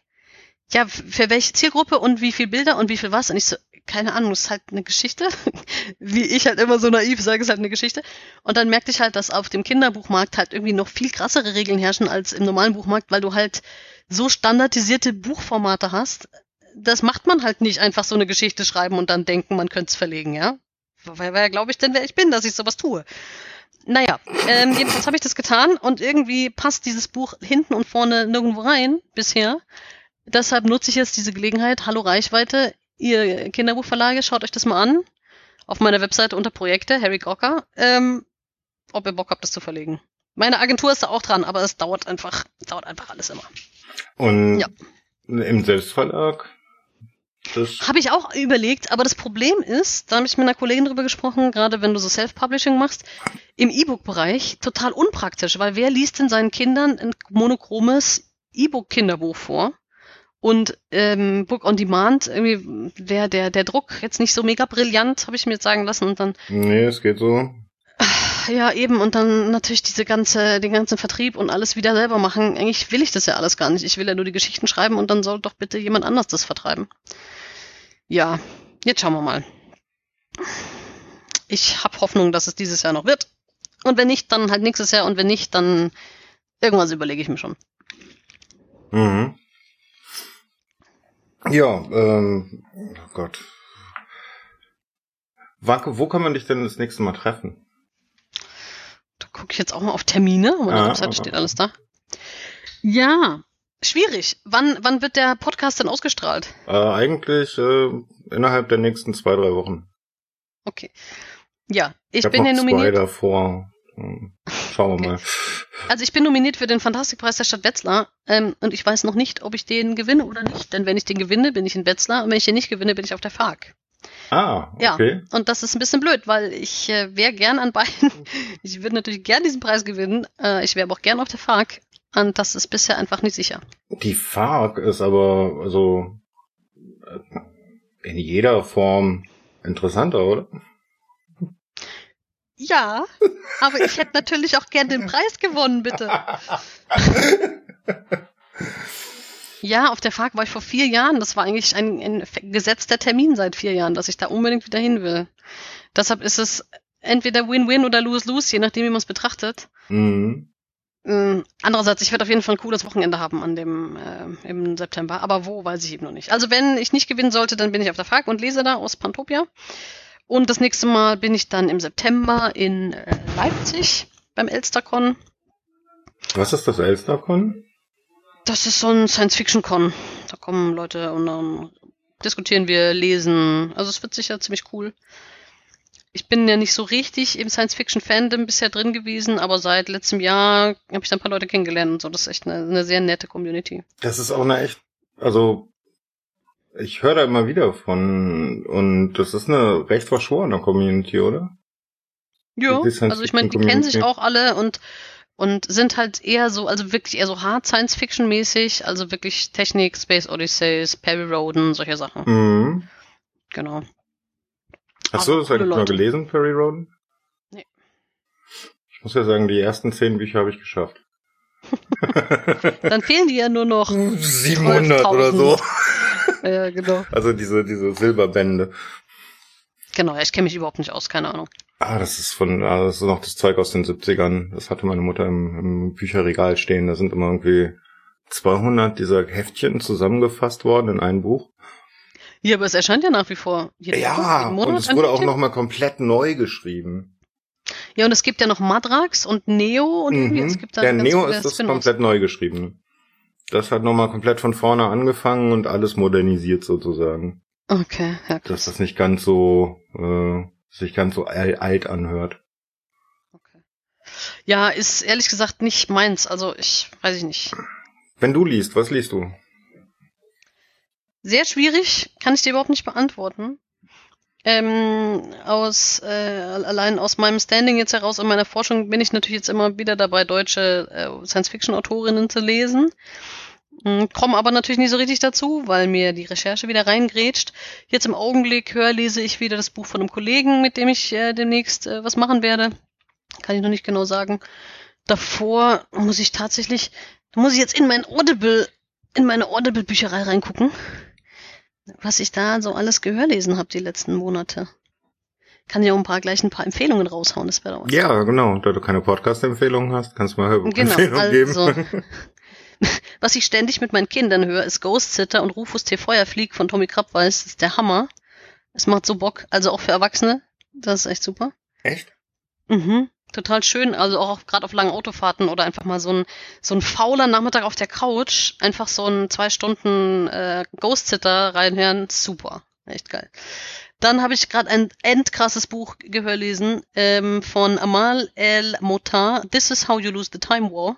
Ja, für welche Zielgruppe und wie viel Bilder und wie viel was? Und ich so, keine Ahnung, ist halt eine Geschichte. wie ich halt immer so naiv sage, ist halt eine Geschichte. Und dann merkte ich halt, dass auf dem Kinderbuchmarkt halt irgendwie noch viel krassere Regeln herrschen als im normalen Buchmarkt, weil du halt so standardisierte Buchformate hast, das macht man halt nicht einfach so eine Geschichte schreiben und dann denken, man könnte es verlegen, ja? Wer, wer glaube ich denn, wer ich bin, dass ich sowas tue? Naja, ähm, jedenfalls habe ich das getan und irgendwie passt dieses Buch hinten und vorne nirgendwo rein bisher. Deshalb nutze ich jetzt diese Gelegenheit. Hallo Reichweite, ihr Kinderbuchverlage, schaut euch das mal an. Auf meiner Webseite unter Projekte, Harry Gocker, ähm, ob ihr Bock habt, das zu verlegen. Meine Agentur ist da auch dran, aber es dauert einfach, dauert einfach alles immer. Und ja. im Selbstverlag? Habe ich auch überlegt, aber das Problem ist, da habe ich mit einer Kollegin drüber gesprochen, gerade wenn du so Self-Publishing machst, im E-Book-Bereich total unpraktisch, weil wer liest denn seinen Kindern ein monochromes E-Book-Kinderbuch vor? Und ähm, Book on Demand, irgendwie wäre der, der Druck jetzt nicht so mega brillant, habe ich mir jetzt sagen lassen. Und dann. Nee, es geht so. Ja, eben, und dann natürlich diese ganze, den ganzen Vertrieb und alles wieder selber machen. Eigentlich will ich das ja alles gar nicht. Ich will ja nur die Geschichten schreiben und dann soll doch bitte jemand anders das vertreiben. Ja, jetzt schauen wir mal. Ich habe Hoffnung, dass es dieses Jahr noch wird. Und wenn nicht, dann halt nächstes Jahr. Und wenn nicht, dann irgendwas überlege ich mir schon. Mhm. Ja, ähm, oh Gott. Wanke, wo kann man dich denn das nächste Mal treffen? Da gucke ich jetzt auch mal auf Termine. Auf meiner ah, Webseite steht alles da. Ja, Schwierig. Wann, wann wird der Podcast denn ausgestrahlt? Äh, eigentlich äh, innerhalb der nächsten zwei, drei Wochen. Okay. Ja, ich, ich bin ja nominiert. Zwei davor. Hm, schauen wir mal. Also ich bin nominiert für den Fantastikpreis der Stadt Wetzlar ähm, und ich weiß noch nicht, ob ich den gewinne oder nicht. Denn wenn ich den gewinne, bin ich in Wetzlar und wenn ich den nicht gewinne, bin ich auf der FARC. Ah, okay. Ja, und das ist ein bisschen blöd, weil ich äh, wäre gern an beiden. ich würde natürlich gern diesen Preis gewinnen. Äh, ich wäre aber auch gern auf der FARC. Und das ist bisher einfach nicht sicher. Die FARC ist aber also äh, in jeder Form interessanter, oder? Ja, aber ich hätte natürlich auch gern den Preis gewonnen, bitte. ja, auf der FARC war ich vor vier Jahren. Das war eigentlich ein, ein gesetzter Termin seit vier Jahren, dass ich da unbedingt wieder hin will. Deshalb ist es entweder Win-Win oder Lose-Lose, je nachdem, wie man es betrachtet. Mhm. Ähm, andererseits, ich werde auf jeden Fall ein cooles Wochenende haben an dem äh, im September, aber wo weiß ich eben noch nicht. Also wenn ich nicht gewinnen sollte, dann bin ich auf der FARC und lese da aus Pantopia. Und das nächste Mal bin ich dann im September in äh, Leipzig beim Elstercon. Was ist das Elstercon? Das ist so ein Science-Fiction-Con. Da kommen Leute und dann diskutieren wir, lesen. Also es wird sicher ziemlich cool. Ich bin ja nicht so richtig im Science-Fiction-Fandom bisher drin gewesen, aber seit letztem Jahr habe ich da ein paar Leute kennengelernt und so. Das ist echt eine, eine sehr nette Community. Das ist auch eine echt, also ich höre da immer wieder von und das ist eine recht verschworene Community, oder? Ja, also ich meine, die kennen sich auch alle und und sind halt eher so, also wirklich eher so hart Science-Fiction-mäßig, also wirklich Technik, Space Odysseys, Perry Roden, solche Sachen. Mhm. Genau. Hast du das eigentlich mal gelesen, Perry Roden? Nee. Ich muss ja sagen, die ersten zehn Bücher habe ich geschafft. Dann fehlen die ja nur noch 700 oder so. ja, genau. Also diese, diese Silberbände. Genau, ich kenne mich überhaupt nicht aus, keine Ahnung. Ah, das ist von, ah, das ist noch das Zeug aus den 70ern. Das hatte meine Mutter im, im Bücherregal stehen. Da sind immer irgendwie 200 dieser Heftchen zusammengefasst worden in ein Buch. Ja, aber es erscheint ja nach wie vor. ja, und es wurde auch nochmal komplett neu geschrieben. Ja, und es gibt ja noch Madrax und Neo und mhm. es gibt da Ja, Neo ist das komplett neu geschrieben. Das hat nochmal komplett von vorne angefangen und alles modernisiert sozusagen. Okay, ja. Krass. Dass das nicht ganz so, äh, sich ganz so alt anhört. Okay. Ja, ist ehrlich gesagt nicht meins. Also ich weiß ich nicht. Wenn du liest, was liest du? Sehr schwierig, kann ich dir überhaupt nicht beantworten. Ähm, aus äh, allein aus meinem Standing jetzt heraus in meiner Forschung bin ich natürlich jetzt immer wieder dabei, deutsche äh, Science-Fiction-Autorinnen zu lesen. Hm, Komme aber natürlich nicht so richtig dazu, weil mir die Recherche wieder reingrätscht. Jetzt im Augenblick höre, lese ich wieder das Buch von einem Kollegen, mit dem ich äh, demnächst äh, was machen werde. Kann ich noch nicht genau sagen. Davor muss ich tatsächlich, muss ich jetzt in mein Audible, in meine Audible-Bücherei reingucken was ich da so alles Gehörlesen habe die letzten Monate. Kann ja auch ein paar gleich ein paar Empfehlungen raushauen, das wäre auch. Ja, genau. Da du keine Podcast-Empfehlungen hast, kannst du mal Hörbuch-Empfehlungen genau, also, geben. was ich ständig mit meinen Kindern höre, ist Ghost Sitter und Rufus T. Feuerflieg von Tommy Krabweis. Das ist der Hammer. Es macht so Bock. Also auch für Erwachsene. Das ist echt super. Echt? Mhm total schön, also auch gerade auf langen Autofahrten oder einfach mal so ein so ein fauler Nachmittag auf der Couch, einfach so ein zwei Stunden äh, Ghost Sitter reinhören, super, echt geil. Dann habe ich gerade ein endkrasses Buch gehörlesen ähm, von Amal El Motar, This is How You Lose the Time War.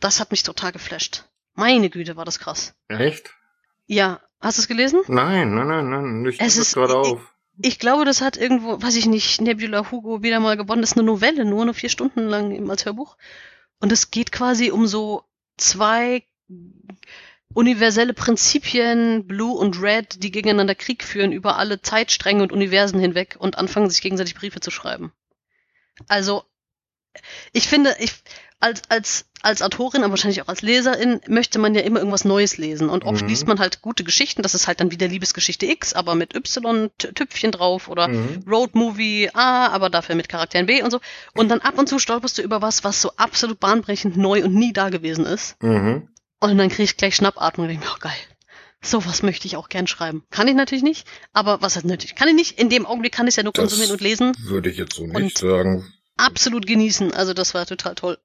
Das hat mich total geflasht. Meine Güte, war das krass. Echt? Ja, hast du es gelesen? Nein, nein, nein, nein. Ich es ist gerade auf. Ich glaube, das hat irgendwo, weiß ich nicht, Nebula Hugo wieder mal gewonnen. Das ist eine Novelle, nur nur vier Stunden lang eben als Hörbuch. Und es geht quasi um so zwei universelle Prinzipien, Blue und Red, die gegeneinander Krieg führen über alle Zeitstränge und Universen hinweg und anfangen, sich gegenseitig Briefe zu schreiben. Also, ich finde, ich, als, als, als Autorin, aber wahrscheinlich auch als Leserin, möchte man ja immer irgendwas Neues lesen. Und oft mhm. liest man halt gute Geschichten, das ist halt dann wieder Liebesgeschichte X, aber mit Y-Tüpfchen drauf oder mhm. Road Movie A, aber dafür mit Charakteren B und so. Und dann ab und zu stolperst du über was, was so absolut bahnbrechend neu und nie da gewesen ist. Mhm. Und dann krieg ich gleich Schnappatmung und denke mir, oh geil. Sowas möchte ich auch gern schreiben. Kann ich natürlich nicht, aber was heißt nötig? Kann ich nicht. In dem Augenblick kann ich es ja nur das konsumieren und lesen. Würde ich jetzt so nicht sagen. Absolut genießen. Also das war total toll.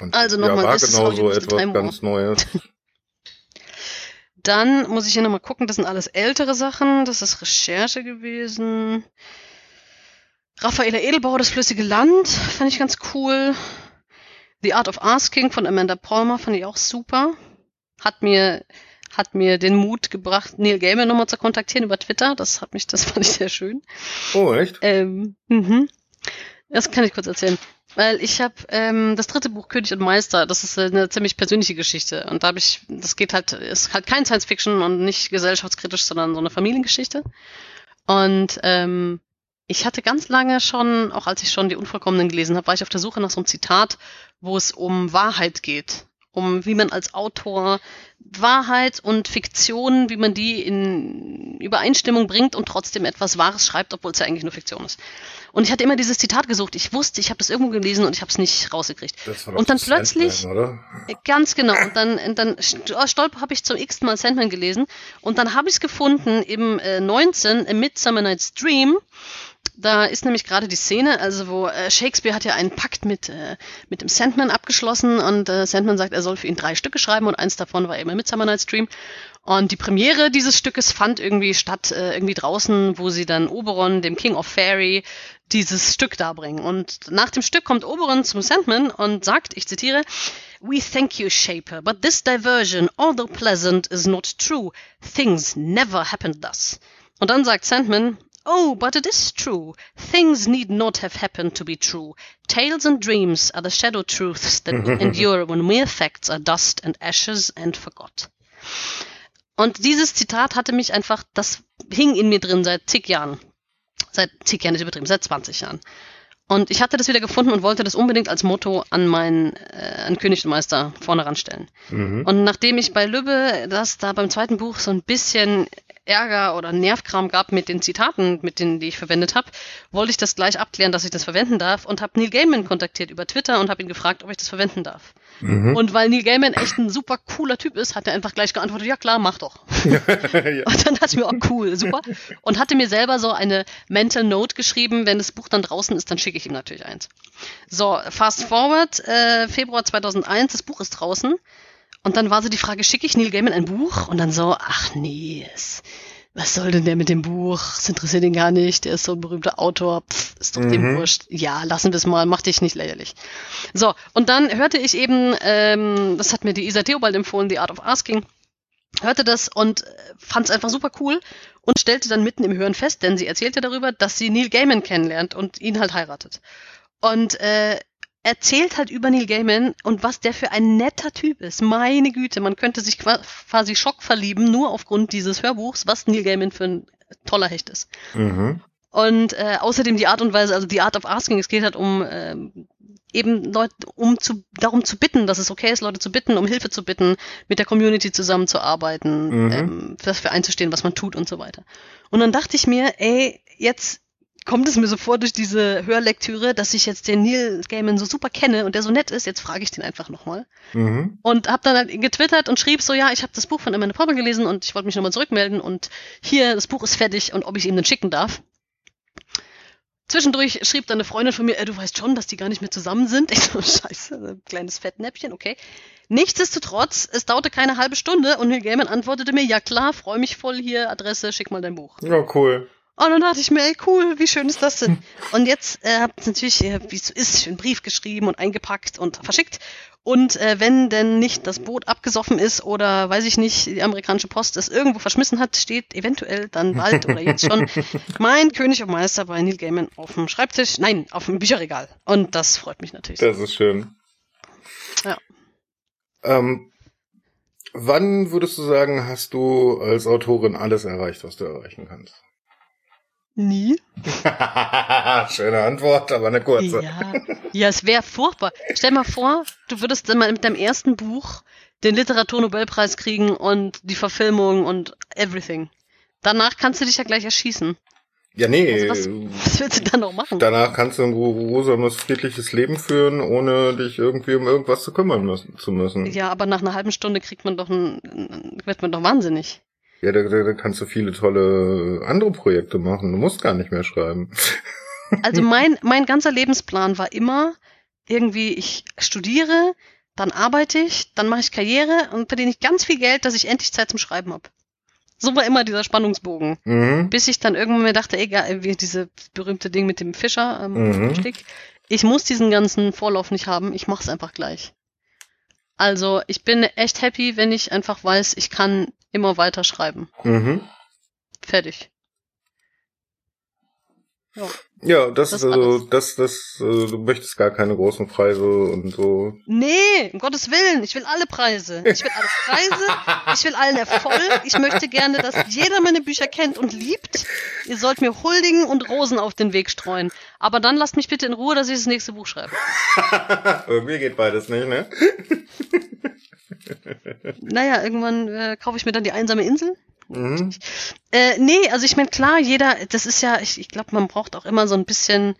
Und also nochmal, ja, war genau so etwas ganz Neues. Dann muss ich hier nochmal gucken, das sind alles ältere Sachen. Das ist Recherche gewesen. Raffaela Edelbauer, das flüssige Land, fand ich ganz cool. The Art of Asking von Amanda Palmer fand ich auch super. Hat mir, hat mir den Mut gebracht, Neil Gaiman nochmal zu kontaktieren über Twitter. Das hat mich, das fand ich sehr schön. Oh, echt? Ähm, mhm. Das kann ich kurz erzählen. Weil ich habe ähm, das dritte Buch König und Meister, das ist eine ziemlich persönliche Geschichte. Und da habe ich, das geht halt, ist halt kein Science Fiction und nicht gesellschaftskritisch, sondern so eine Familiengeschichte. Und ähm, ich hatte ganz lange schon, auch als ich schon die Unvollkommenen gelesen habe, war ich auf der Suche nach so einem Zitat, wo es um Wahrheit geht um wie man als Autor Wahrheit und Fiktion, wie man die in Übereinstimmung bringt und trotzdem etwas Wahres schreibt, obwohl es ja eigentlich nur Fiktion ist. Und ich hatte immer dieses Zitat gesucht. Ich wusste, ich habe das irgendwo gelesen und ich habe es nicht rausgekriegt. und dann plötzlich, Sandman, ganz genau, und dann, dann stolper habe ich zum x Mal Sandman gelesen und dann habe ich es gefunden im äh, 19, A Midsummer Night's Dream da ist nämlich gerade die Szene, also wo äh, Shakespeare hat ja einen Pakt mit, äh, mit dem Sandman abgeschlossen und äh, Sandman sagt, er soll für ihn drei Stücke schreiben und eins davon war eben Midsummer Night's Dream. Und die Premiere dieses Stückes fand irgendwie statt, äh, irgendwie draußen, wo sie dann Oberon, dem King of Fairy, dieses Stück darbringen. Und nach dem Stück kommt Oberon zum Sandman und sagt, ich zitiere, We thank you, Shaper, but this diversion, although pleasant, is not true. Things never happened thus. Und dann sagt Sandman, Oh, but it is true. Things need not have happened to be true. Tales and dreams are the shadow truths that endure when mere facts are dust and ashes and forgot. Und dieses Zitat hatte mich einfach, das hing in mir drin seit zig Jahren. Seit zig Jahren nicht übertrieben, seit 20 Jahren. Und ich hatte das wieder gefunden und wollte das unbedingt als Motto an meinen äh, an König und Meister vorne ranstellen. Mhm. Und nachdem ich bei Lübbe das da beim zweiten Buch so ein bisschen Ärger oder Nervkram gab mit den Zitaten, mit denen die ich verwendet habe, wollte ich das gleich abklären, dass ich das verwenden darf und habe Neil Gaiman kontaktiert über Twitter und habe ihn gefragt, ob ich das verwenden darf. Mhm. Und weil Neil Gaiman echt ein super cooler Typ ist, hat er einfach gleich geantwortet, ja klar, mach doch. ja. Und dann dachte ich mir, oh cool, super. Und hatte mir selber so eine Mental Note geschrieben, wenn das Buch dann draußen ist, dann schicke ich ihm natürlich eins. So, fast forward, äh, Februar 2001, das Buch ist draußen. Und dann war so die Frage, schicke ich Neil Gaiman ein Buch? Und dann so, ach nee, was soll denn der mit dem Buch? Das interessiert ihn gar nicht. Der ist so ein berühmter Autor. Pff, ist doch mhm. dem wurscht. Ja, lassen wir es mal. Mach dich nicht lächerlich. So, und dann hörte ich eben, ähm, das hat mir die Isa Theobald empfohlen, The Art of Asking, hörte das und fand es einfach super cool und stellte dann mitten im Hören fest, denn sie erzählte darüber, dass sie Neil Gaiman kennenlernt und ihn halt heiratet. Und äh, erzählt halt über Neil Gaiman und was der für ein netter Typ ist. Meine Güte, man könnte sich quasi Schock verlieben, nur aufgrund dieses Hörbuchs, was Neil Gaiman für ein toller Hecht ist. Mhm. Und äh, außerdem die Art und Weise, also die Art of Asking, es geht halt um äh, eben Leute, um zu darum zu bitten, dass es okay ist, Leute zu bitten, um Hilfe zu bitten, mit der Community zusammenzuarbeiten, mhm. ähm, dafür einzustehen, was man tut und so weiter. Und dann dachte ich mir, ey, jetzt kommt es mir so vor durch diese Hörlektüre, dass ich jetzt den Neil Gaiman so super kenne und der so nett ist, jetzt frage ich den einfach nochmal. Mhm. Und habe dann halt getwittert und schrieb so, ja, ich habe das Buch von Amanda Popper gelesen und ich wollte mich nochmal zurückmelden und hier, das Buch ist fertig und ob ich ihm den schicken darf. Zwischendurch schrieb dann eine Freundin von mir, äh, du weißt schon, dass die gar nicht mehr zusammen sind. Ich so, scheiße, ein kleines Fettnäppchen, okay. Nichtsdestotrotz, es dauerte keine halbe Stunde und Neil Gaiman antwortete mir, ja klar, freu mich voll hier, Adresse, schick mal dein Buch. Ja, cool. Und dann dachte ich mir, ey, cool, wie schön ist das denn? Und jetzt äh, habt natürlich, äh, wie es so ist, einen Brief geschrieben und eingepackt und verschickt. Und äh, wenn denn nicht das Boot abgesoffen ist oder, weiß ich nicht, die amerikanische Post es irgendwo verschmissen hat, steht eventuell dann bald oder jetzt schon mein König und Meister bei Neil Gaiman auf dem Schreibtisch. Nein, auf dem Bücherregal. Und das freut mich natürlich. Das ist schön. Ja. Ähm, wann würdest du sagen, hast du als Autorin alles erreicht, was du erreichen kannst? Nie. Schöne Antwort, aber eine kurze. Ja, ja es wäre furchtbar. Stell mal vor, du würdest dann mal mit deinem ersten Buch den Literaturnobelpreis kriegen und die Verfilmung und everything. Danach kannst du dich ja gleich erschießen. Ja, nee. Also was, was willst du dann noch machen? Danach kannst du ein geruhsames, friedliches Leben führen, ohne dich irgendwie um irgendwas zu kümmern müssen, zu müssen. Ja, aber nach einer halben Stunde kriegt man doch ein, wird man doch wahnsinnig. Ja, da, da, da kannst du viele tolle andere Projekte machen. Du musst gar nicht mehr schreiben. Also mein, mein ganzer Lebensplan war immer irgendwie, ich studiere, dann arbeite ich, dann mache ich Karriere und verdiene ich ganz viel Geld, dass ich endlich Zeit zum Schreiben habe. So war immer dieser Spannungsbogen. Mhm. Bis ich dann irgendwann mir dachte, egal, wie diese berühmte Ding mit dem Fischer ähm, mhm. ich muss diesen ganzen Vorlauf nicht haben, ich mach's einfach gleich. Also ich bin echt happy, wenn ich einfach weiß, ich kann immer weiter schreiben. Mhm. Fertig. Ja. Ja, das, das ist also, das, das, äh, du möchtest gar keine großen Preise und so. Nee, um Gottes Willen, ich will alle Preise. Ich will alle Preise, ich will allen Erfolg. Ich möchte gerne, dass jeder meine Bücher kennt und liebt. Ihr sollt mir huldigen und Rosen auf den Weg streuen. Aber dann lasst mich bitte in Ruhe, dass ich das nächste Buch schreibe. Irgendwie geht beides nicht, ne? naja, irgendwann äh, kaufe ich mir dann die einsame Insel Mhm. Äh, nee, also ich meine, klar, jeder, das ist ja, ich, ich glaube, man braucht auch immer so ein bisschen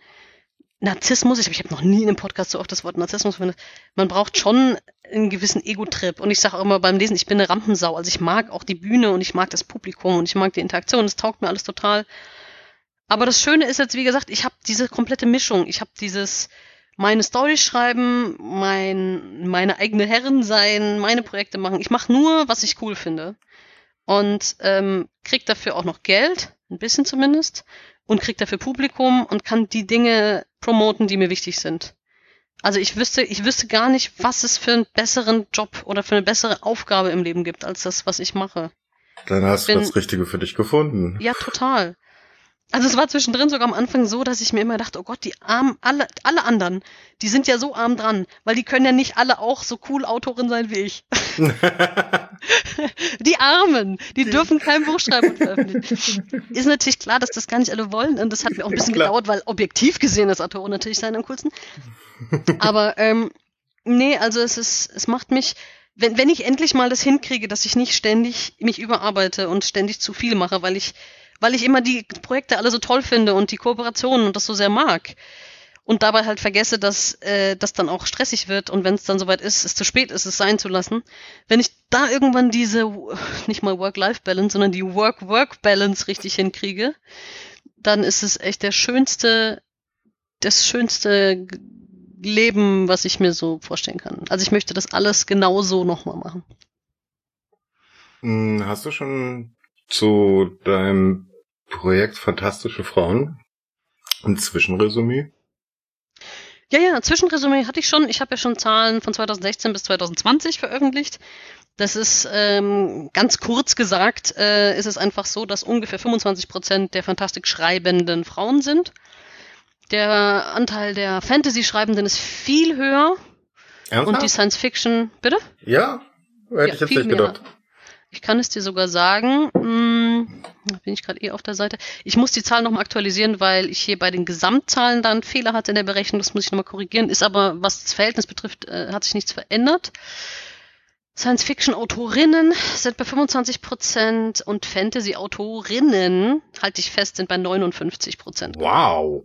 Narzissmus. Ich, ich habe noch nie in einem Podcast so oft das Wort Narzissmus verwendet. Man braucht schon einen gewissen Ego-Trip. Und ich sage auch immer beim Lesen, ich bin eine Rampensau. Also ich mag auch die Bühne und ich mag das Publikum und ich mag die Interaktion. Das taugt mir alles total. Aber das Schöne ist jetzt, wie gesagt, ich habe diese komplette Mischung. Ich habe dieses meine Story schreiben, mein, meine eigene Herren sein, meine Projekte machen. Ich mache nur, was ich cool finde und ähm, kriegt dafür auch noch Geld, ein bisschen zumindest, und kriegt dafür Publikum und kann die Dinge promoten, die mir wichtig sind. Also ich wüsste, ich wüsste gar nicht, was es für einen besseren Job oder für eine bessere Aufgabe im Leben gibt, als das, was ich mache. Dann hast du das Richtige für dich gefunden. Ja, total. Also es war zwischendrin sogar am Anfang so, dass ich mir immer dachte, oh Gott, die armen, alle, alle anderen, die sind ja so arm dran, weil die können ja nicht alle auch so cool Autorin sein wie ich. die Armen, die dürfen kein Buch schreiben und veröffentlichen. Ist natürlich klar, dass das gar nicht alle wollen und das hat mir auch ein bisschen ja, gedauert, weil objektiv gesehen das Autoren natürlich sein am coolsten. Aber ähm, nee, also es ist, es macht mich, wenn, wenn ich endlich mal das hinkriege, dass ich nicht ständig mich überarbeite und ständig zu viel mache, weil ich weil ich immer die Projekte alle so toll finde und die Kooperationen und das so sehr mag. Und dabei halt vergesse, dass äh, das dann auch stressig wird und wenn es dann soweit ist, es zu spät ist, es sein zu lassen. Wenn ich da irgendwann diese, nicht mal Work-Life-Balance, sondern die Work-Work-Balance richtig hinkriege, dann ist es echt der schönste, das schönste Leben, was ich mir so vorstellen kann. Also ich möchte das alles genauso nochmal machen. Hm, hast du schon zu deinem Projekt Fantastische Frauen ein Zwischenresümee? Ja, ja, Zwischenresümee hatte ich schon. Ich habe ja schon Zahlen von 2016 bis 2020 veröffentlicht. Das ist ähm, ganz kurz gesagt, äh, ist es einfach so, dass ungefähr 25 Prozent der Fantastik schreibenden Frauen sind. Der Anteil der Fantasy-Schreibenden ist viel höher. Ernsthaft? Und die Science-Fiction, bitte? Ja, hätte ja, ich jetzt nicht gedacht. Mehr. Ich kann es dir sogar sagen. Hm, bin ich gerade eh auf der Seite. Ich muss die Zahlen nochmal aktualisieren, weil ich hier bei den Gesamtzahlen dann Fehler hatte in der Berechnung. Das muss ich nochmal korrigieren. Ist aber, was das Verhältnis betrifft, äh, hat sich nichts verändert. Science-Fiction-Autorinnen sind bei 25 Prozent und Fantasy-Autorinnen, halte ich fest, sind bei 59 Prozent. Wow.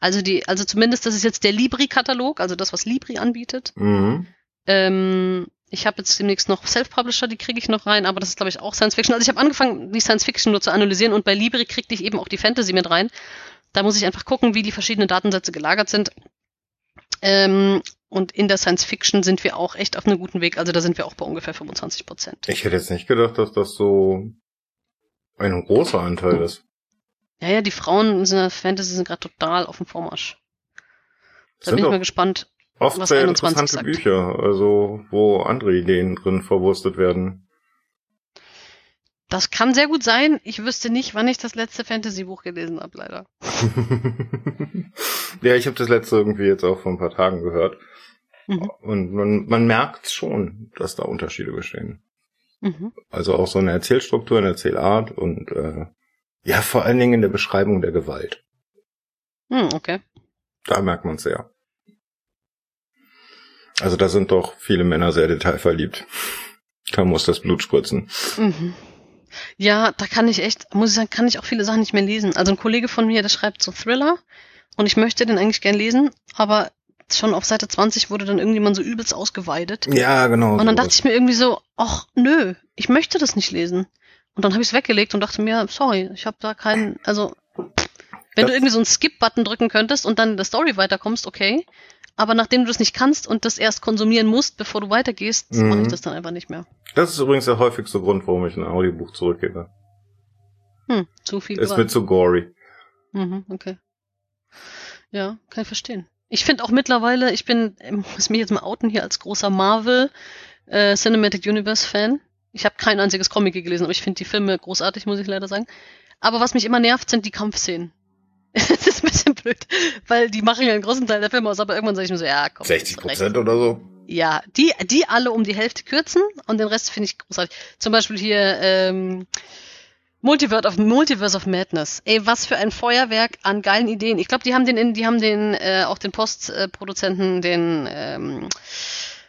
Also die, also zumindest das ist jetzt der Libri-Katalog, also das, was Libri anbietet. Mhm. Ähm, ich habe jetzt demnächst noch Self-Publisher, die kriege ich noch rein, aber das ist, glaube ich, auch Science Fiction. Also ich habe angefangen, die Science Fiction nur zu analysieren und bei Libri kriegte ich eben auch die Fantasy mit rein. Da muss ich einfach gucken, wie die verschiedenen Datensätze gelagert sind. Ähm, und in der Science Fiction sind wir auch echt auf einem guten Weg. Also da sind wir auch bei ungefähr 25 Prozent. Ich hätte jetzt nicht gedacht, dass das so ein großer Anteil ist. Ja, ja, die Frauen in der Fantasy sind gerade total auf dem Vormarsch. Da bin ich mal gespannt, Oft sehr interessante sagt. Bücher, also wo andere Ideen drin verwurstet werden. Das kann sehr gut sein. Ich wüsste nicht, wann ich das letzte Fantasy-Buch gelesen habe, leider. ja, ich habe das letzte irgendwie jetzt auch vor ein paar Tagen gehört. Mhm. Und man, man merkt schon, dass da Unterschiede bestehen. Mhm. Also auch so eine Erzählstruktur, eine Erzählart und äh, ja, vor allen Dingen in der Beschreibung der Gewalt. Mhm, okay. Da merkt man es sehr. Also da sind doch viele Männer sehr detailverliebt. Da muss das Blut spritzen. Mhm. Ja, da kann ich echt, muss ich sagen, kann ich auch viele Sachen nicht mehr lesen. Also ein Kollege von mir, der schreibt so Thriller und ich möchte den eigentlich gern lesen, aber schon auf Seite 20 wurde dann irgendjemand so übelst ausgeweidet. Ja, genau. Und dann sowas. dachte ich mir irgendwie so, ach nö, ich möchte das nicht lesen. Und dann habe ich es weggelegt und dachte mir, sorry, ich habe da keinen, also wenn das du irgendwie so einen Skip-Button drücken könntest und dann in der Story weiterkommst, okay. Aber nachdem du das nicht kannst und das erst konsumieren musst, bevor du weitergehst, mhm. mache ich das dann einfach nicht mehr. Das ist übrigens der häufigste Grund, warum ich ein Audiobuch zurückgebe. Hm, zu viel. Ist mir zu gory. Mhm, okay. Ja, kann ich verstehen. Ich finde auch mittlerweile, ich bin, muss mich jetzt mal outen hier als großer Marvel äh, Cinematic Universe Fan. Ich habe kein einziges Comic gelesen, aber ich finde die Filme großartig, muss ich leider sagen. Aber was mich immer nervt, sind die Kampfszenen das ist ein bisschen blöd, weil die machen ja einen großen Teil der Filme aus, aber irgendwann sage ich mir so, ja, komm. 60 Prozent oder so? Ja, die, die alle um die Hälfte kürzen und den Rest finde ich großartig. Zum Beispiel hier ähm, Multiverse of, Multiverse of Madness. Ey, was für ein Feuerwerk an geilen Ideen. Ich glaube, die haben den, die haben den äh, auch den Postproduzenten, den ähm,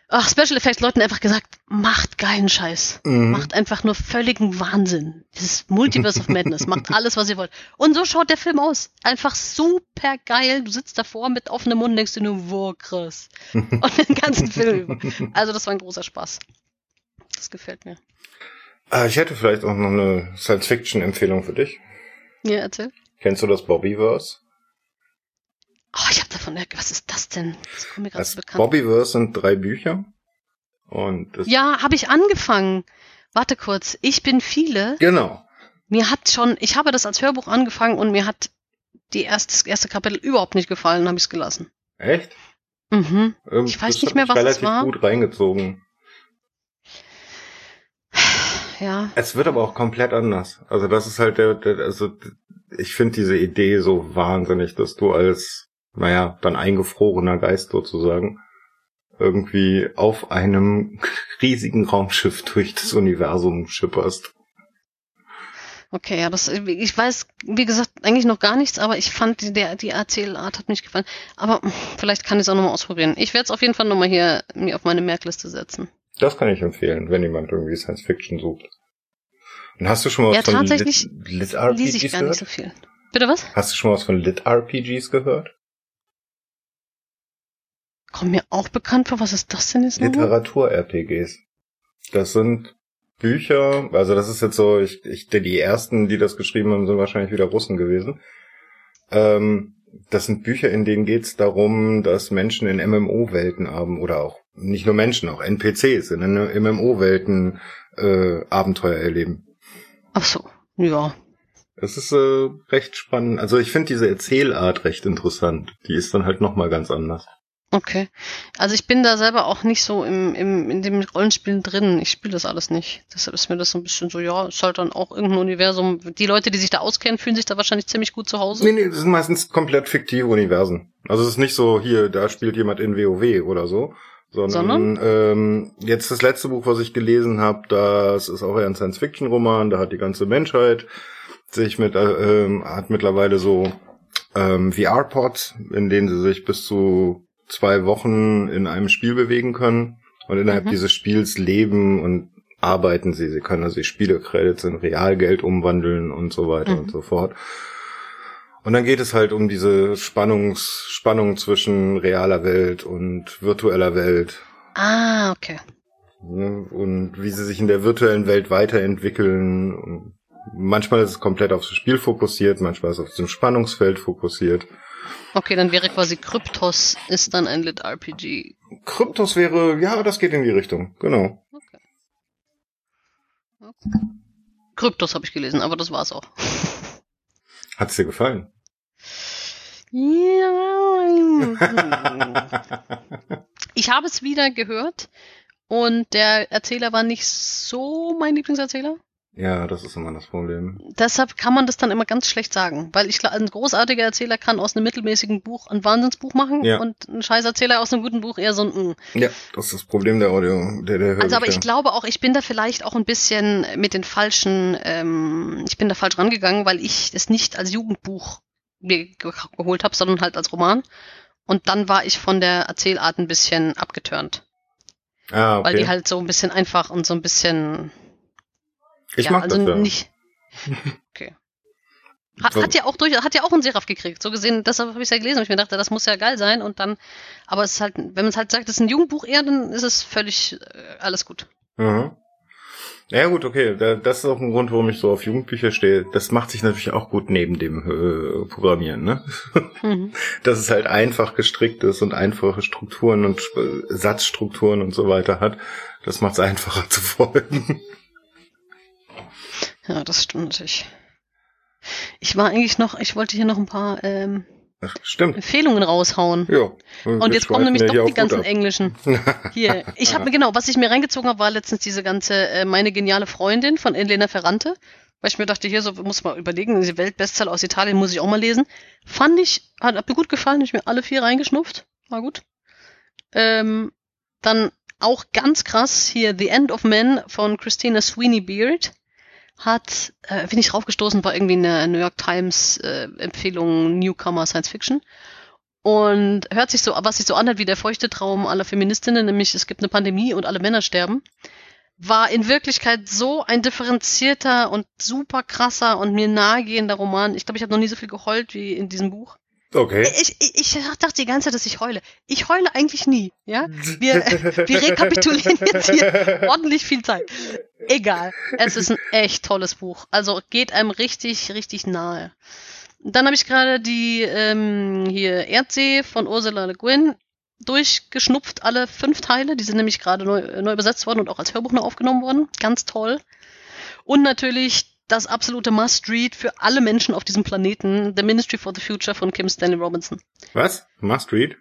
ach, Special Effects Leuten einfach gesagt, macht geilen Scheiß. Mhm. Macht einfach nur völligen Wahnsinn. Dieses Multiverse of Madness. macht alles, was ihr wollt. Und so schaut der Film aus. Einfach super geil. Du sitzt davor mit offenem Mund und denkst dir nur, wow, krass. und den ganzen Film über. Also das war ein großer Spaß. Das gefällt mir. Ah, ich hätte vielleicht auch noch eine Science-Fiction-Empfehlung für dich. Ja, erzähl. Kennst du das Bobbyverse? Oh, ich habe davon, was ist das denn? Das kommt mir gerade so bekannt. Bobbyverse sind drei Bücher. Und das ja, habe ich angefangen. Warte kurz, ich bin viele. Genau. Mir hat schon, ich habe das als Hörbuch angefangen und mir hat die erste, das erste Kapitel überhaupt nicht gefallen, habe ich es gelassen. Echt? Mhm. Ich weiß nicht mehr, was es war. gut reingezogen. Ja. Es wird aber auch komplett anders. Also das ist halt der, der also ich finde diese Idee so wahnsinnig, dass du als naja, dann eingefrorener Geist sozusagen, irgendwie auf einem riesigen Raumschiff durch das Universum schipperst. Okay, ja, das, ich weiß, wie gesagt, eigentlich noch gar nichts, aber ich fand, die, der, die Erzählart hat mich gefallen. Aber vielleicht kann ich es auch nochmal ausprobieren. Ich werde es auf jeden Fall nochmal hier mir auf meine Merkliste setzen. Das kann ich empfehlen, wenn jemand irgendwie Science Fiction sucht. Und hast du schon mal was ja, von tatsächlich Lit, Lit RPGs ich gar gehört? nicht so viel. Bitte was? Hast du schon mal was von Lit RPGs gehört? Kommt mir auch bekannt vor. Was ist das denn jetzt Literatur-RPGs. Das sind Bücher, also das ist jetzt so, ich, ich, die ersten, die das geschrieben haben, sind wahrscheinlich wieder Russen gewesen. Ähm, das sind Bücher, in denen geht es darum, dass Menschen in MMO-Welten haben oder auch nicht nur Menschen, auch NPCs in MMO-Welten äh, Abenteuer erleben. Ach so, ja. Es ist äh, recht spannend. Also ich finde diese Erzählart recht interessant. Die ist dann halt nochmal ganz anders. Okay. Also ich bin da selber auch nicht so im, im, in dem Rollenspielen drin. Ich spiele das alles nicht. Deshalb ist mir das so ein bisschen so, ja, ist halt dann auch irgendein Universum. Die Leute, die sich da auskennen, fühlen sich da wahrscheinlich ziemlich gut zu Hause. Nee, nee, das sind meistens komplett fiktive Universen. Also es ist nicht so, hier, da spielt jemand in WoW oder so. Sondern, sondern? Ähm, jetzt das letzte Buch, was ich gelesen habe, das ist auch eher ein Science-Fiction-Roman, da hat die ganze Menschheit sich mit, äh, ähm, hat mittlerweile so ähm, VR-Pods, in denen sie sich bis zu zwei Wochen in einem Spiel bewegen können und innerhalb mhm. dieses Spiels leben und arbeiten sie. Sie können also die Spielecredits in Realgeld umwandeln und so weiter mhm. und so fort. Und dann geht es halt um diese Spannungs Spannung zwischen realer Welt und virtueller Welt. Ah, okay. Und wie sie sich in der virtuellen Welt weiterentwickeln. Manchmal ist es komplett aufs Spiel fokussiert, manchmal ist es auf dem Spannungsfeld fokussiert. Okay, dann wäre quasi Kryptos ist dann ein Lit-RPG. Kryptos wäre, ja, das geht in die Richtung, genau. Okay. okay. Kryptos habe ich gelesen, aber das war's auch. Hat's dir gefallen? Ja. ich habe es wieder gehört und der Erzähler war nicht so mein Lieblingserzähler. Ja, das ist immer das Problem. Deshalb kann man das dann immer ganz schlecht sagen, weil ich ein großartiger Erzähler kann aus einem mittelmäßigen Buch ein Wahnsinnsbuch machen ja. und ein Scheißerzähler aus einem guten Buch eher so ein mm. Ja, das ist das Problem der Audio, der, der Also, aber ich glaube auch, ich bin da vielleicht auch ein bisschen mit den falschen, ähm, ich bin da falsch rangegangen, weil ich es nicht als Jugendbuch mir geholt habe, sondern halt als Roman. Und dann war ich von der Erzählart ein bisschen abgeturnt. Ah, okay. Weil die halt so ein bisschen einfach und so ein bisschen ich ja, mag also das, ja. nicht. Okay. Hat, hat ja auch durch, hat ja auch einen Seraph gekriegt. So gesehen, deshalb habe ich ja gelesen und ich mir dachte, das muss ja geil sein und dann, aber es ist halt, wenn man es halt sagt, das ist ein Jugendbuch eher, dann ist es völlig äh, alles gut. Mhm. Ja gut, okay. Das ist auch ein Grund, warum ich so auf Jugendbücher stehe. Das macht sich natürlich auch gut neben dem äh, Programmieren, ne? Mhm. Dass es halt einfach gestrickt ist und einfache Strukturen und äh, Satzstrukturen und so weiter hat. Das macht es einfacher zu folgen. Ja, das stimmt natürlich. Ich war eigentlich noch, ich wollte hier noch ein paar ähm, Ach, stimmt. Empfehlungen raushauen. Ja. Und jetzt kommen nämlich doch die ganzen englischen. Hier. Ich habe mir genau, was ich mir reingezogen habe, war letztens diese ganze äh, meine geniale Freundin von Elena Ferrante. weil ich mir dachte, hier so muss man überlegen, diese Weltbestseller aus Italien muss ich auch mal lesen. Fand ich, hat, hat mir gut gefallen, ich mir alle vier reingeschnupft, war gut. Ähm, dann auch ganz krass hier The End of Men von Christina Sweeney Beard hat, äh, bin ich draufgestoßen, war irgendwie eine New York Times äh, Empfehlung Newcomer Science Fiction. Und hört sich so, was sich so anhört wie der feuchte Traum aller Feministinnen, nämlich es gibt eine Pandemie und alle Männer sterben, war in Wirklichkeit so ein differenzierter und super krasser und mir nahegehender Roman. Ich glaube, ich habe noch nie so viel geheult wie in diesem Buch. Okay. Ich, ich, ich dachte die ganze Zeit, dass ich heule. Ich heule eigentlich nie, ja? Wir, wir rekapitulieren jetzt hier ordentlich viel Zeit. Egal. Es ist ein echt tolles Buch. Also geht einem richtig, richtig nahe. Dann habe ich gerade die ähm, hier Erdsee von Ursula Le Guin durchgeschnupft, alle fünf Teile. Die sind nämlich gerade neu, neu übersetzt worden und auch als Hörbuch noch aufgenommen worden. Ganz toll. Und natürlich das absolute Must-Read für alle Menschen auf diesem Planeten, The Ministry for the Future von Kim Stanley Robinson. Was? Must-Read?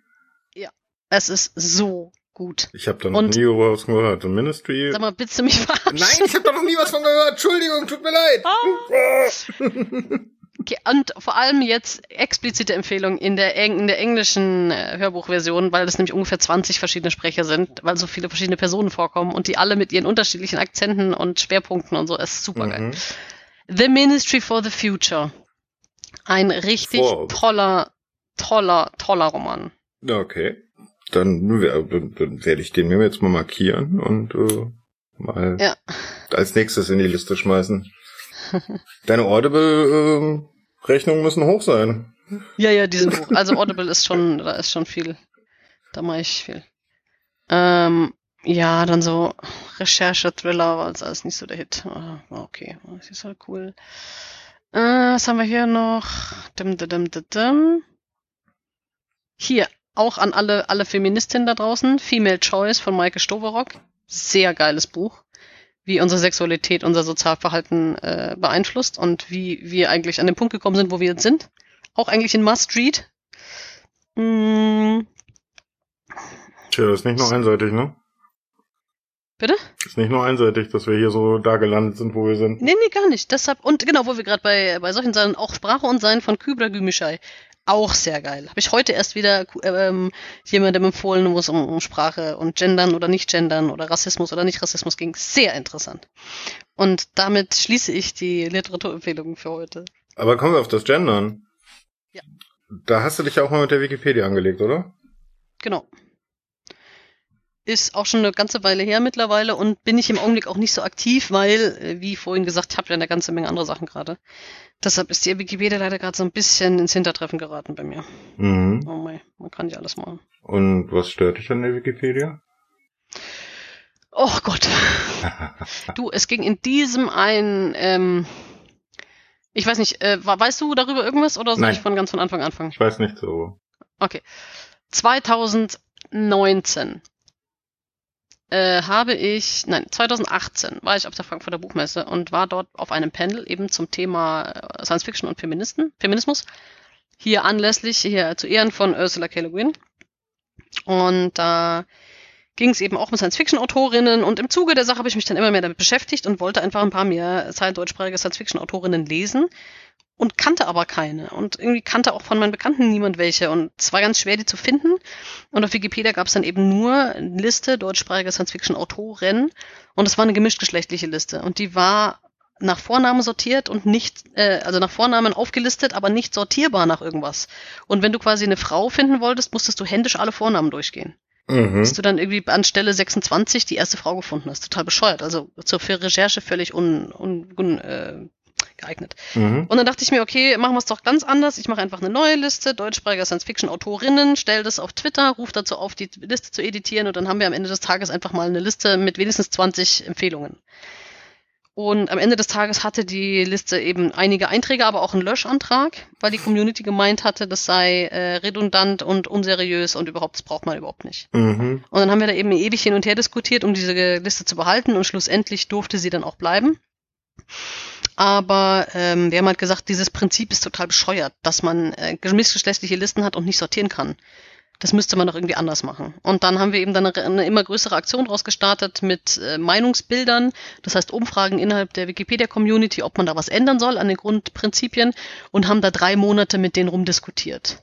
Ja. Es ist so gut. Ich habe da noch und, nie was von gehört. The Ministry. Sag mal, bitte mich verarschen? Nein, ich habe da noch nie was von gehört. Entschuldigung, tut mir leid. Ah. Okay, und vor allem jetzt explizite Empfehlung in der, in der englischen äh, Hörbuchversion, weil das nämlich ungefähr 20 verschiedene Sprecher sind, weil so viele verschiedene Personen vorkommen und die alle mit ihren unterschiedlichen Akzenten und Schwerpunkten und so, ist super geil. Mhm. The Ministry for the Future. Ein richtig wow. toller, toller, toller Roman. Okay. Dann, dann werde ich den mir jetzt mal markieren und äh, mal ja. als nächstes in die Liste schmeißen. Deine Audible-Rechnungen äh, müssen hoch sein. Ja, ja, die sind hoch. Also Audible ist schon, da ist schon viel. Da mache ich viel. Ähm, ja, dann so Recherche-Thriller war alles nicht so der Hit. War okay, das ist halt cool. Äh, was haben wir hier noch? Dim, dim, dim, dim. Hier, auch an alle, alle Feministinnen da draußen. Female Choice von Maike Stoverock. Sehr geiles Buch. Wie unsere Sexualität unser Sozialverhalten äh, beeinflusst und wie wir eigentlich an den Punkt gekommen sind, wo wir jetzt sind. Auch eigentlich in Must-Read. Mm. Tja, ist nicht nur einseitig, ne? Bitte? Ist nicht nur einseitig, dass wir hier so da gelandet sind, wo wir sind. Nee, nee, gar nicht. Deshalb, und genau, wo wir gerade bei, bei solchen Sachen, auch Sprache und Sein von Kübler Gümüşay. Auch sehr geil. Habe ich heute erst wieder ähm, jemandem empfohlen, wo es um, um Sprache und Gendern oder Nicht-Gendern oder Rassismus oder Nicht-Rassismus ging. Sehr interessant. Und damit schließe ich die Literaturempfehlungen für heute. Aber kommen wir auf das Gendern. Ja. Da hast du dich auch mal mit der Wikipedia angelegt, oder? Genau ist auch schon eine ganze Weile her mittlerweile und bin ich im Augenblick auch nicht so aktiv, weil, äh, wie vorhin gesagt, ich habe ja eine ganze Menge andere Sachen gerade. Deshalb ist die Wikipedia leider gerade so ein bisschen ins Hintertreffen geraten bei mir. Mhm. Oh mein, man kann ja alles machen. Und was stört dich an der Wikipedia? Oh Gott. du, es ging in diesem ein, ähm, ich weiß nicht, äh, weißt du darüber irgendwas oder soll Nein. ich von ganz von Anfang anfangen? Ich weiß nicht so. Okay. 2019 äh, habe ich, nein, 2018 war ich auf der Frankfurter Buchmesse und war dort auf einem Panel eben zum Thema äh, Science Fiction und Feministen, Feminismus. Hier anlässlich, hier zu Ehren von Ursula K. Le Guin. Und da äh, ging es eben auch um Science-Fiction-Autorinnen und im Zuge der Sache habe ich mich dann immer mehr damit beschäftigt und wollte einfach ein paar mehr deutschsprachige Science-Fiction-Autorinnen lesen und kannte aber keine und irgendwie kannte auch von meinen Bekannten niemand welche und es war ganz schwer, die zu finden. Und auf Wikipedia gab es dann eben nur eine Liste deutschsprachiger Science-Fiction-Autoren und es war eine gemischtgeschlechtliche Liste und die war nach Vornamen sortiert und nicht, äh, also nach Vornamen aufgelistet, aber nicht sortierbar nach irgendwas. Und wenn du quasi eine Frau finden wolltest, musstest du händisch alle Vornamen durchgehen. Mhm. Bis du dann irgendwie an Stelle 26 die erste Frau gefunden hast. Total bescheuert. Also zur für Recherche völlig un, un, un äh, geeignet. Mhm. Und dann dachte ich mir, okay, machen wir es doch ganz anders. Ich mache einfach eine neue Liste, deutschsprachiger Science-Fiction-Autorinnen, stell das auf Twitter, ruf dazu auf, die Liste zu editieren und dann haben wir am Ende des Tages einfach mal eine Liste mit wenigstens 20 Empfehlungen. Und am Ende des Tages hatte die Liste eben einige Einträge, aber auch einen Löschantrag, weil die Community gemeint hatte, das sei äh, redundant und unseriös und überhaupt, das braucht man überhaupt nicht. Mhm. Und dann haben wir da eben ewig hin und her diskutiert, um diese Liste zu behalten und schlussendlich durfte sie dann auch bleiben. Aber ähm, wir haben halt gesagt, dieses Prinzip ist total bescheuert, dass man äh, missgeschlechtliche Listen hat und nicht sortieren kann. Das müsste man doch irgendwie anders machen. Und dann haben wir eben dann eine, eine immer größere Aktion draus gestartet mit äh, Meinungsbildern, das heißt Umfragen innerhalb der Wikipedia-Community, ob man da was ändern soll an den Grundprinzipien und haben da drei Monate mit denen rumdiskutiert.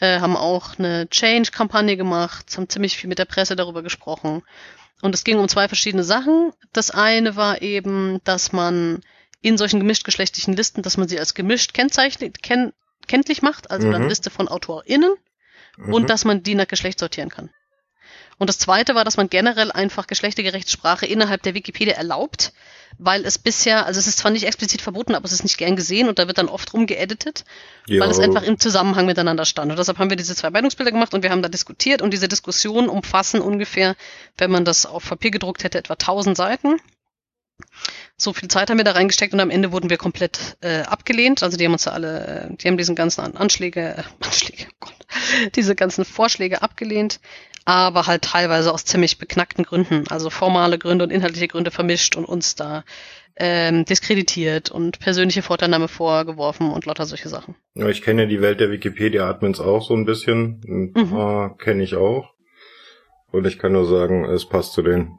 Äh, haben auch eine Change-Kampagne gemacht, haben ziemlich viel mit der Presse darüber gesprochen. Und es ging um zwei verschiedene Sachen. Das eine war eben, dass man in solchen gemischtgeschlechtlichen Listen, dass man sie als gemischt kennzeichnet, kenn, kenntlich macht, also mhm. dann Liste von AutorInnen mhm. und dass man die nach Geschlecht sortieren kann. Und das zweite war, dass man generell einfach geschlechtergerechte Sprache innerhalb der Wikipedia erlaubt, weil es bisher, also es ist zwar nicht explizit verboten, aber es ist nicht gern gesehen und da wird dann oft rumgeeditet, jo. weil es einfach im Zusammenhang miteinander stand. Und deshalb haben wir diese zwei Meinungsbilder gemacht und wir haben da diskutiert und diese Diskussionen umfassen ungefähr, wenn man das auf Papier gedruckt hätte, etwa 1000 Seiten. So viel Zeit haben wir da reingesteckt und am Ende wurden wir komplett äh, abgelehnt. Also die haben uns da alle, äh, die haben diesen ganzen Anschläge, äh, Anschläge, oh Gott, diese ganzen Vorschläge abgelehnt, aber halt teilweise aus ziemlich beknackten Gründen, also formale Gründe und inhaltliche Gründe vermischt und uns da ähm, diskreditiert und persönliche Vorteilnahme vorgeworfen und lauter solche Sachen. Ja, ich kenne ja die Welt der Wikipedia-Admins auch so ein bisschen. Ein paar mhm. kenne ich auch. Und ich kann nur sagen, es passt zu denen.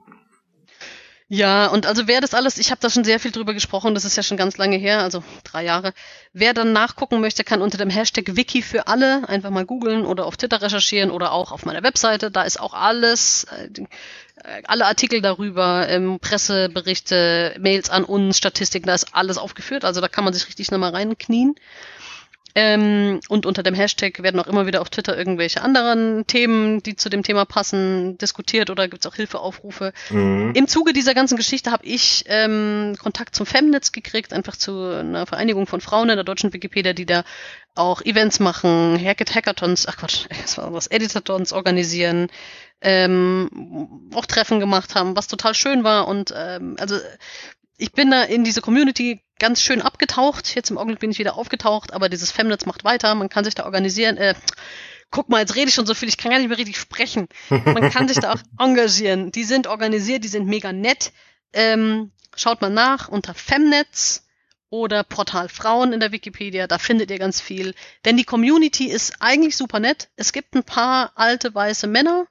Ja, und also wer das alles, ich habe da schon sehr viel drüber gesprochen, das ist ja schon ganz lange her, also drei Jahre. Wer dann nachgucken möchte, kann unter dem Hashtag Wiki für alle einfach mal googeln oder auf Twitter recherchieren oder auch auf meiner Webseite. Da ist auch alles, äh, alle Artikel darüber, ähm, Presseberichte, Mails an uns, Statistiken, da ist alles aufgeführt. Also da kann man sich richtig nochmal reinknien. Ähm, und unter dem Hashtag werden auch immer wieder auf Twitter irgendwelche anderen Themen, die zu dem Thema passen, diskutiert oder gibt es auch Hilfeaufrufe. Mhm. Im Zuge dieser ganzen Geschichte habe ich ähm, Kontakt zum Femnetz gekriegt, einfach zu einer Vereinigung von Frauen in der deutschen Wikipedia, die da auch Events machen, Hackathons, ach Quatsch, was war das, Editathons organisieren, ähm, auch Treffen gemacht haben, was total schön war und ähm, also ich bin da in diese Community ganz schön abgetaucht. Jetzt im Augenblick bin ich wieder aufgetaucht, aber dieses Femnetz macht weiter. Man kann sich da organisieren. Äh, guck mal, jetzt rede ich schon so viel, ich kann gar nicht mehr richtig sprechen. Man kann sich da auch engagieren. Die sind organisiert, die sind mega nett. Ähm, schaut mal nach unter Femnetz oder Portal Frauen in der Wikipedia, da findet ihr ganz viel. Denn die Community ist eigentlich super nett. Es gibt ein paar alte weiße Männer,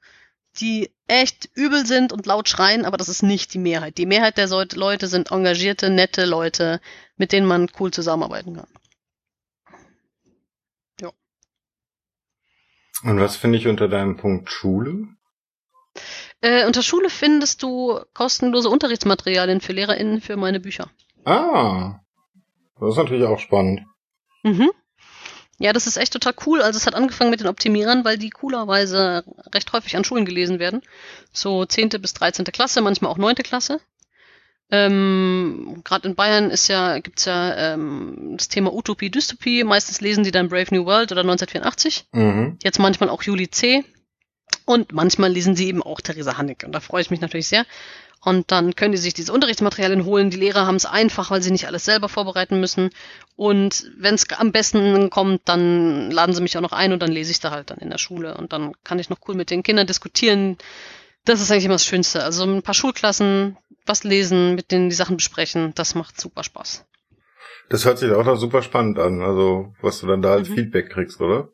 die echt übel sind und laut schreien, aber das ist nicht die Mehrheit. Die Mehrheit der Leute sind engagierte, nette Leute, mit denen man cool zusammenarbeiten kann. Ja. Und was finde ich unter deinem Punkt Schule? Äh, unter Schule findest du kostenlose Unterrichtsmaterialien für LehrerInnen für meine Bücher. Ah, das ist natürlich auch spannend. Mhm. Ja, das ist echt total cool. Also es hat angefangen mit den Optimierern, weil die coolerweise recht häufig an Schulen gelesen werden. So zehnte bis dreizehnte Klasse, manchmal auch neunte Klasse. Ähm, Gerade in Bayern ist ja, gibt's ja ähm, das Thema Utopie, Dystopie. Meistens lesen die dann Brave New World oder 1984. Mhm. Jetzt manchmal auch Juli C. Und manchmal lesen sie eben auch Theresa Hannig. Und da freue ich mich natürlich sehr. Und dann können die sich diese Unterrichtsmaterialien holen. Die Lehrer haben es einfach, weil sie nicht alles selber vorbereiten müssen. Und wenn es am besten kommt, dann laden sie mich auch noch ein und dann lese ich da halt dann in der Schule. Und dann kann ich noch cool mit den Kindern diskutieren. Das ist eigentlich immer das Schönste. Also ein paar Schulklassen, was lesen, mit denen die Sachen besprechen, das macht super Spaß. Das hört sich auch noch super spannend an, also was du dann da als mhm. Feedback kriegst, oder?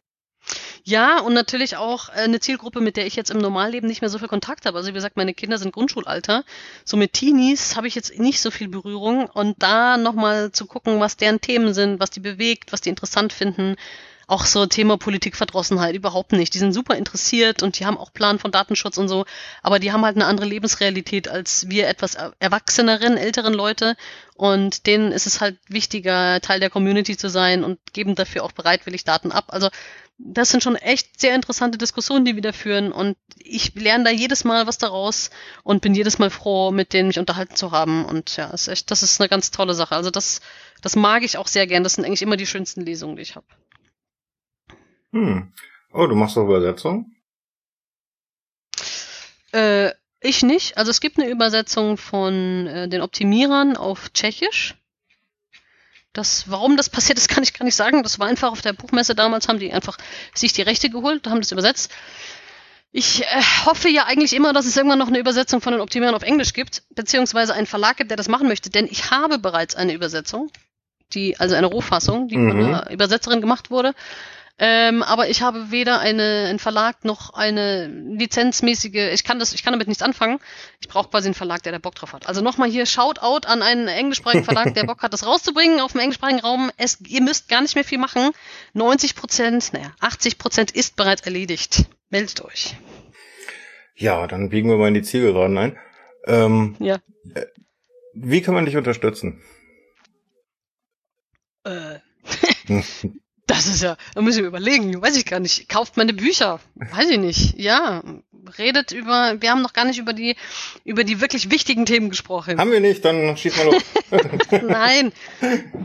Ja, und natürlich auch äh, eine Zielgruppe, mit der ich jetzt im Normalleben nicht mehr so viel Kontakt habe. Also wie gesagt, meine Kinder sind Grundschulalter. So mit Teenies habe ich jetzt nicht so viel Berührung. Und da nochmal zu gucken, was deren Themen sind, was die bewegt, was die interessant finden. Auch so Thema Politikverdrossenheit überhaupt nicht. Die sind super interessiert und die haben auch Plan von Datenschutz und so. Aber die haben halt eine andere Lebensrealität als wir etwas erwachseneren, älteren Leute. Und denen ist es halt wichtiger, Teil der Community zu sein und geben dafür auch bereitwillig Daten ab. Also das sind schon echt sehr interessante Diskussionen, die wir da führen. Und ich lerne da jedes Mal was daraus und bin jedes Mal froh, mit denen mich unterhalten zu haben. Und ja, ist echt, das ist eine ganz tolle Sache. Also das, das mag ich auch sehr gern. Das sind eigentlich immer die schönsten Lesungen, die ich habe. Hm. Oh, du machst auch Übersetzung? Äh, ich nicht. Also es gibt eine Übersetzung von äh, den Optimierern auf Tschechisch. Das, warum das passiert ist, kann ich gar nicht sagen. Das war einfach auf der Buchmesse damals, haben die einfach sich die Rechte geholt, haben das übersetzt. Ich äh, hoffe ja eigentlich immer, dass es irgendwann noch eine Übersetzung von den Optimierern auf Englisch gibt, beziehungsweise einen Verlag gibt, der das machen möchte, denn ich habe bereits eine Übersetzung, die, also eine Rohfassung, die mhm. von einer Übersetzerin gemacht wurde. Ähm, aber ich habe weder eine, einen Verlag noch eine lizenzmäßige, ich kann das, ich kann damit nichts anfangen. Ich brauche quasi einen Verlag, der da Bock drauf hat. Also nochmal hier Shoutout an einen englischsprachigen Verlag, der Bock hat, das rauszubringen auf dem englischsprachigen Raum. Es, ihr müsst gar nicht mehr viel machen. 90 Prozent, naja, 80 Prozent ist bereits erledigt. Meldet euch. Ja, dann biegen wir mal in die Zielgeraden ein. Ähm, ja. Äh, wie kann man dich unterstützen? Äh. Das ist ja, da muss ich mir überlegen, weiß ich gar nicht. Kauft meine Bücher, weiß ich nicht. Ja, redet über, wir haben noch gar nicht über die, über die wirklich wichtigen Themen gesprochen. Haben wir nicht, dann schieß mal los. Nein,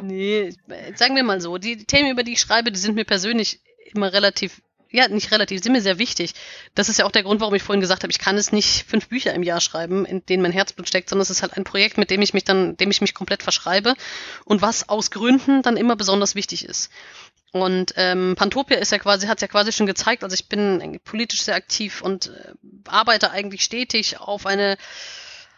nee, sagen wir mal so, die Themen, über die ich schreibe, die sind mir persönlich immer relativ ja, nicht relativ, sind mir sehr wichtig. Das ist ja auch der Grund, warum ich vorhin gesagt habe, ich kann es nicht fünf Bücher im Jahr schreiben, in denen mein Herzblut steckt, sondern es ist halt ein Projekt, mit dem ich mich dann, dem ich mich komplett verschreibe und was aus Gründen dann immer besonders wichtig ist. Und ähm, Pantopia ist ja quasi, hat ja quasi schon gezeigt, also ich bin politisch sehr aktiv und äh, arbeite eigentlich stetig auf eine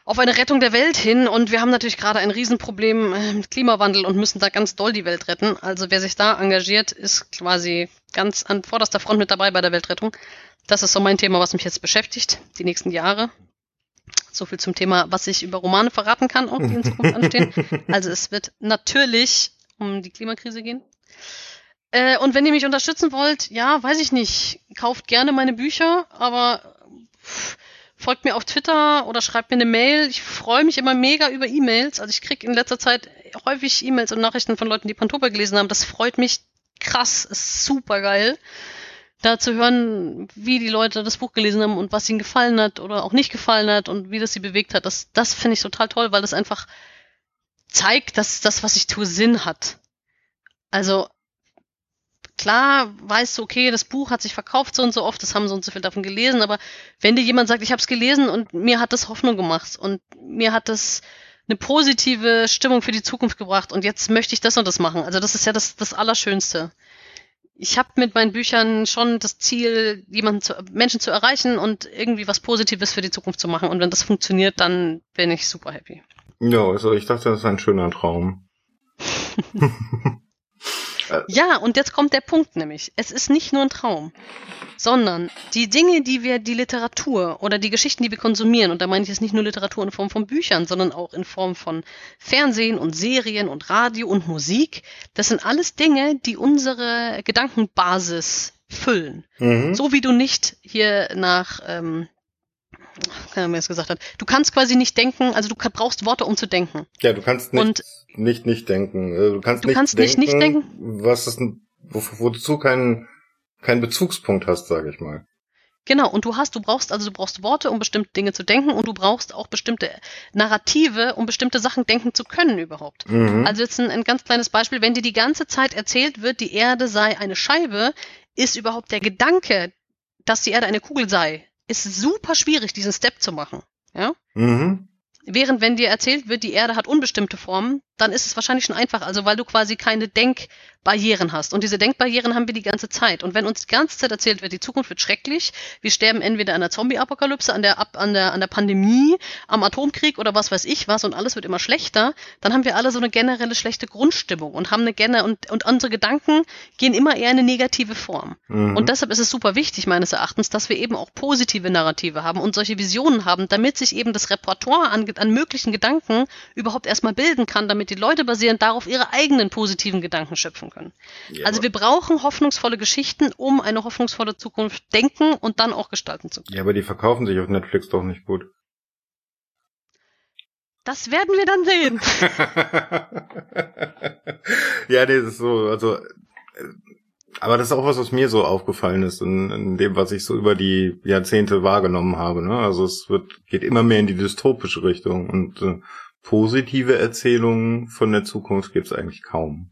auf eine Rettung der Welt hin und wir haben natürlich gerade ein Riesenproblem äh, mit Klimawandel und müssen da ganz doll die Welt retten. Also wer sich da engagiert, ist quasi ganz an vorderster Front mit dabei bei der Weltrettung. Das ist so mein Thema, was mich jetzt beschäftigt, die nächsten Jahre. So viel zum Thema, was ich über Romane verraten kann, auch die in Zukunft anstehen. Also es wird natürlich um die Klimakrise gehen. Äh, und wenn ihr mich unterstützen wollt, ja, weiß ich nicht, kauft gerne meine Bücher, aber folgt mir auf Twitter oder schreibt mir eine Mail. Ich freue mich immer mega über E-Mails. Also ich kriege in letzter Zeit häufig E-Mails und Nachrichten von Leuten, die Pantopa gelesen haben. Das freut mich krass, ist super geil. Da zu hören, wie die Leute das Buch gelesen haben und was ihnen gefallen hat oder auch nicht gefallen hat und wie das sie bewegt hat, das, das finde ich total toll, weil das einfach zeigt, dass das, was ich tue, Sinn hat. Also klar weißt du, okay, das Buch hat sich verkauft so und so oft, das haben so und so viel davon gelesen, aber wenn dir jemand sagt, ich habe es gelesen und mir hat das Hoffnung gemacht und mir hat das eine positive Stimmung für die Zukunft gebracht und jetzt möchte ich das und das machen. Also das ist ja das, das Allerschönste. Ich habe mit meinen Büchern schon das Ziel, jemanden zu, Menschen zu erreichen und irgendwie was Positives für die Zukunft zu machen. Und wenn das funktioniert, dann bin ich super happy. Ja, also ich dachte, das ist ein schöner Traum. Äh. Ja, und jetzt kommt der Punkt nämlich. Es ist nicht nur ein Traum, sondern die Dinge, die wir, die Literatur oder die Geschichten, die wir konsumieren, und da meine ich jetzt nicht nur Literatur in Form von Büchern, sondern auch in Form von Fernsehen und Serien und Radio und Musik, das sind alles Dinge, die unsere Gedankenbasis füllen. Mhm. So wie du nicht hier nach ähm, wer es gesagt hat. Du kannst quasi nicht denken, also du brauchst Worte, um zu denken. Ja, du kannst nicht, und nicht, nicht denken. Äh, du kannst, du nicht, kannst denken, nicht, nicht denken, was ist, wozu keinen, keinen Bezugspunkt hast, sage ich mal. Genau, und du hast, du brauchst, also du brauchst Worte, um bestimmte Dinge zu denken und du brauchst auch bestimmte Narrative, um bestimmte Sachen denken zu können überhaupt. Mhm. Also jetzt ein, ein ganz kleines Beispiel, wenn dir die ganze Zeit erzählt wird, die Erde sei eine Scheibe, ist überhaupt der Gedanke, dass die Erde eine Kugel sei, ist super schwierig, diesen Step zu machen. Ja? Mhm. Während wenn dir erzählt wird, die Erde hat unbestimmte Formen, dann ist es wahrscheinlich schon einfach, also weil du quasi keine Denkbarrieren hast. Und diese Denkbarrieren haben wir die ganze Zeit. Und wenn uns die ganze Zeit erzählt wird, die Zukunft wird schrecklich, wir sterben entweder an der Zombie-Apokalypse, an der, an, der, an der Pandemie, am Atomkrieg oder was weiß ich was und alles wird immer schlechter, dann haben wir alle so eine generelle schlechte Grundstimmung und haben eine Gene und, und unsere Gedanken gehen immer eher in eine negative Form. Mhm. Und deshalb ist es super wichtig, meines Erachtens, dass wir eben auch positive Narrative haben und solche Visionen haben, damit sich eben das Repertoire an, an möglichen Gedanken überhaupt erstmal bilden kann, damit damit die Leute basierend darauf ihre eigenen positiven Gedanken schöpfen können. Ja, also wir brauchen hoffnungsvolle Geschichten, um eine hoffnungsvolle Zukunft denken und dann auch gestalten zu können. Ja, aber die verkaufen sich auf Netflix doch nicht gut. Das werden wir dann sehen. ja, nee, das ist so, also, aber das ist auch was, was mir so aufgefallen ist, in, in dem, was ich so über die Jahrzehnte wahrgenommen habe. Ne? Also es wird, geht immer mehr in die dystopische Richtung und äh, positive Erzählungen von der Zukunft gibt es eigentlich kaum.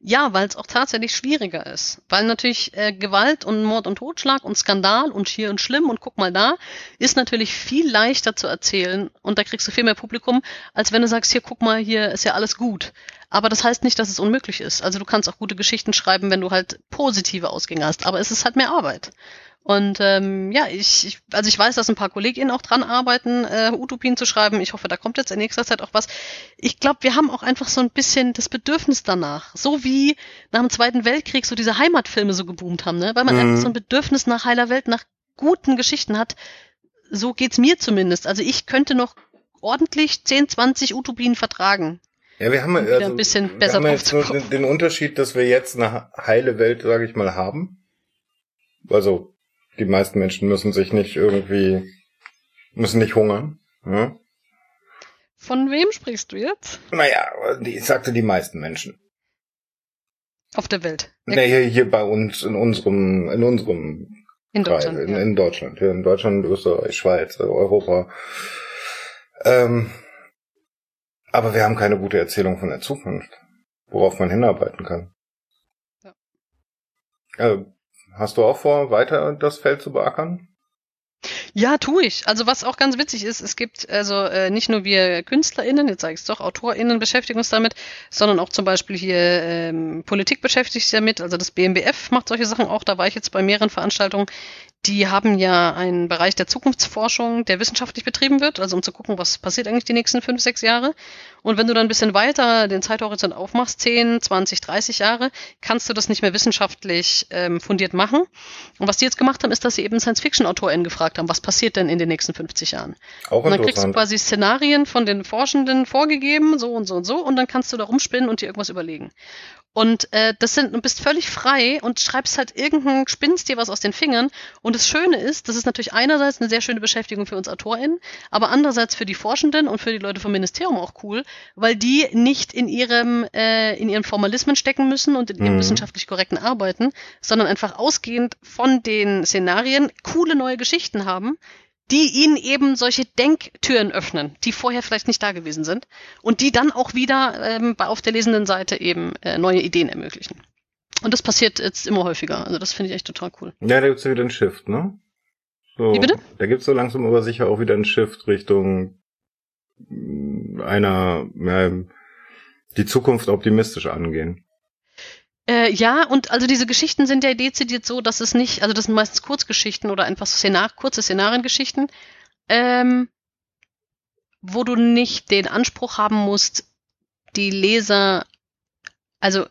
Ja, weil es auch tatsächlich schwieriger ist. Weil natürlich äh, Gewalt und Mord und Totschlag und Skandal und schier und schlimm und guck mal da, ist natürlich viel leichter zu erzählen und da kriegst du viel mehr Publikum, als wenn du sagst, hier guck mal, hier ist ja alles gut. Aber das heißt nicht, dass es unmöglich ist. Also du kannst auch gute Geschichten schreiben, wenn du halt positive Ausgänge hast. Aber es ist halt mehr Arbeit. Und ähm, ja, ich, ich, also ich weiß, dass ein paar KollegInnen auch dran arbeiten, äh, Utopien zu schreiben. Ich hoffe, da kommt jetzt in nächster Zeit auch was. Ich glaube, wir haben auch einfach so ein bisschen das Bedürfnis danach. So wie nach dem Zweiten Weltkrieg so diese Heimatfilme so geboomt haben, ne? Weil man mhm. einfach so ein Bedürfnis nach heiler Welt, nach guten Geschichten hat. So geht's mir zumindest. Also ich könnte noch ordentlich 10, 20 Utopien vertragen. Ja, wir haben also, ein bisschen besser wir haben jetzt nur den, den, Unterschied, dass wir jetzt eine heile Welt, sage ich mal, haben. Also die meisten Menschen müssen sich nicht irgendwie, müssen nicht hungern. Ja? Von wem sprichst du jetzt? Naja, ich sagte die meisten Menschen. Auf der Welt. Nee, hier, hier bei uns, in unserem, in unserem in Deutschland. Kreis, in, ja. in, Deutschland. Hier in Deutschland, Österreich, Schweiz, Europa. Ähm, aber wir haben keine gute Erzählung von der Zukunft, worauf man hinarbeiten kann. Ja. Also, Hast du auch vor, weiter das Feld zu beackern? Ja, tue ich. Also was auch ganz witzig ist, es gibt also äh, nicht nur wir KünstlerInnen, jetzt sage ich es doch, AutorInnen beschäftigen uns damit, sondern auch zum Beispiel hier ähm, Politik beschäftigt sich damit. Also das BMBF macht solche Sachen auch. Da war ich jetzt bei mehreren Veranstaltungen. Die haben ja einen Bereich der Zukunftsforschung, der wissenschaftlich betrieben wird, also um zu gucken, was passiert eigentlich die nächsten fünf, sechs Jahre. Und wenn du dann ein bisschen weiter den Zeithorizont aufmachst, 10, 20, 30 Jahre, kannst du das nicht mehr wissenschaftlich ähm, fundiert machen. Und was die jetzt gemacht haben, ist, dass sie eben Science-Fiction-AutorInnen gefragt haben, was passiert denn in den nächsten 50 Jahren? Auch und dann kriegst du quasi Szenarien von den Forschenden vorgegeben, so und so und so, und dann kannst du da rumspinnen und dir irgendwas überlegen. Und äh, das sind, du bist völlig frei und schreibst halt irgendein, spinnst dir was aus den Fingern. Und das Schöne ist, das ist natürlich einerseits eine sehr schöne Beschäftigung für uns AutorInnen, aber andererseits für die Forschenden und für die Leute vom Ministerium auch cool, weil die nicht in ihrem, äh, in ihren Formalismen stecken müssen und in ihrem mhm. wissenschaftlich korrekten Arbeiten, sondern einfach ausgehend von den Szenarien coole neue Geschichten haben, die ihnen eben solche Denktüren öffnen, die vorher vielleicht nicht da gewesen sind und die dann auch wieder ähm, auf der lesenden Seite eben äh, neue Ideen ermöglichen. Und das passiert jetzt immer häufiger. Also das finde ich echt total cool. Ja, da gibt's ja wieder einen Shift, ne? So, Wie bitte? Da gibt's so langsam aber sicher auch wieder einen Shift Richtung mm, einer, ja, die Zukunft optimistisch angehen. Äh, ja, und also diese Geschichten sind ja dezidiert so, dass es nicht, also das sind meistens Kurzgeschichten oder einfach Szenar kurze Szenariengeschichten, ähm, wo du nicht den Anspruch haben musst, die Leser, also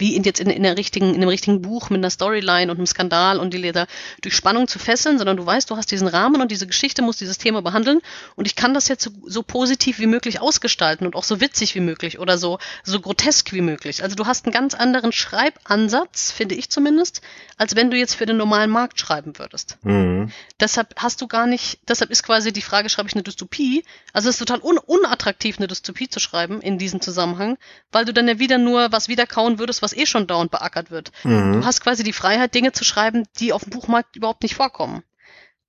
wie in jetzt in, in, der richtigen, in einem richtigen Buch mit einer Storyline und einem Skandal und die Leser durch Spannung zu fesseln, sondern du weißt, du hast diesen Rahmen und diese Geschichte muss dieses Thema behandeln und ich kann das jetzt so, so positiv wie möglich ausgestalten und auch so witzig wie möglich oder so, so grotesk wie möglich. Also du hast einen ganz anderen Schreibansatz, finde ich zumindest, als wenn du jetzt für den normalen Markt schreiben würdest. Mhm. Deshalb hast du gar nicht, deshalb ist quasi die Frage, schreibe ich eine Dystopie? Also es ist total un unattraktiv, eine Dystopie zu schreiben in diesem Zusammenhang, weil du dann ja wieder nur was wiederkauen würdest, was eh schon dauernd beackert wird. Mhm. Du hast quasi die Freiheit, Dinge zu schreiben, die auf dem Buchmarkt überhaupt nicht vorkommen.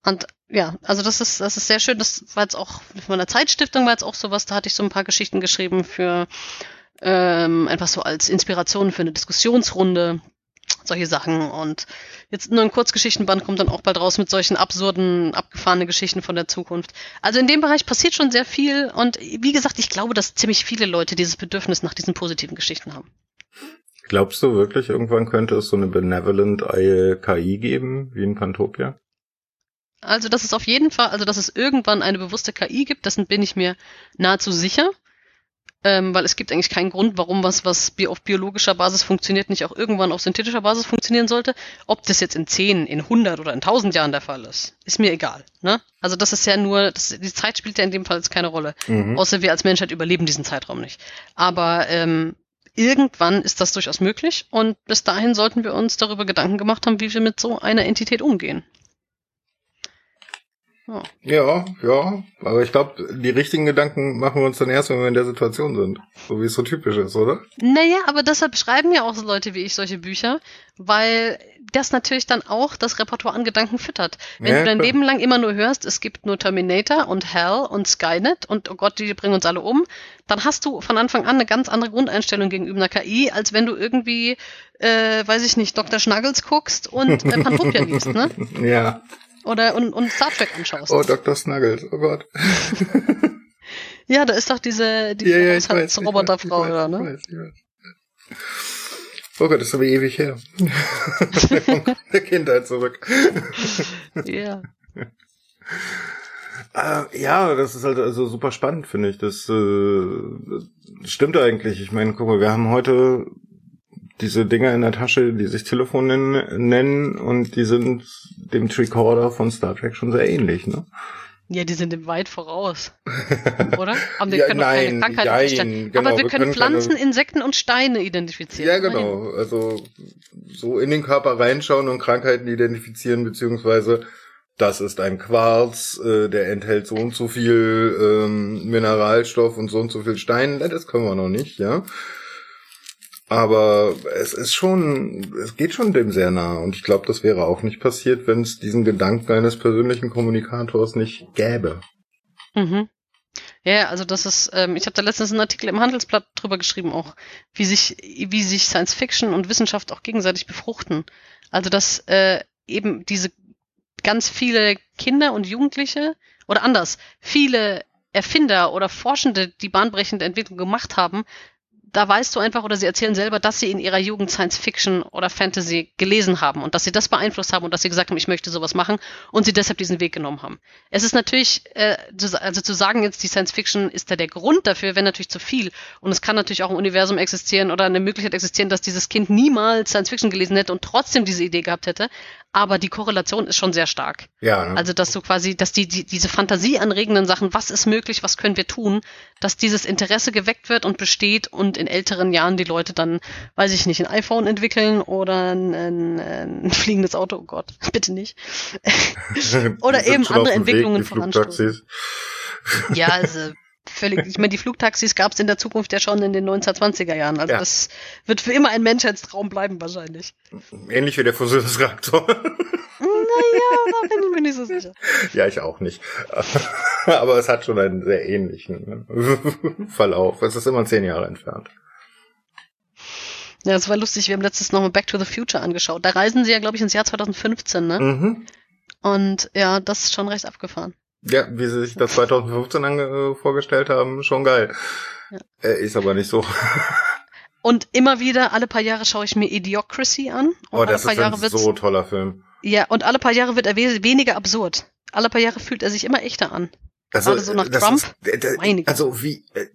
Und ja, also das ist, das ist sehr schön. Das war jetzt auch von meiner Zeitstiftung war jetzt auch sowas, da hatte ich so ein paar Geschichten geschrieben für ähm, einfach so als Inspiration für eine Diskussionsrunde, solche Sachen. Und jetzt nur ein Kurzgeschichtenband kommt dann auch bald raus mit solchen absurden, abgefahrenen Geschichten von der Zukunft. Also in dem Bereich passiert schon sehr viel und wie gesagt, ich glaube, dass ziemlich viele Leute dieses Bedürfnis nach diesen positiven Geschichten haben. Glaubst du wirklich, irgendwann könnte es so eine benevolent KI geben, wie in Pantopia? Also, dass es auf jeden Fall, also dass es irgendwann eine bewusste KI gibt, dessen bin ich mir nahezu sicher. Ähm, weil es gibt eigentlich keinen Grund, warum was, was auf biologischer Basis funktioniert, nicht auch irgendwann auf synthetischer Basis funktionieren sollte. Ob das jetzt in 10, in 100 oder in 1000 Jahren der Fall ist, ist mir egal. Ne? Also das ist ja nur, das, die Zeit spielt ja in dem Fall jetzt keine Rolle. Mhm. Außer wir als Menschheit überleben diesen Zeitraum nicht. Aber ähm, irgendwann ist das durchaus möglich und bis dahin sollten wir uns darüber Gedanken gemacht haben, wie wir mit so einer Entität umgehen. Ja, ja, ja. aber ich glaube, die richtigen Gedanken machen wir uns dann erst, wenn wir in der Situation sind. So wie es so typisch ist, oder? Naja, aber deshalb schreiben ja auch so Leute wie ich solche Bücher, weil das natürlich dann auch das Repertoire an Gedanken füttert. Wenn ja, du dein klar. Leben lang immer nur hörst, es gibt nur Terminator und Hell und Skynet und oh Gott, die bringen uns alle um, dann hast du von Anfang an eine ganz andere Grundeinstellung gegenüber einer KI, als wenn du irgendwie, äh, weiß ich nicht, Dr. Schnuggles guckst und äh, Pantopia liest, ne? Ja. Oder und, und Star Trek anschaust. Oh, Dr. Snuggles, oh Gott. Ja, da ist doch diese, diese ja, ja, Haushaltsroboterfrau, oder, ne? Ich weiß, ich weiß. Oh Gott, das ist aber ewig her. der Kindheit zurück. ja. Äh, ja, das ist halt also super spannend, finde ich. Das, äh, das stimmt eigentlich. Ich meine, guck mal, wir haben heute diese Dinger in der Tasche, die sich Telefon nennen und die sind dem Tricorder von Star Trek schon sehr ähnlich, ne? Ja, die sind dem weit voraus. Oder? Aber wir ja, können nein, keine Krankheiten nein, genau, Aber wir, wir können, können, Pflanzen, keine... Insekten und Steine identifizieren. Ja, genau. Nein. Also so in den Körper reinschauen und Krankheiten identifizieren, beziehungsweise das ist ein Quarz, äh, der enthält so und so viel ähm, Mineralstoff und so und so viel Stein. Das können wir noch nicht, ja. Aber es ist schon, es geht schon dem sehr nah. Und ich glaube, das wäre auch nicht passiert, wenn es diesen Gedanken eines persönlichen Kommunikators nicht gäbe. Mhm. Ja, also das ist, ähm, ich habe da letztens einen Artikel im Handelsblatt drüber geschrieben, auch wie sich, wie sich Science Fiction und Wissenschaft auch gegenseitig befruchten. Also dass äh, eben diese ganz viele Kinder und Jugendliche oder anders, viele Erfinder oder Forschende, die bahnbrechende Entwicklung gemacht haben, da weißt du einfach, oder sie erzählen selber, dass sie in ihrer Jugend Science Fiction oder Fantasy gelesen haben und dass sie das beeinflusst haben und dass sie gesagt haben, ich möchte sowas machen und sie deshalb diesen Weg genommen haben. Es ist natürlich, äh, also zu sagen jetzt, die Science Fiction ist da der Grund dafür, wäre natürlich zu viel. Und es kann natürlich auch ein Universum existieren oder eine Möglichkeit existieren, dass dieses Kind niemals Science Fiction gelesen hätte und trotzdem diese Idee gehabt hätte aber die Korrelation ist schon sehr stark. Ja. Ne? Also, dass du quasi, dass die, die, diese fantasieanregenden Sachen, was ist möglich, was können wir tun, dass dieses Interesse geweckt wird und besteht und in älteren Jahren die Leute dann, weiß ich nicht, ein iPhone entwickeln oder ein, ein, ein fliegendes Auto, oh Gott, bitte nicht. oder eben andere Entwicklungen voranstoßen. Ja, also völlig, ich meine, die Flugtaxis gab es in der Zukunft ja schon in den 1920er Jahren. Also ja. das wird für immer ein Menschheitstraum bleiben wahrscheinlich. Ähnlich wie der Fusionsreaktor. Naja, da bin ich mir nicht so sicher. Ja, ich auch nicht. Aber es hat schon einen sehr ähnlichen ne, Verlauf. Es ist immer zehn Jahre entfernt. Ja, das war lustig. Wir haben letztes noch mal Back to the Future angeschaut. Da reisen sie ja, glaube ich, ins Jahr 2015, ne? Mhm. Und ja, das ist schon recht abgefahren. Ja, wie sie sich das 2015 ange äh, vorgestellt haben, schon geil. Ja. Äh, ist aber nicht so. Und immer wieder, alle paar Jahre schaue ich mir Idiocracy an. oh, das ist ein so toller Film. Ja, und alle paar Jahre wird er weniger absurd. Alle paar Jahre fühlt er sich immer echter an. Also, Gerade so nach Trump. Ist, also wie, äh,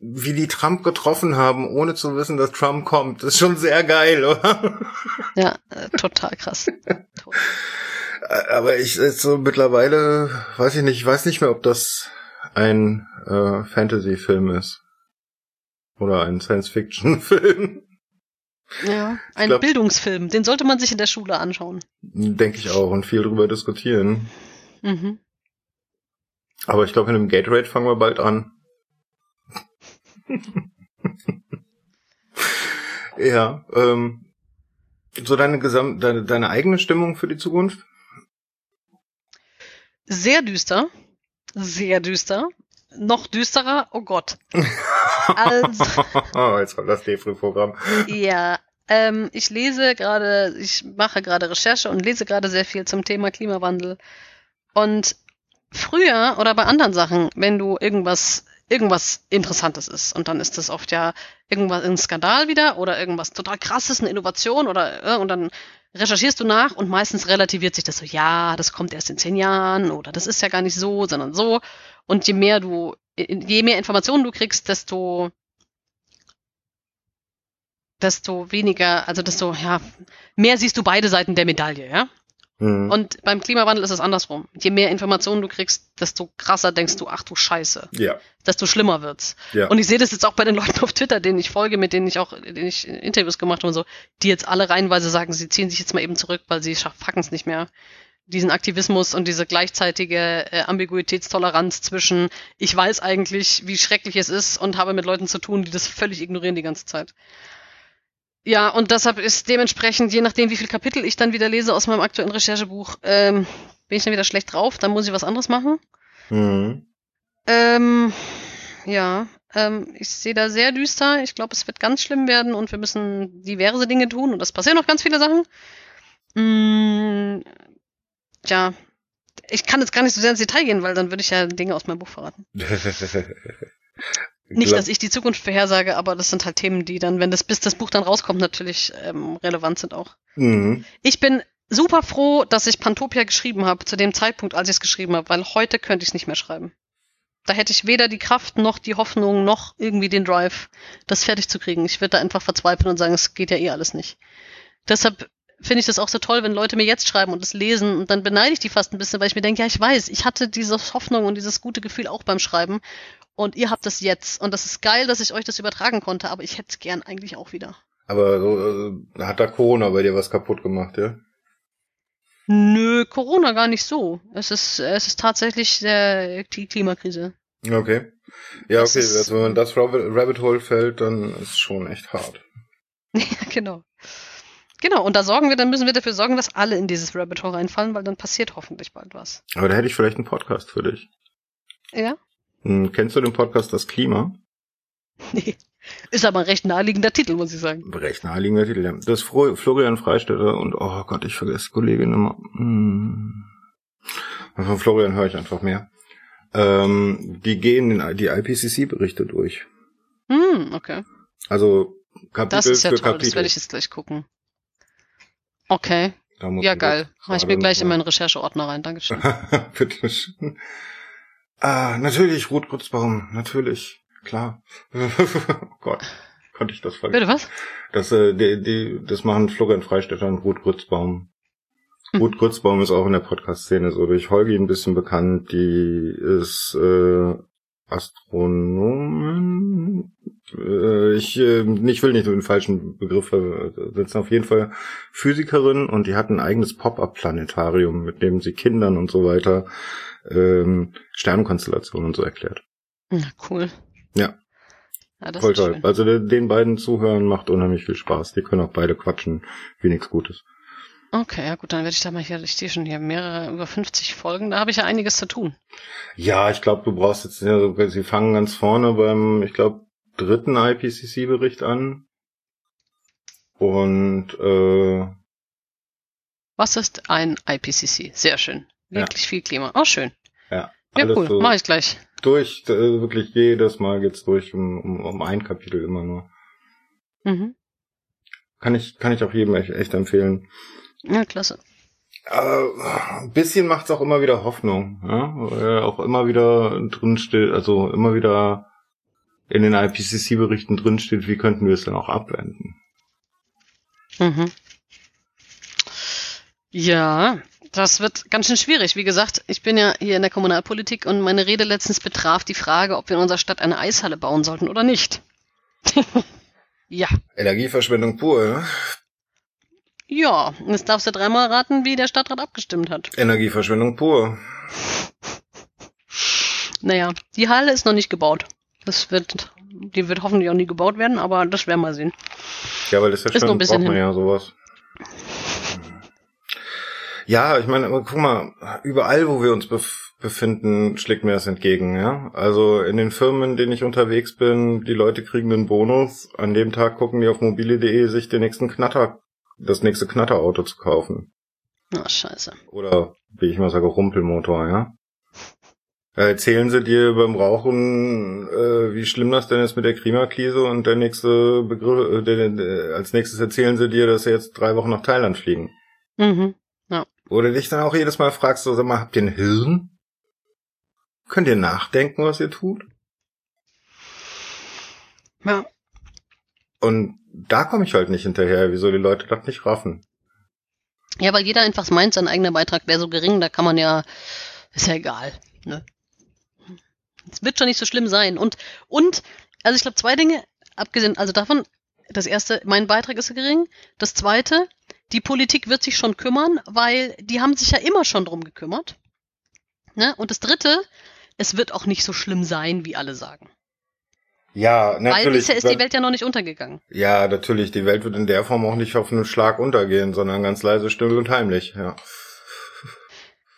wie die Trump getroffen haben, ohne zu wissen, dass Trump kommt, ist schon sehr geil, oder? Ja, äh, total krass. Aber ich so mittlerweile, weiß ich nicht, ich weiß nicht mehr, ob das ein äh, Fantasy-Film ist. Oder ein Science-Fiction-Film. Ja, ein glaub, Bildungsfilm. Den sollte man sich in der Schule anschauen. Denke ich auch und viel drüber diskutieren. Mhm. Aber ich glaube, in dem Gatorade fangen wir bald an. ja, ähm, so deine Gesam deine, deine eigene Stimmung für die Zukunft? Sehr düster. Sehr düster. Noch düsterer, oh Gott. Also, oh, jetzt kommt das Defri-Programm. Ja, ähm, ich lese gerade, ich mache gerade Recherche und lese gerade sehr viel zum Thema Klimawandel. Und früher oder bei anderen Sachen, wenn du irgendwas irgendwas Interessantes ist. Und dann ist das oft ja irgendwas ein Skandal wieder oder irgendwas total krasses, eine Innovation oder äh, und dann recherchierst du nach und meistens relativiert sich das so, ja, das kommt erst in zehn Jahren oder das ist ja gar nicht so, sondern so. Und je mehr du, je mehr Informationen du kriegst, desto desto weniger, also desto, ja, mehr siehst du beide Seiten der Medaille, ja. Mhm. Und beim Klimawandel ist es andersrum. Je mehr Informationen du kriegst, desto krasser denkst du, ach du Scheiße. Ja. Desto schlimmer wird's. Ja. Und ich sehe das jetzt auch bei den Leuten auf Twitter, denen ich folge, mit denen ich auch, denen ich Interviews gemacht habe und so, die jetzt alle reihenweise sagen, sie ziehen sich jetzt mal eben zurück, weil sie packen es nicht mehr. Diesen Aktivismus und diese gleichzeitige äh, Ambiguitätstoleranz zwischen, ich weiß eigentlich, wie schrecklich es ist und habe mit Leuten zu tun, die das völlig ignorieren die ganze Zeit. Ja, und deshalb ist dementsprechend, je nachdem, wie viel Kapitel ich dann wieder lese aus meinem aktuellen Recherchebuch, ähm, bin ich dann wieder schlecht drauf, dann muss ich was anderes machen. Mhm. Ähm, ja, ähm, ich sehe da sehr düster. Ich glaube, es wird ganz schlimm werden und wir müssen diverse Dinge tun und es passieren noch ganz viele Sachen. Mm, ja, ich kann jetzt gar nicht so sehr ins Detail gehen, weil dann würde ich ja Dinge aus meinem Buch verraten. nicht, dass ich die Zukunft vorhersage, aber das sind halt Themen, die dann, wenn das bis das Buch dann rauskommt, natürlich ähm, relevant sind auch. Mhm. Ich bin super froh, dass ich Pantopia geschrieben habe, zu dem Zeitpunkt, als ich es geschrieben habe, weil heute könnte ich es nicht mehr schreiben. Da hätte ich weder die Kraft noch die Hoffnung noch irgendwie den Drive, das fertig zu kriegen. Ich würde da einfach verzweifeln und sagen, es geht ja eh alles nicht. Deshalb finde ich das auch so toll, wenn Leute mir jetzt schreiben und das lesen und dann beneide ich die fast ein bisschen, weil ich mir denke, ja, ich weiß, ich hatte diese Hoffnung und dieses gute Gefühl auch beim Schreiben und ihr habt das jetzt und das ist geil, dass ich euch das übertragen konnte, aber ich hätte es gern eigentlich auch wieder. Aber so, äh, hat da Corona bei dir was kaputt gemacht, ja? Nö, Corona gar nicht so. Es ist, es ist tatsächlich der, die Klimakrise. Okay. Ja, okay, also wenn man das Rabbit Hole fällt, dann ist es schon echt hart. ja, genau. Genau, und da sorgen wir, dann müssen wir dafür sorgen, dass alle in dieses Rabbit Hole reinfallen, weil dann passiert hoffentlich bald was. Aber da hätte ich vielleicht einen Podcast für dich. Ja? Hm, kennst du den Podcast Das Klima? Nee. Ist aber ein recht naheliegender Titel, muss ich sagen. Recht naheliegender Titel, ja. Das ist Florian Freistetter und, oh Gott, ich vergesse Kollegin immer. Hm. Von Florian höre ich einfach mehr. Ähm, die gehen in die IPCC-Berichte durch. Hm, okay. Also Kapitel das ist ja für toll, Kapitel. Das werde ich jetzt gleich gucken. Okay. Ja, geil. Mach ich mir gleich in meinen Rechercheordner rein. Dankeschön. Bitte schön. Ah, natürlich, Ruth Grützbaum, natürlich. Klar. oh Gott, konnte ich das vergessen. Bitte was? Das, äh, die, die, das machen Florian Freistetter und Ruth Grützbaum. Hm. Ruth Grützbaum ist auch in der Podcast-Szene so durch Holgi ein bisschen bekannt. Die ist äh, Astronomen. Äh, ich, äh, ich will nicht so den falschen Begriff setzen. Auf jeden Fall Physikerin und die hat ein eigenes Pop-up-Planetarium, mit dem sie Kindern und so weiter ähm, Sternenkonstellationen und so erklärt. Ja, cool. Ja. ja das Voll toll. Also den beiden zuhören macht unheimlich viel Spaß. Die können auch beide quatschen, wie nichts Gutes. Okay, ja gut, dann werde ich da mal hier, ich sehe schon hier mehrere, über 50 Folgen, da habe ich ja einiges zu tun. Ja, ich glaube, du brauchst jetzt, ja, so, sie fangen ganz vorne beim, ich glaube, dritten IPCC-Bericht an. Und, äh, Was ist ein IPCC? Sehr schön. Wirklich ja. viel Klima. Oh, schön. Ja. Ja, cool. So Mach ich gleich. Durch, äh, wirklich jedes Mal geht's durch um, um, um ein Kapitel immer nur. Mhm. Kann ich, kann ich auch jedem echt, echt empfehlen. Ja, klasse. Äh, ein bisschen macht's auch immer wieder Hoffnung, ja? Weil auch immer wieder drin steht, also immer wieder in den IPCC-Berichten drin steht, wie könnten wir es dann auch abwenden. Mhm. Ja, das wird ganz schön schwierig. Wie gesagt, ich bin ja hier in der Kommunalpolitik und meine Rede letztens betraf die Frage, ob wir in unserer Stadt eine Eishalle bauen sollten oder nicht. ja. Energieverschwendung pur, ne? Ja, jetzt darfst du dreimal raten, wie der Stadtrat abgestimmt hat. Energieverschwendung pur. Naja, die Halle ist noch nicht gebaut. Das wird, die wird hoffentlich auch nie gebaut werden, aber das werden wir sehen. Ja, weil das ist ja schon, ein bisschen braucht man hin. ja sowas. Ja, ich meine, guck mal, überall, wo wir uns bef befinden, schlägt mir das entgegen, ja. Also in den Firmen, in denen ich unterwegs bin, die Leute kriegen einen Bonus. An dem Tag gucken die auf mobile.de, sich den nächsten Knatter das nächste Knatterauto zu kaufen. Na, scheiße. Oder, wie ich mal sage, Rumpelmotor, ja. Äh, Erzählen sie dir beim Rauchen, äh, wie schlimm das denn ist mit der Klimakrise und der nächste Begriff, äh, der, der, als nächstes erzählen sie dir, dass sie jetzt drei Wochen nach Thailand fliegen. Mhm. Ja. Oder dich dann auch jedes Mal fragst, so, sag mal, habt ihr ein Hirn? Könnt ihr nachdenken, was ihr tut? Ja. Und da komme ich halt nicht hinterher, wieso die Leute das nicht raffen. Ja, weil jeder einfach meint, sein eigener Beitrag wäre so gering, da kann man ja, ist ja egal, ne? Es wird schon nicht so schlimm sein. Und, und, also ich glaube, zwei Dinge, abgesehen, also davon, das erste, mein Beitrag ist gering. Das zweite, die Politik wird sich schon kümmern, weil die haben sich ja immer schon drum gekümmert. Ne? Und das dritte, es wird auch nicht so schlimm sein, wie alle sagen. Ja, natürlich. Weil bisher ist die Welt ja noch nicht untergegangen. Ja, natürlich. Die Welt wird in der Form auch nicht auf einen Schlag untergehen, sondern ganz leise, still und heimlich, ja.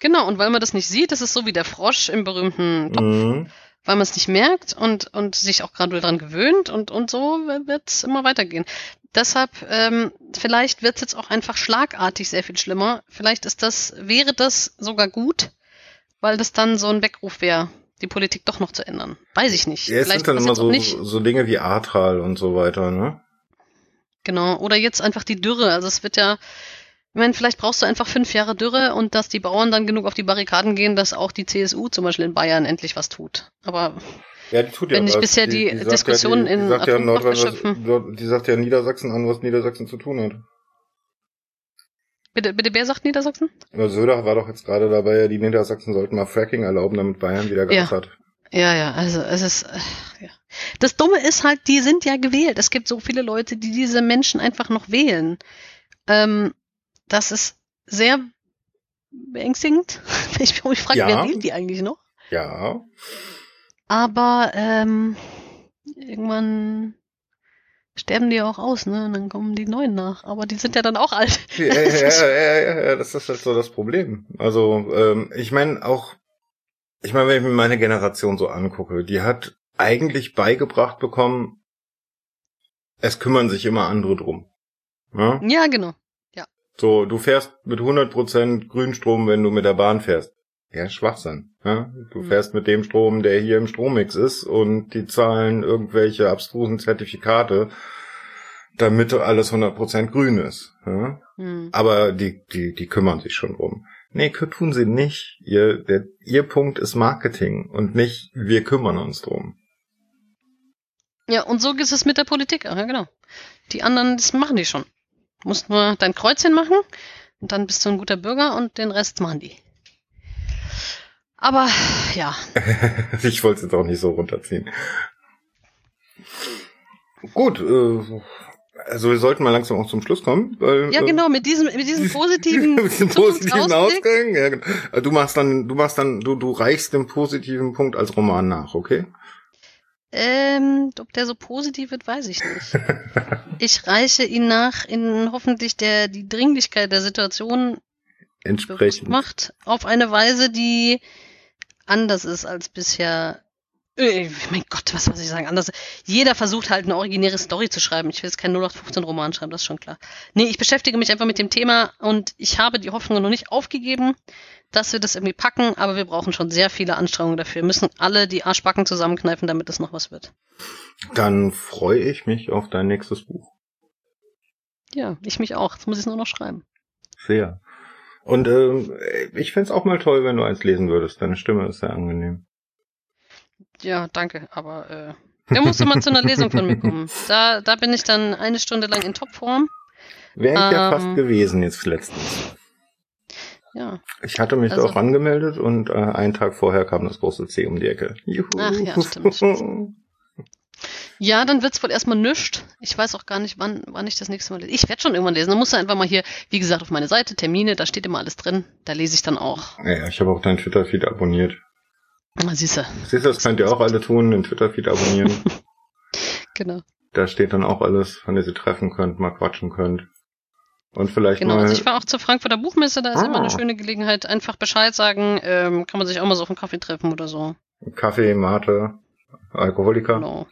Genau, und weil man das nicht sieht, das ist so wie der Frosch im berühmten Topf, Mhm. weil man es nicht merkt und, und sich auch graduell dran gewöhnt und, und so wird es immer weitergehen. Deshalb, ähm, vielleicht wird es jetzt auch einfach schlagartig sehr viel schlimmer. Vielleicht ist das, wäre das sogar gut, weil das dann so ein Weckruf wäre, die Politik doch noch zu ändern. Weiß ich nicht. Ja, es Vielleicht sind dann immer so, so Dinge wie Ahrtal und so weiter, ne? Genau. Oder jetzt einfach die Dürre. Also es wird ja, ich meine, vielleicht brauchst du einfach fünf Jahre Dürre und dass die Bauern dann genug auf die Barrikaden gehen, dass auch die CSU zum Beispiel in Bayern endlich was tut. Aber ja, die tut ja wenn ich bisher die, die, die Diskussion ja, die, in sagt ja Nordrhein, die sagt ja Niedersachsen an, was Niedersachsen zu tun hat. Bitte, bitte, wer sagt Niedersachsen? Ja, Söder war doch jetzt gerade dabei, ja, die Niedersachsen sollten mal Fracking erlauben, damit Bayern wieder Gas ja. hat. Ja, ja, also es ist, ja. Das Dumme ist halt, die sind ja gewählt. Es gibt so viele Leute, die diese Menschen einfach noch wählen. Ähm, das ist sehr beängstigend. Ich, ich frage, ja. wer wählt die eigentlich noch? Ja. Aber ähm, irgendwann sterben die auch aus, ne? Und dann kommen die Neuen nach. Aber die sind ja dann auch alt. Ja, ja, ja, ja, ja, das ist halt so das Problem. Also, ähm, ich meine auch, ich meine, wenn ich mir meine Generation so angucke, die hat eigentlich beigebracht bekommen, es kümmern sich immer andere drum. Ja, ja genau. So, du fährst mit 100% Grünstrom, wenn du mit der Bahn fährst. Ja, Schwachsinn. Ja? Du hm. fährst mit dem Strom, der hier im Strommix ist und die zahlen irgendwelche abstrusen Zertifikate, damit alles 100% grün ist. Ja? Hm. Aber die, die, die kümmern sich schon drum. Nee, tun sie nicht. Ihr, der, ihr Punkt ist Marketing und nicht wir kümmern uns drum. Ja, und so ist es mit der Politik, ja genau. Die anderen, das machen die schon. Du musst nur dein Kreuzchen machen und dann bist du ein guter Bürger und den Rest machen die. Aber ja. ich wollte es jetzt auch nicht so runterziehen. Gut, äh, also wir sollten mal langsam auch zum Schluss kommen. Weil, ja, genau, mit diesem, mit diesem positiven, mit diesem positiven Ausgang. Ja, genau. Du machst dann, du machst dann, du, du reichst den positiven Punkt als Roman nach, okay? Ähm, ob der so positiv wird, weiß ich nicht. ich reiche ihn nach in hoffentlich der die Dringlichkeit der Situation entsprechend macht auf eine Weise, die anders ist als bisher. Äh, mein Gott, was soll ich sagen? Anders. Jeder versucht halt eine originäre Story zu schreiben. Ich will jetzt keinen 0815 Roman schreiben, das ist schon klar. Nee, ich beschäftige mich einfach mit dem Thema und ich habe die Hoffnung noch nicht aufgegeben, dass wir das irgendwie packen, aber wir brauchen schon sehr viele Anstrengungen dafür. Wir müssen alle die Arschbacken zusammenkneifen, damit es noch was wird. Dann freue ich mich auf dein nächstes Buch. Ja, ich mich auch. Jetzt muss ich es nur noch schreiben. Sehr. Und ähm, ich fände auch mal toll, wenn du eins lesen würdest. Deine Stimme ist sehr angenehm. Ja, danke, aber äh, der musste mal zu einer Lesung von mir kommen. Da, da bin ich dann eine Stunde lang in Topform. Wäre ich ähm, ja fast gewesen jetzt letztens. Ja. Ich hatte mich also, auch angemeldet und äh, einen Tag vorher kam das große C um die Ecke. Juhu. Ach ja, stimmt. Ja, dann wird's wohl erstmal nüscht. Ich weiß auch gar nicht, wann, wann ich das nächste Mal lese. Ich werde schon irgendwann lesen. Dann musst du einfach mal hier, wie gesagt, auf meine Seite, Termine, da steht immer alles drin. Da lese ich dann auch. Ja, ich habe auch deinen Twitter-Feed abonniert. Ah, siehste. Siehste, das könnt ihr auch alle tun, den Twitter-Feed abonnieren. genau. Da steht dann auch alles, wann ihr sie treffen könnt, mal quatschen könnt. Und vielleicht genau, mal... also ich war auch zur Frankfurter Buchmesse, da ist ah. immer eine schöne Gelegenheit. Einfach Bescheid sagen, ähm, kann man sich auch mal so auf einen Kaffee treffen oder so. Kaffee, Mate, Alkoholiker. Genau,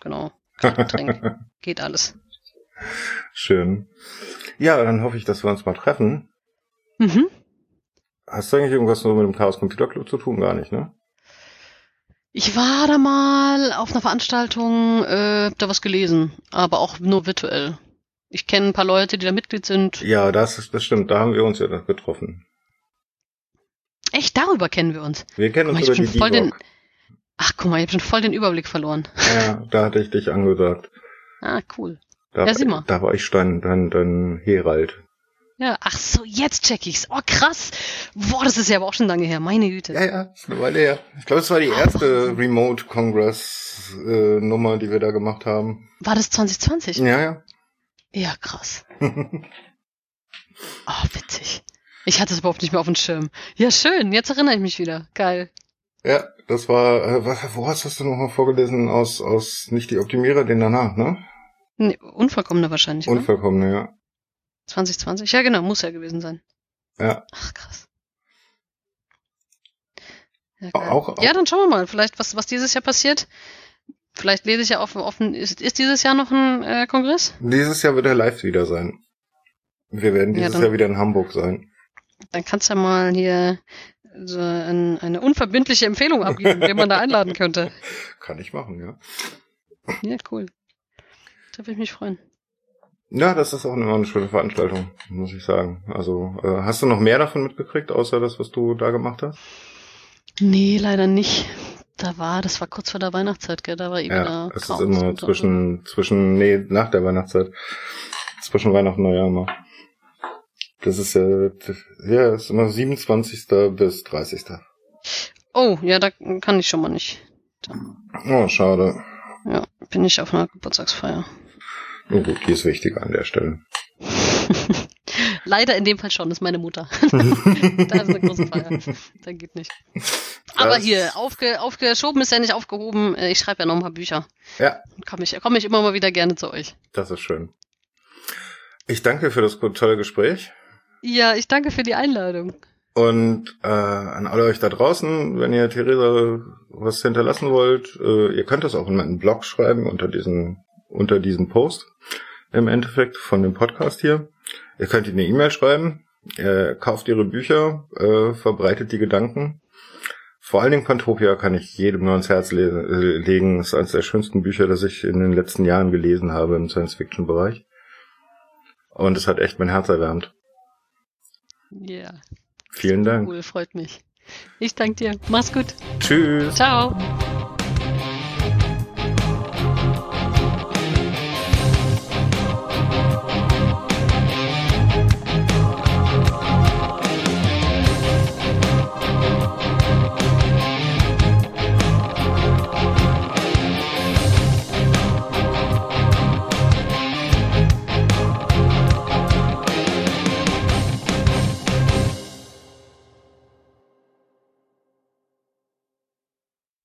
genau. Getränk. Geht alles. Schön. Ja, dann hoffe ich, dass wir uns mal treffen. Mhm. Hast du eigentlich irgendwas so mit dem Chaos Computer Club zu tun? Gar nicht, ne? Ich war da mal auf einer Veranstaltung, äh, hab da was gelesen, aber auch nur virtuell. Ich kenne ein paar Leute, die da Mitglied sind. Ja, das, ist, das stimmt, da haben wir uns ja getroffen. Echt, darüber kennen wir uns? Wir kennen uns mal, über die voll den, Ach, guck mal, ich habe schon voll den Überblick verloren. Ja, da hatte ich dich angesagt. Ah, cool. Da, ja, sieh mal. Da war ich dann, dann, dann Herald. Ja, ach so, jetzt check ich's. Oh, krass. Boah, das ist ja aber auch schon lange her. Meine Güte. Ja, ja, ist eine Weile her. Ich glaube, es war die erste Remote Congress äh, Nummer, die wir da gemacht haben. War das 2020? Ja, ja. Ja, krass. oh, witzig. Ich hatte es überhaupt nicht mehr auf dem Schirm. Ja, schön. Jetzt erinnere ich mich wieder. Geil. Ja, das war, äh, wo hast du das denn nochmal vorgelesen? Aus, aus nicht die Optimierer, den danach, ne? Nee, unvollkommene wahrscheinlich. Unvollkommene, oder? ja. 2020, ja genau, muss ja gewesen sein. Ja. Ach, krass. Ja, auch, auch, ja, dann schauen wir mal, vielleicht, was, was dieses Jahr passiert. Vielleicht lese ich ja offen, offen ist, ist dieses Jahr noch ein äh, Kongress? Dieses Jahr wird er live wieder sein. Wir werden dieses ja, dann, Jahr wieder in Hamburg sein. Dann kannst du ja mal hier so ein, eine unverbindliche Empfehlung abgeben, den man da einladen könnte. Kann ich machen, ja. Ja, cool. Da würde ich mich freuen. Ja, das ist auch immer eine schöne Veranstaltung, muss ich sagen. Also, äh, hast du noch mehr davon mitgekriegt, außer das, was du da gemacht hast? Nee, leider nicht. Da war, das war kurz vor der Weihnachtszeit, gell? Da war eben ja, es ist immer zwischen, zwischen, nee, nach der Weihnachtszeit. Zwischen Weihnachten und Neujahr immer. Das ist ja, ja, ist immer 27. bis 30. Oh, ja, da kann ich schon mal nicht. Oh, schade. Ja, bin ich auf einer Geburtstagsfeier. Oh gut, die ist wichtig an der Stelle. Leider in dem Fall schon, das ist meine Mutter. da ist eine große Feier. Da geht nicht. Aber das hier, aufge, aufgeschoben ist ja nicht aufgehoben. Äh, ich schreibe ja noch ein paar Bücher. Ja. Komme ich, komm ich immer mal wieder gerne zu euch. Das ist schön. Ich danke für das tolle Gespräch. Ja, ich danke für die Einladung. Und äh, an alle euch da draußen, wenn ihr Theresa was hinterlassen wollt, äh, ihr könnt das auch in meinen Blog schreiben unter diesen unter diesem Post im Endeffekt von dem Podcast hier. Ihr könnt ihr eine E-Mail schreiben, äh, kauft ihre Bücher, äh, verbreitet die Gedanken. Vor allen Dingen Pantopia kann ich jedem nur ans Herz le legen. Das ist eines der schönsten Bücher, das ich in den letzten Jahren gelesen habe im Science-Fiction-Bereich. Und es hat echt mein Herz erwärmt. Ja. Vielen Dank. Cool, freut mich. Ich danke dir. Mach's gut. Tschüss. Ciao.